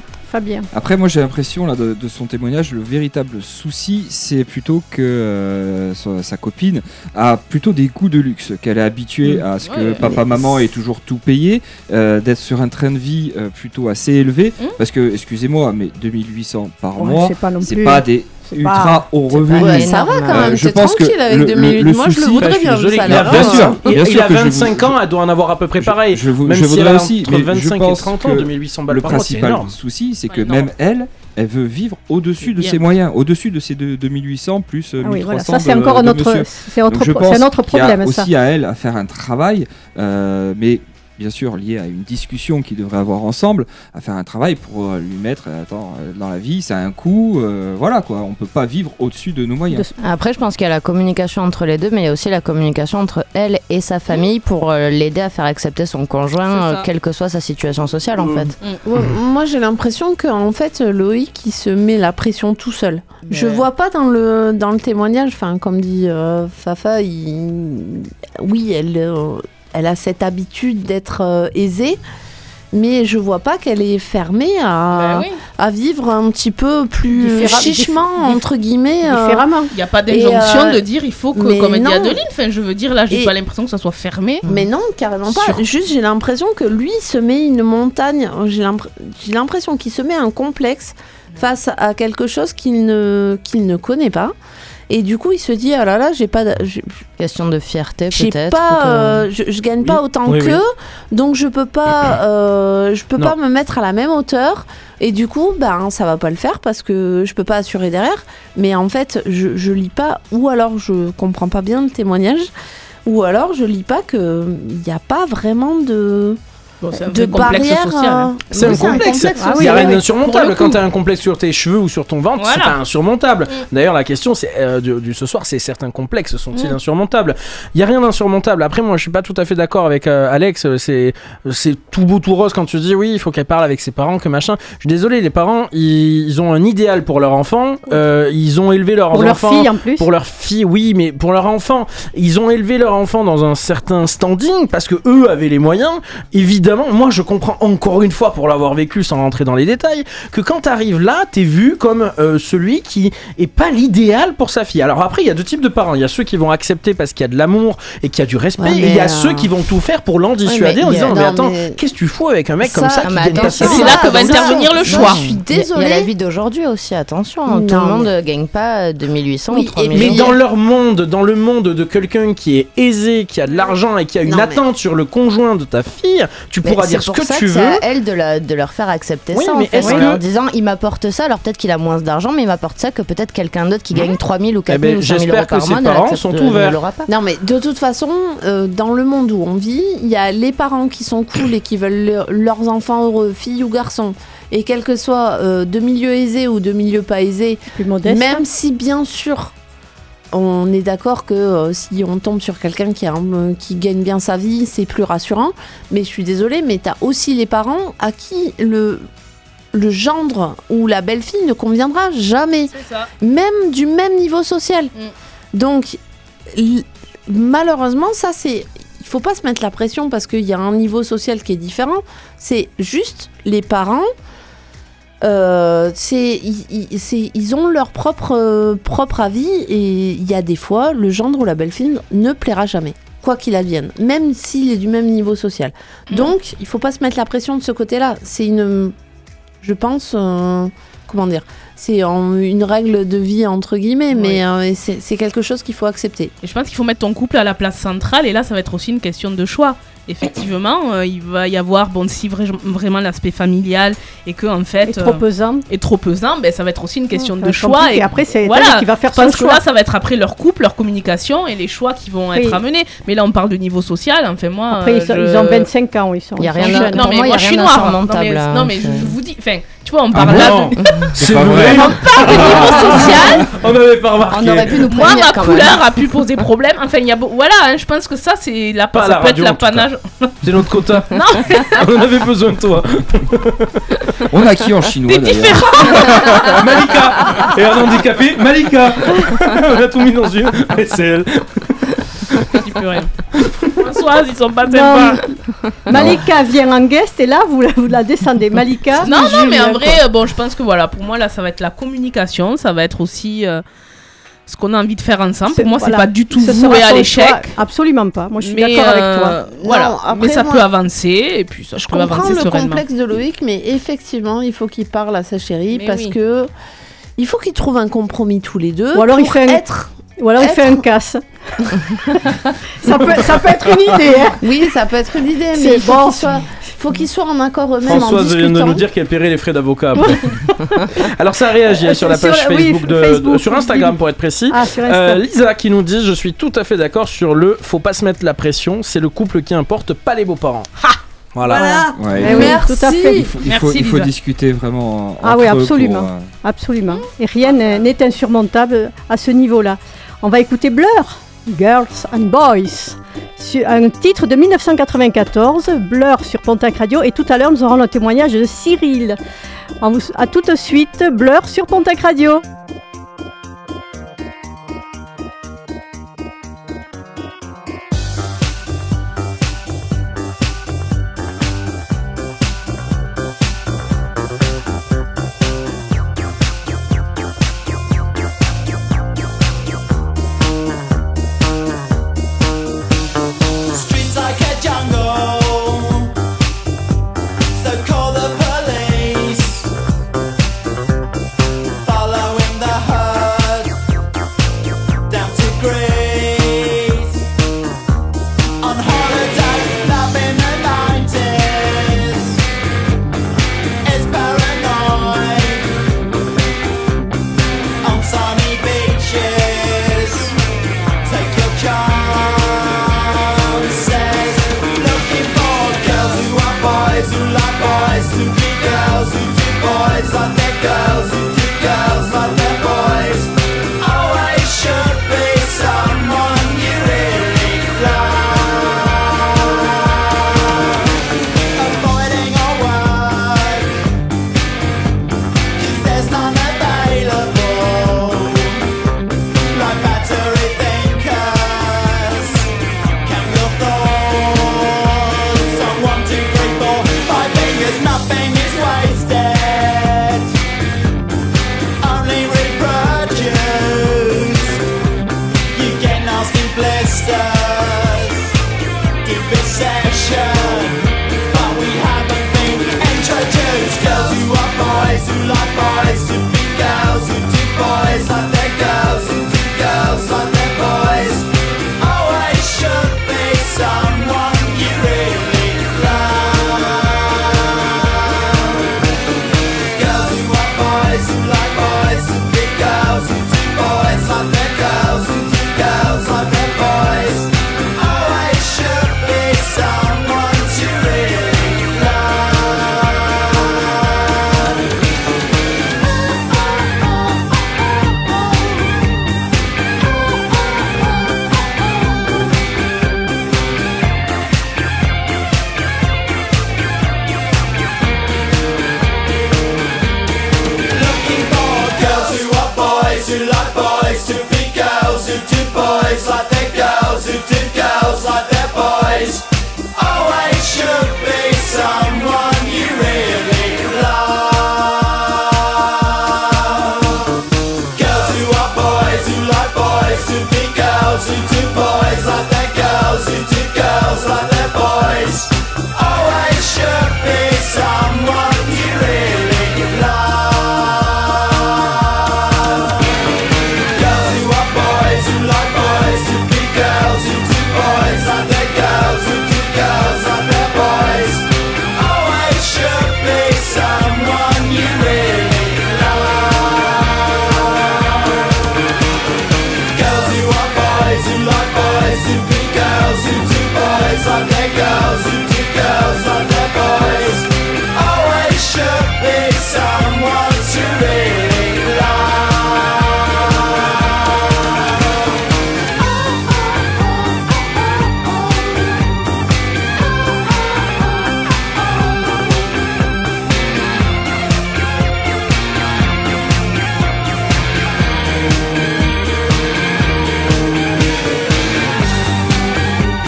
Après, moi j'ai l'impression là de, de son témoignage, le véritable souci, c'est plutôt que euh, sa, sa copine a plutôt des goûts de luxe, qu'elle est habituée à ce que Ouais. papa maman ait toujours tout payé, euh, d'être sur un train de vie euh, plutôt assez élevé, Mm. parce que excusez-moi, mais 2800 par Ouais, mois, c'est pas des ultra c'est pas Ouais, ça va quand Euh, même, je t'es pense que tranquille avec le- 2000 le- le Moi, je le souci- voudrais je bien, le désolé, il salaire. a Bien 20 sûr, bien Il, sûr il a que je 25 vous- ans, elle doit en avoir à peu près pareil. Je, vous- Même je si elle voudrais a aussi, entre mais je 25 et pense 30 ans, que 2800 balles le par mois, c'est principal souci, c'est que même elle, elle veut vivre au-dessus de Bien. ses moyens, au-dessus de ses deux- 2800 plus euh, Ah oui, 1300 voilà, ça c'est encore de notre, monsieur. c'est autre, Donc, je pro- pense c'est notre qu'il y a problème ça. aussi à elle à faire un travail, euh, mais bien sûr lié à une discussion qu'ils devraient avoir ensemble, à faire un travail pour euh, lui mettre, euh, attends, euh, dans la vie, ça a un coût, euh, voilà quoi, on peut pas vivre au-dessus de nos moyens. Après, je pense qu'il y a la communication entre les deux, mais il y a aussi la communication entre elle et sa famille pour l'aider à faire accepter son conjoint, euh, quelle que soit sa situation sociale, en Mm. fait. Ouais, Moi, j'ai l'impression que en fait, Loïc, il se met la pression tout seul. Je Ouais. vois pas dans le, dans le témoignage, enfin, comme dit euh, Fafa, il- oui, elle, euh, elle a cette habitude d'être euh, aisée, mais je vois pas qu'elle est fermée à, Bah oui. à vivre un petit peu plus chichement, entre guillemets. euh, Différemment. Il n'y a pas d'injonction euh, de dire il faut que, comme elle dit. Adeline, enfin, je veux dire là, j'ai pas l'impression que ça soit fermé. Mais non, carrément pas. Sur- Juste, j'ai l'impression que lui se met une montagne. J'ai l'impr- j'ai l'impression qu'il se met un complexe face à quelque chose qu'il ne, qu'il ne connaît pas. Et du coup, il se dit, ah là là, j'ai pas, d- j'ai Question de fierté, peut-être. pas, que- euh, je, je gagne pas autant Oui, oui. qu'eux, donc je peux pas, euh, je peux Non. pas me mettre à la même hauteur. Et du coup, ben, ça va pas le faire parce que je peux pas assurer derrière. Mais en fait, je, je lis pas, ou alors je comprends pas bien le témoignage, ou alors je lis pas que il y a pas vraiment de Bon, c'est un de barrière. social. hein. euh, C'est un complexe. Ah Il oui, n'y a rien d'insurmontable. Pour le Quand tu as un complexe sur tes cheveux ou sur ton ventre, c'est Voilà. pas insurmontable. D'ailleurs, la question c'est euh, du, du ce soir, c'est certains complexes sont-ils Mm. insurmontables? Il y a rien d'insurmontable. Après, moi, je suis pas tout à fait d'accord avec euh, Alex. C'est c'est tout beau tout rose quand tu dis oui, il faut qu'elle parle avec ses parents, que machin. Je suis désolé, les parents, ils, ils ont un idéal pour leur enfant. Euh, ils ont élevé leurs Pour leur enfants. fille en plus. Pour leur fille, oui, mais pour leur enfant, ils ont élevé leur enfant dans un certain standing parce que eux avaient les moyens. Évidemment, moi je comprends encore une fois pour l'avoir vécu sans rentrer dans les détails que quand t'arrives là, t'es vu comme euh, celui qui est pas l'idéal pour sa fille. Alors après, il y a deux types de parents. Il y a ceux qui vont accepter parce qu'il y a de l'amour et qu'il y a du respect, Ouais, et il y a euh, ceux qui vont tout faire pour l'en dissuader en disant mais non, attends, mais- qu'est-ce que tu fous avec un mec Ça, comme ça qui mais gagne pas sa attention, vie? C'est là que va intervenir le non, choix. Je suis a- Il y a désolée. la vie d'aujourd'hui aussi, attention. Non, Tout le monde gagne pas 2800 Oui, ou 3 et- millions. Mais dans leur monde, dans le monde de quelqu'un qui est aisé, qui a de l'argent et qui a une Non, mais- attente sur le conjoint de ta fille, tu Mais pourras c'est dire ce pour que ça tu C'est veux. à elle de, la- de leur faire accepter Oui, ça en mais fait, en que- leur disant il m'apporte ça, alors peut-être qu'il a moins d'argent, mais il m'apporte ça que peut-être quelqu'un d'autre qui gagne 3000 ou 4000 ben, ou 5000 euros j'espère que par mois ne sont ouverts. pas. Non, mais de toute façon, euh, dans le monde où on vit, il y a les parents qui sont cool et qui veulent le- leurs enfants heureux, filles ou garçons. Et quel que soit euh, de milieu aisé ou de milieu pas aisé, Plus modeste. même si bien sûr on est d'accord que euh, si on tombe sur quelqu'un qui, a un- qui gagne bien sa vie, c'est plus rassurant. Mais je suis désolée, mais t'as aussi les parents à qui le, le gendre ou la belle-fille ne conviendra jamais ça. même du même niveau social. Mm. Donc, malheureusement, ça c'est. Il faut pas se mettre la pression parce qu'il y a un niveau social qui est différent. C'est juste les parents. Euh, c'est, ils, ils- ont leur propre, euh, propre avis et il y a des fois, le gendre ou la belle-fille ne plaira jamais, quoi qu'il advienne, même s'il est du même niveau social. Mm. Donc, il faut pas se mettre la pression de ce côté-là. C'est une, je pense, euh, comment dire, c'est en- une règle de vie entre guillemets, mais euh, c'est c'est quelque chose qu'il faut accepter. Et je pense qu'il faut mettre ton couple à la place centrale, et là, ça va être aussi une question de choix. Effectivement, euh, il va y avoir, bon, si vra- vraiment l'aspect familial et que en fait Est trop pesant. est trop pesant, ben ça va être aussi une question ça de choix. compliqué. Après, c'est voilà, qui va faire je son choix. là, ça va être après leur couple, leur communication et les choix qui vont Oui. être amenés. Mais là, on parle de niveau social. Enfin, moi, Après, euh, ils, sont- je- ils ont 25 ans, ils sont, Il y a rien jeunes. Non, mais moi, je suis noire. Non, mais, hein, non, mais je, je- je vous dis, enfin, tu vois, on Ah parle là bon de. *laughs* C'est vrai. vrai. On parle de niveau *laughs* social. On n'avait pas remarqué. On aurait pu nous Moi, ma couleur a pu poser problème. Enfin, il y a beau- voilà, hein, je pense que ça, c'est la, Pas ça la peut radio, être en *laughs* C'est notre quota. Non, *laughs* On avait besoin de toi. *laughs* On a qui en chinois des d'ailleurs différents. Malika Et un handicapé, Malika On a tout mis dans une. Et c'est elle. Je dis plus rien. Françoise, ils sont pas sympas. Malika vient en guest et là, vous la, vous la descendez. Malika. Non, non, mais en vrai, bon, je pense que voilà, pour moi, là, ça va être la communication, ça va être aussi euh, ce qu'on a envie de faire ensemble. C'est- Pour moi, c'est voilà. pas du tout voué à l'échec. Absolument pas. Moi, je suis d'accord avec euh, toi. Voilà, Non, après, mais ça moi- peut avancer, et puis ça, je, Je peux comprends avancer le sereinement. complexe de Loïc, mais effectivement, il faut qu'il parle à sa chérie Mais parce oui. que il faut qu'ils trouvent un compromis tous les deux. Ou alors il pour fait un- être. Ou alors il fait un être- casse. *laughs* ça, peut, ça peut être une idée. hein. Oui, ça peut être une idée, C'est mais il faut bon. soient, faut qu'ils soient en accord eux-mêmes en Françoise vient de nous dire qu'elle paierait les frais d'avocat après. *laughs* Alors ça réagit hein, sur la Sur- page oui, Facebook, de, Facebook, de- sur Instagram pour être précis. Ah. Euh, Lisa qui nous dit je suis tout à fait d'accord sur le faut pas se mettre la pression, c'est le couple qui importe, pas les beaux-parents. Voilà. Ouais, il oui, Merci. tout à fait. faut, il Merci, faut, il faut Lisa. discuter vraiment. Ah oui, pour, absolument. euh, Absolument. Et rien n'est n'est insurmontable à ce niveau-là. On va écouter Blur, Girls and Boys, un titre de 1994, Blur sur Pontac Radio. Et tout à l'heure, nous aurons le témoignage de Cyril. À tout de suite, Blur sur Pontac Radio.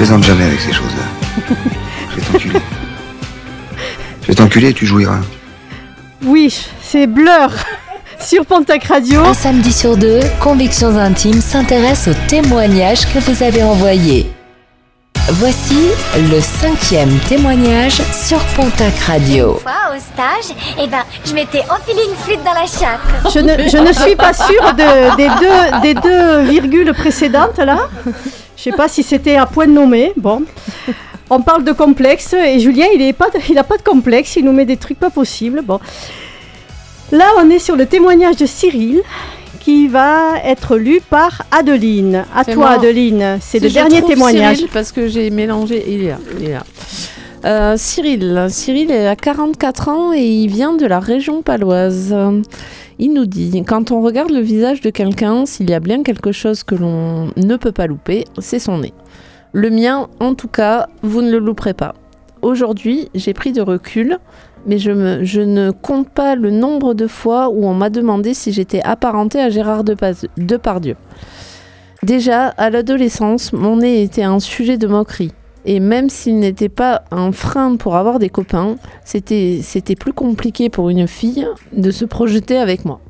Plaisante jamais avec ces choses-là. *laughs* Je vais t'enculer. Je vais t'enculer, tu jouiras. Oui, c'est Blur sur Pontac Radio. Un samedi sur deux, Convictions Intimes s'intéresse aux témoignages que vous avez envoyés. Voici le cinquième témoignage sur Pontac Radio. Une fois au stage, eh ben, je m'étais enfilé une flûte dans la chatte. Je ne, je ne suis pas sûre de- des, deux, des deux virgules précédentes là. Je sais pas si c'était à point nommé. Bon. On parle de complexe et Julien, il n'a pas, de- pas complexe, il nous met des trucs pas possibles. Bon. Là, on est sur le témoignage de Cyril qui va être lu par Adeline. À toi, moi. Adeline. C'est Si le dernier témoignage. Cyril, parce que j'ai mélangé. Il est là. Il est là. Euh, Cyril. Cyril a 44 ans et il vient de la région paloise. Il nous dit Quand on regarde le visage de quelqu'un, s'il y a bien quelque chose que l'on ne peut pas louper, c'est son nez. Le mien, en tout cas, vous ne le louperez pas. Aujourd'hui, j'ai pris de recul, mais je, ne compte pas le nombre de fois où on m'a demandé si j'étais apparentée à Gérard Depardieu. Déjà, à l'adolescence, mon nez était un sujet de moquerie. Et même s'il n'était pas un frein pour avoir des copains, c'était plus compliqué pour une fille de se projeter avec moi.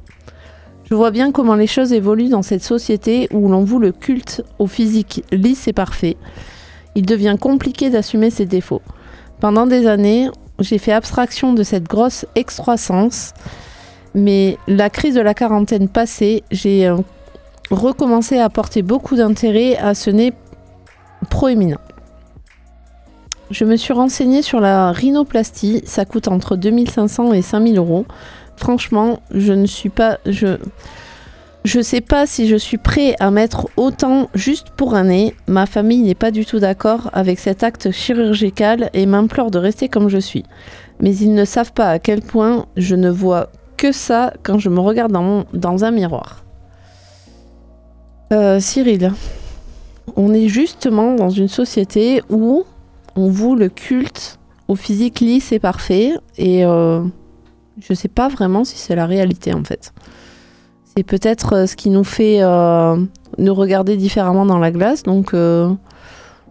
Je vois bien comment les choses évoluent dans cette société où l'on voue le culte au physique lisse et parfait. Il devient compliqué d'assumer ses défauts. Pendant des années, j'ai fait abstraction de cette grosse excroissance, mais la crise de la quarantaine passée, j'ai euh, recommencé à porter beaucoup d'intérêt à ce nez proéminent. Je me suis renseignée sur la rhinoplastie, ça coûte entre 2500 et 5000 euros. Franchement, je ne suis pas. Je. Je sais pas si je suis prêt à mettre autant juste pour un nez. Ma famille n'est pas du tout d'accord avec cet acte chirurgical et m'implore de rester comme je suis. Mais ils ne savent pas à quel point je ne vois que ça quand je me regarde dans, un miroir. Euh, Cyril, on est justement dans une société où on voue le culte au physique lisse et parfait et euh, je sais pas vraiment si c'est la réalité en fait. C'est peut-être euh, ce qui nous fait euh, nous regarder différemment dans la glace, donc euh,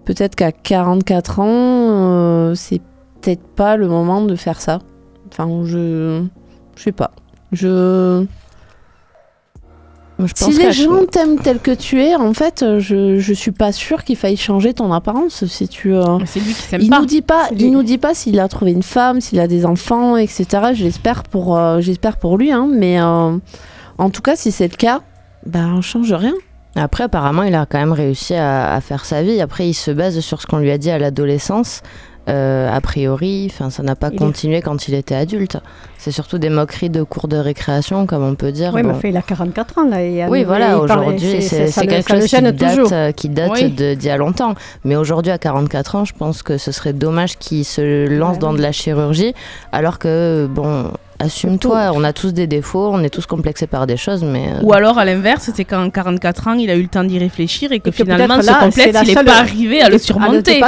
peut-être qu'à 44 ans, c'est peut-être pas le moment de faire ça. Enfin, je, je sais pas. Je pense si les gens t'aiment tel que tu es, en fait, euh, je, je suis pas sûre qu'il faille changer ton apparence. Si tu, euh, C'est lui qui s'aime il pas. nous dit pas, il lui. nous dit pas s'il a trouvé une femme, s'il a des enfants, etc. J'espère pour, euh, j'espère pour lui, hein, mais euh, en tout cas, si c'est le cas, ben on change rien. Après, apparemment, il a quand même réussi à, à faire sa vie. Après, il se base sur ce qu'on lui a dit à l'adolescence. Euh, a priori, ça n'a pas Il est- continué quand il était adulte. C'est surtout des moqueries de cours de récréation, comme on peut dire. Oui, mais enfin, il a 44 ans là. et Oui, voilà, aujourd'hui, c'est quelque chose qui date, euh, qui date Oui. d'il y a longtemps. Mais aujourd'hui, à 44 ans, je pense que ce serait dommage qu'il se lance Ouais, dans oui. de la chirurgie, alors que, bon, assume-toi, on a tous des défauts, on est tous complexés par des choses, mais... euh, Ou alors à l'inverse, c'est qu'en 44 ans, il a eu le temps d'y réfléchir et que, Et que finalement, ce complexe, il n'est pas arrivé à le surmonter.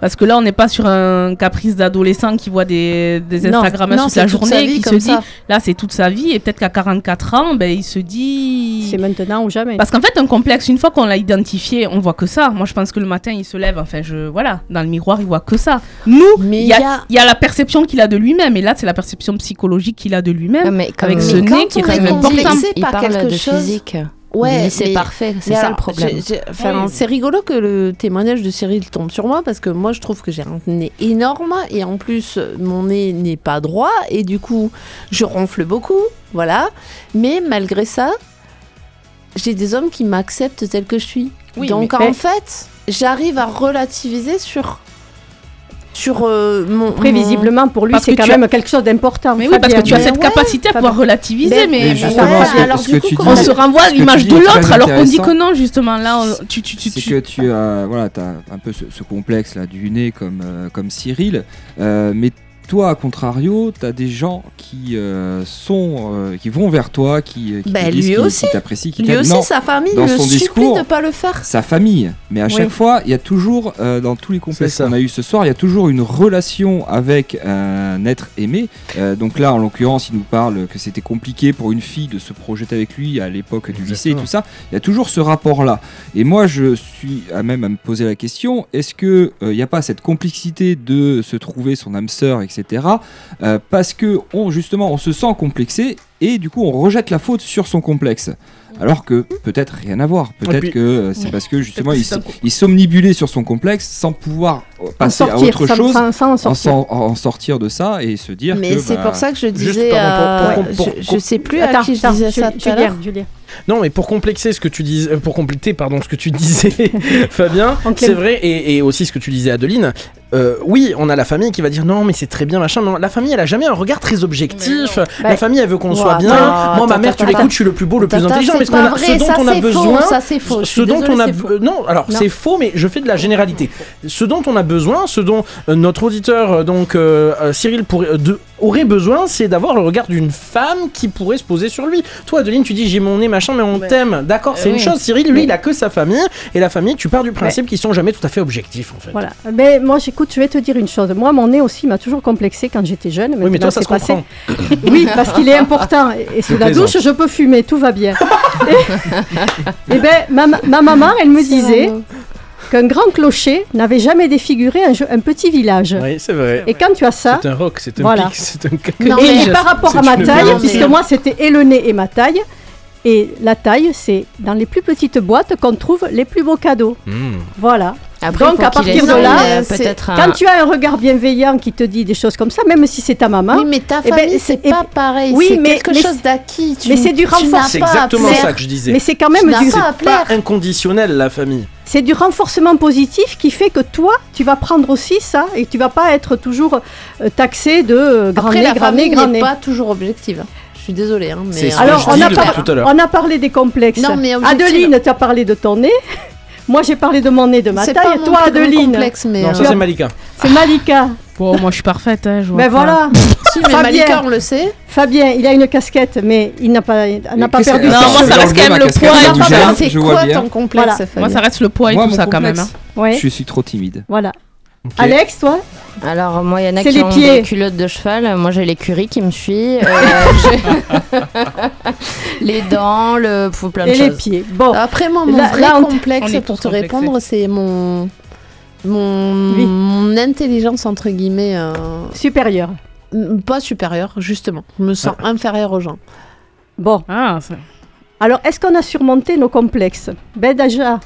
Parce que là, on n'est pas sur un caprice d'adolescent qui voit des, des Instagrammeurs toute la toute sa journée, vie qui se dit, là, c'est toute sa vie, et peut-être qu'à 44 ans, ben, il se dit... C'est maintenant ou jamais. Parce qu'en fait, un complexe, une fois qu'on l'a identifié, on voit que ça. Moi, je pense que le matin, il se lève, enfin, je, voilà, dans le miroir, il voit que ça. Nous, il y, a- y a la perception qu'il a de lui-même, et là, c'est la perception psychologique qu'il a de lui-même, avec ce nez quand qui est quand même complexé Il par parle quelque de chose. physique. Ouais, Oui, c'est parfait, c'est ça alors, le problème. enfin, Oui. C'est rigolo que le témoignage de Cyril tombe sur moi parce que moi je trouve que j'ai un nez énorme et en plus mon nez n'est pas droit et du coup je ronfle beaucoup, voilà. Mais malgré ça, j'ai des hommes qui m'acceptent tel que je suis. Oui, Donc mais- en fait, j'arrive à relativiser sur sur euh, mon Prévisiblement, pour lui, c'est que quand as- même quelque chose d'important. Mais oui, parce que tu as cette ouais, capacité à pouvoir relativiser, Ben, mais, Mais justement, ce que- alors, ce du que coup, tu comment- on dis- se renvoie à l'image de l'autre, alors qu'on dit que non, justement. Là, on- tu, tu, tu, que tu as voilà, as un peu ce, ce complexe là du nez comme, euh, comme Cyril, euh, mais toi, à contrario, t'as des gens qui euh, sont, euh, qui vont vers toi, qui, euh, qui Bah, lui aussi. qu'ils t'apprécient, qui Lui aussi, Non, sa famille dans le son supplie discours, de pas le faire. sa famille. Mais à chaque fois, il y a toujours, euh, dans tous les complexes qu'on a eu ce soir, il y a toujours une relation avec un être aimé. Euh, donc là, en l'occurrence, il nous parle que c'était compliqué pour une fille de se projeter avec lui à l'époque du lycée et tout ça. Il y a toujours ce rapport-là. Et moi, je suis à même à me poser la question est-ce que euh, il n'y a pas cette complexité de se trouver son âme sœur, etc. euh, parce que justement, on se sent complexé et du coup, on rejette la faute sur son complexe. Alors que peut-être rien à voir. Peut-être que euh, c'est parce que *laughs* justement il, il somnibulait sur son complexe sans pouvoir euh, passer à autre sans- chose, sans- sans en sortir. s'en- en sortir de ça et se dire Mais c'est bah, pour ça que je Juste, disais. pardon, pour- à- pour- pour- je, je sais plus à qui je attends, disais ça tout à l'heure. Non, mais pour complexer ce que tu disais, euh, pour compléter, pardon, ce que tu disais, *laughs* Fabien, En c'est vrai, et, et aussi ce que tu disais, Adeline. euh, oui, on a la famille qui va dire non, mais c'est très bien, machin. Mais la famille, elle a jamais un regard très objectif. Bah, la famille, elle veut qu'on soit bien. Moi, ma attends, mère, tu attends, l'écoutes, je suis le plus beau, le plus intelligent. Mais ce, pas a- vrai, ce dont ça, on a c'est faux, besoin, ça, c'est faux, ce dont désolée, on a, faux. non, alors c'est faux, mais je fais de la généralité. Ce dont on a besoin, ce dont euh, notre auditeur, euh, donc euh, euh, Cyril, pourrait, euh, de- aurait besoin, c'est d'avoir le regard d'une femme qui pourrait se poser sur lui. Toi, Adeline, tu dis j'ai mon nez, machin, mais on t'aime. D'accord, c'est Euh, une oui. chose. Cyril, lui, Mais- il a que sa famille, et la famille, tu pars du principe qu'ils sont jamais tout à fait objectifs, en fait. Voilà. Mais moi, j'écoute, je vais te dire une chose. Moi, mon nez aussi m'a toujours complexé quand j'étais jeune. Oui, mais toi, ça c'est se comprend. passé. *coughs* Oui, parce qu'il est important. Et, et sous la douche, je peux fumer, tout va bien. et, *laughs* et ben, ma, ma maman, elle me disait qu'un grand clocher n'avait jamais défiguré un, jeu- un petit village. Oui, c'est vrai. Et quand tu as ça, C'est un rock, c'est un voilà. pic, *laughs* c'est un caca. et, mais- et par rapport à ma taille, puisque moi c'était et le nez et ma taille, et la taille, c'est dans les plus petites boîtes qu'on trouve les plus beaux cadeaux. Hmm. Voilà. Après, Donc à partir de là, euh, c'est- peut-être un- quand tu as un regard bienveillant qui te dit des choses comme ça, même si c'est ta maman, Oui, mais ta eh ben, famille, c'est pas pareil. oui, c'est mais- quelque mais chose d'acquis. Tu- mais c'est du renforcement. C'est exactement ça que je disais. mais c'est quand même du, pas pas inconditionnel, la famille. c'est du renforcement positif qui fait que toi, tu vas prendre aussi ça et tu vas pas être toujours euh, taxé de euh, grand Après, nez, la grand nez, famille grand n'est nez. pas toujours objective. Je suis désolée, hein, mais euh, Alors, on a, depuis par- tout à l'heure. on a parlé des complexes. Non, mais Adeline, tu as parlé de ton nez. *laughs* Moi, j'ai parlé de mon nez, de ma c'est taille. Et toi, Adeline, complexe, mais Non, euh, ça c'est Malika. c'est Malika. *laughs* Moi je suis parfaite, hein, je vois Ben voilà. *laughs* si, mais Fabien. Malika, on le sait. Fabien, il a une casquette, mais il n'a pas, il n'a pas perdu Non, moi, ça reste quand même le poids et du tout ça. gène, C'est je vois quoi bien. ton complexe, Moi, ça reste le poids et tout ça quand même. hein. Je suis trop timide. Voilà. Alex, toi Alors, moi, il y en a qui les ont pieds. des culottes de cheval. Moi, j'ai l'écurie qui me suit. euh, *laughs* *laughs* les dents, le... plein de Et les pieds. Bon, Après, moi, mon Là- vrai là, complexe, pour te répondre, c'est mon... Mon... Oui. mon intelligence, entre guillemets, euh, supérieur. m- pas supérieure, justement. Je me sens inférieure aux gens. Bon, Ah, ça- alors est-ce qu'on a surmonté nos complexes? Ben déjà,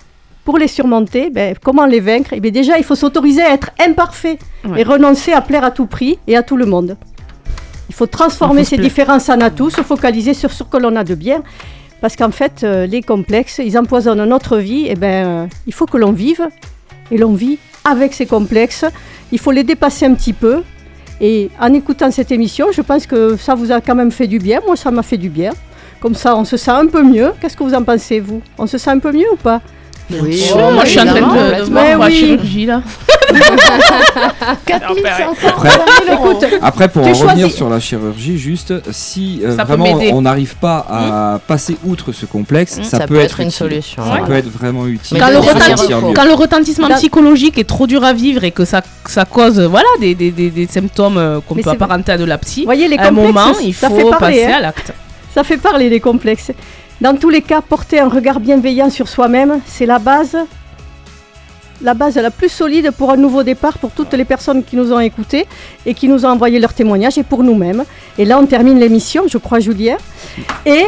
pour les surmonter, ben, comment les vaincre? Eh bien déjà, il faut s'autoriser à être imparfait Ouais. et renoncer à plaire à tout prix et à tout le monde. Il faut transformer ces différences en atouts, se focaliser sur ce que l'on a de bien. Parce qu'en fait, euh, les complexes, ils empoisonnent notre vie. Et ben, euh, il faut que l'on vive. Et l'on vit avec ces complexes. Il faut les dépasser un petit peu. Et en écoutant cette émission, je pense que ça vous a quand même fait du bien. Moi, ça m'a fait du bien. Comme ça, on se sent un peu mieux. Qu'est-ce que vous en pensez, vous? On se sent un peu mieux ou pas? Oui, Oh, moi je suis en train de, de voir la oui. chirurgie là. *laughs* 4500 Après- Écoute, Après, pour en revenir sur la chirurgie, juste si euh, vraiment on n'arrive pas à passer outre ce complexe, Mmh, ça, ça peut, peut être être une utile. solution, Ça ouais. peut être vraiment utile. Quand le, quand retentissement psychologique est trop dur à vivre et que ça, cause voilà, des, des, des, des symptômes euh, qu'on peut apparenter à de la psy, Vous voyez, les à un complexes, moment, il ça faut fait parler. passer hein. à l'acte. Ça fait parler les complexes. Dans tous les cas, porter un regard bienveillant sur soi-même, c'est la base, la base la plus solide pour un nouveau départ pour toutes les personnes qui nous ont écoutés et qui nous ont envoyé leurs témoignages et pour nous-mêmes. Et là, on termine l'émission, je crois, Julien. Et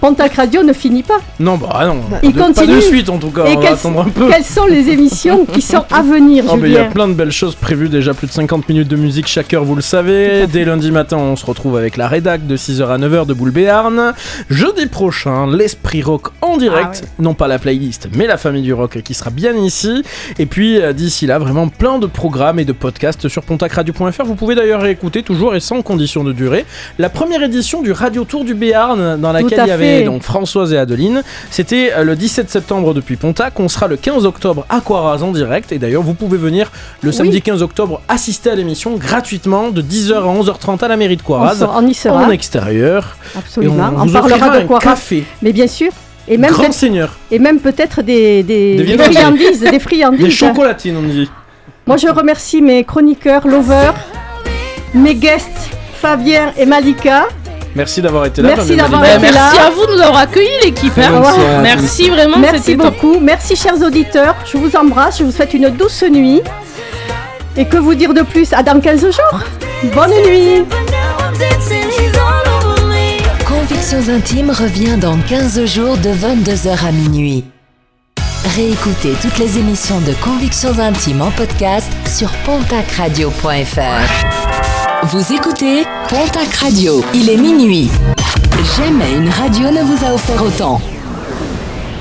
Pontac Radio ne finit pas. Non, bah non. Il de- Pas continue. de suite en tout cas, et on va quelles, attendre un peu. quelles sont les émissions qui sont à venir, Oh, il y a plein de belles choses prévues, déjà plus de 50 minutes de musique chaque heure, vous le savez. Dès lundi matin, on se retrouve avec la rédac de 6h à 9h de Boule Béarn. Jeudi prochain, l'Esprit Rock en direct. Ah Non pas la playlist, mais la famille du rock qui sera bien ici. Et puis euh, d'ici là, vraiment plein de programmes et de podcasts sur pontacradio.fr. Vous pouvez d'ailleurs écouter toujours et sans condition de durée la première édition du Radio Tour du Béarn dans laquelle il y avait donc Françoise et Adeline. C'était euh, le 17 septembre depuis Pontac. On sera le 15 octobre à Quaraz en direct. Et d'ailleurs, vous pouvez venir le samedi 15 octobre assister à l'émission gratuitement de 10h à 11h30 à la mairie de Quaraz. On, on y sera. En extérieur. Absolument. Et on on vous parlera de café. Mais bien sûr. Et même Grand seigneur. Et même peut-être des, des, Des des viennoiseries. friandises. Des friandises. Des chocolatines, on dit. Moi, je remercie mes chroniqueurs, lovers, mes guests, Fabien et Malika. Merci d'avoir été là. Merci d'avoir Malika. été là. Merci à vous de nous avoir accueillis, l'équipe. Hein. Merci vraiment. Merci top. beaucoup. Merci, chers auditeurs. Je vous embrasse. Je vous souhaite une douce nuit. Et que vous dire de plus? À dans 15 jours. Bonne nuit. Convictions intimes revient dans 15 jours de 22h à minuit. Réécoutez toutes les émissions de Convictions intimes en podcast sur pontacradio.fr. Vous écoutez Pontac Radio. Il est minuit. Jamais une radio ne vous a offert autant.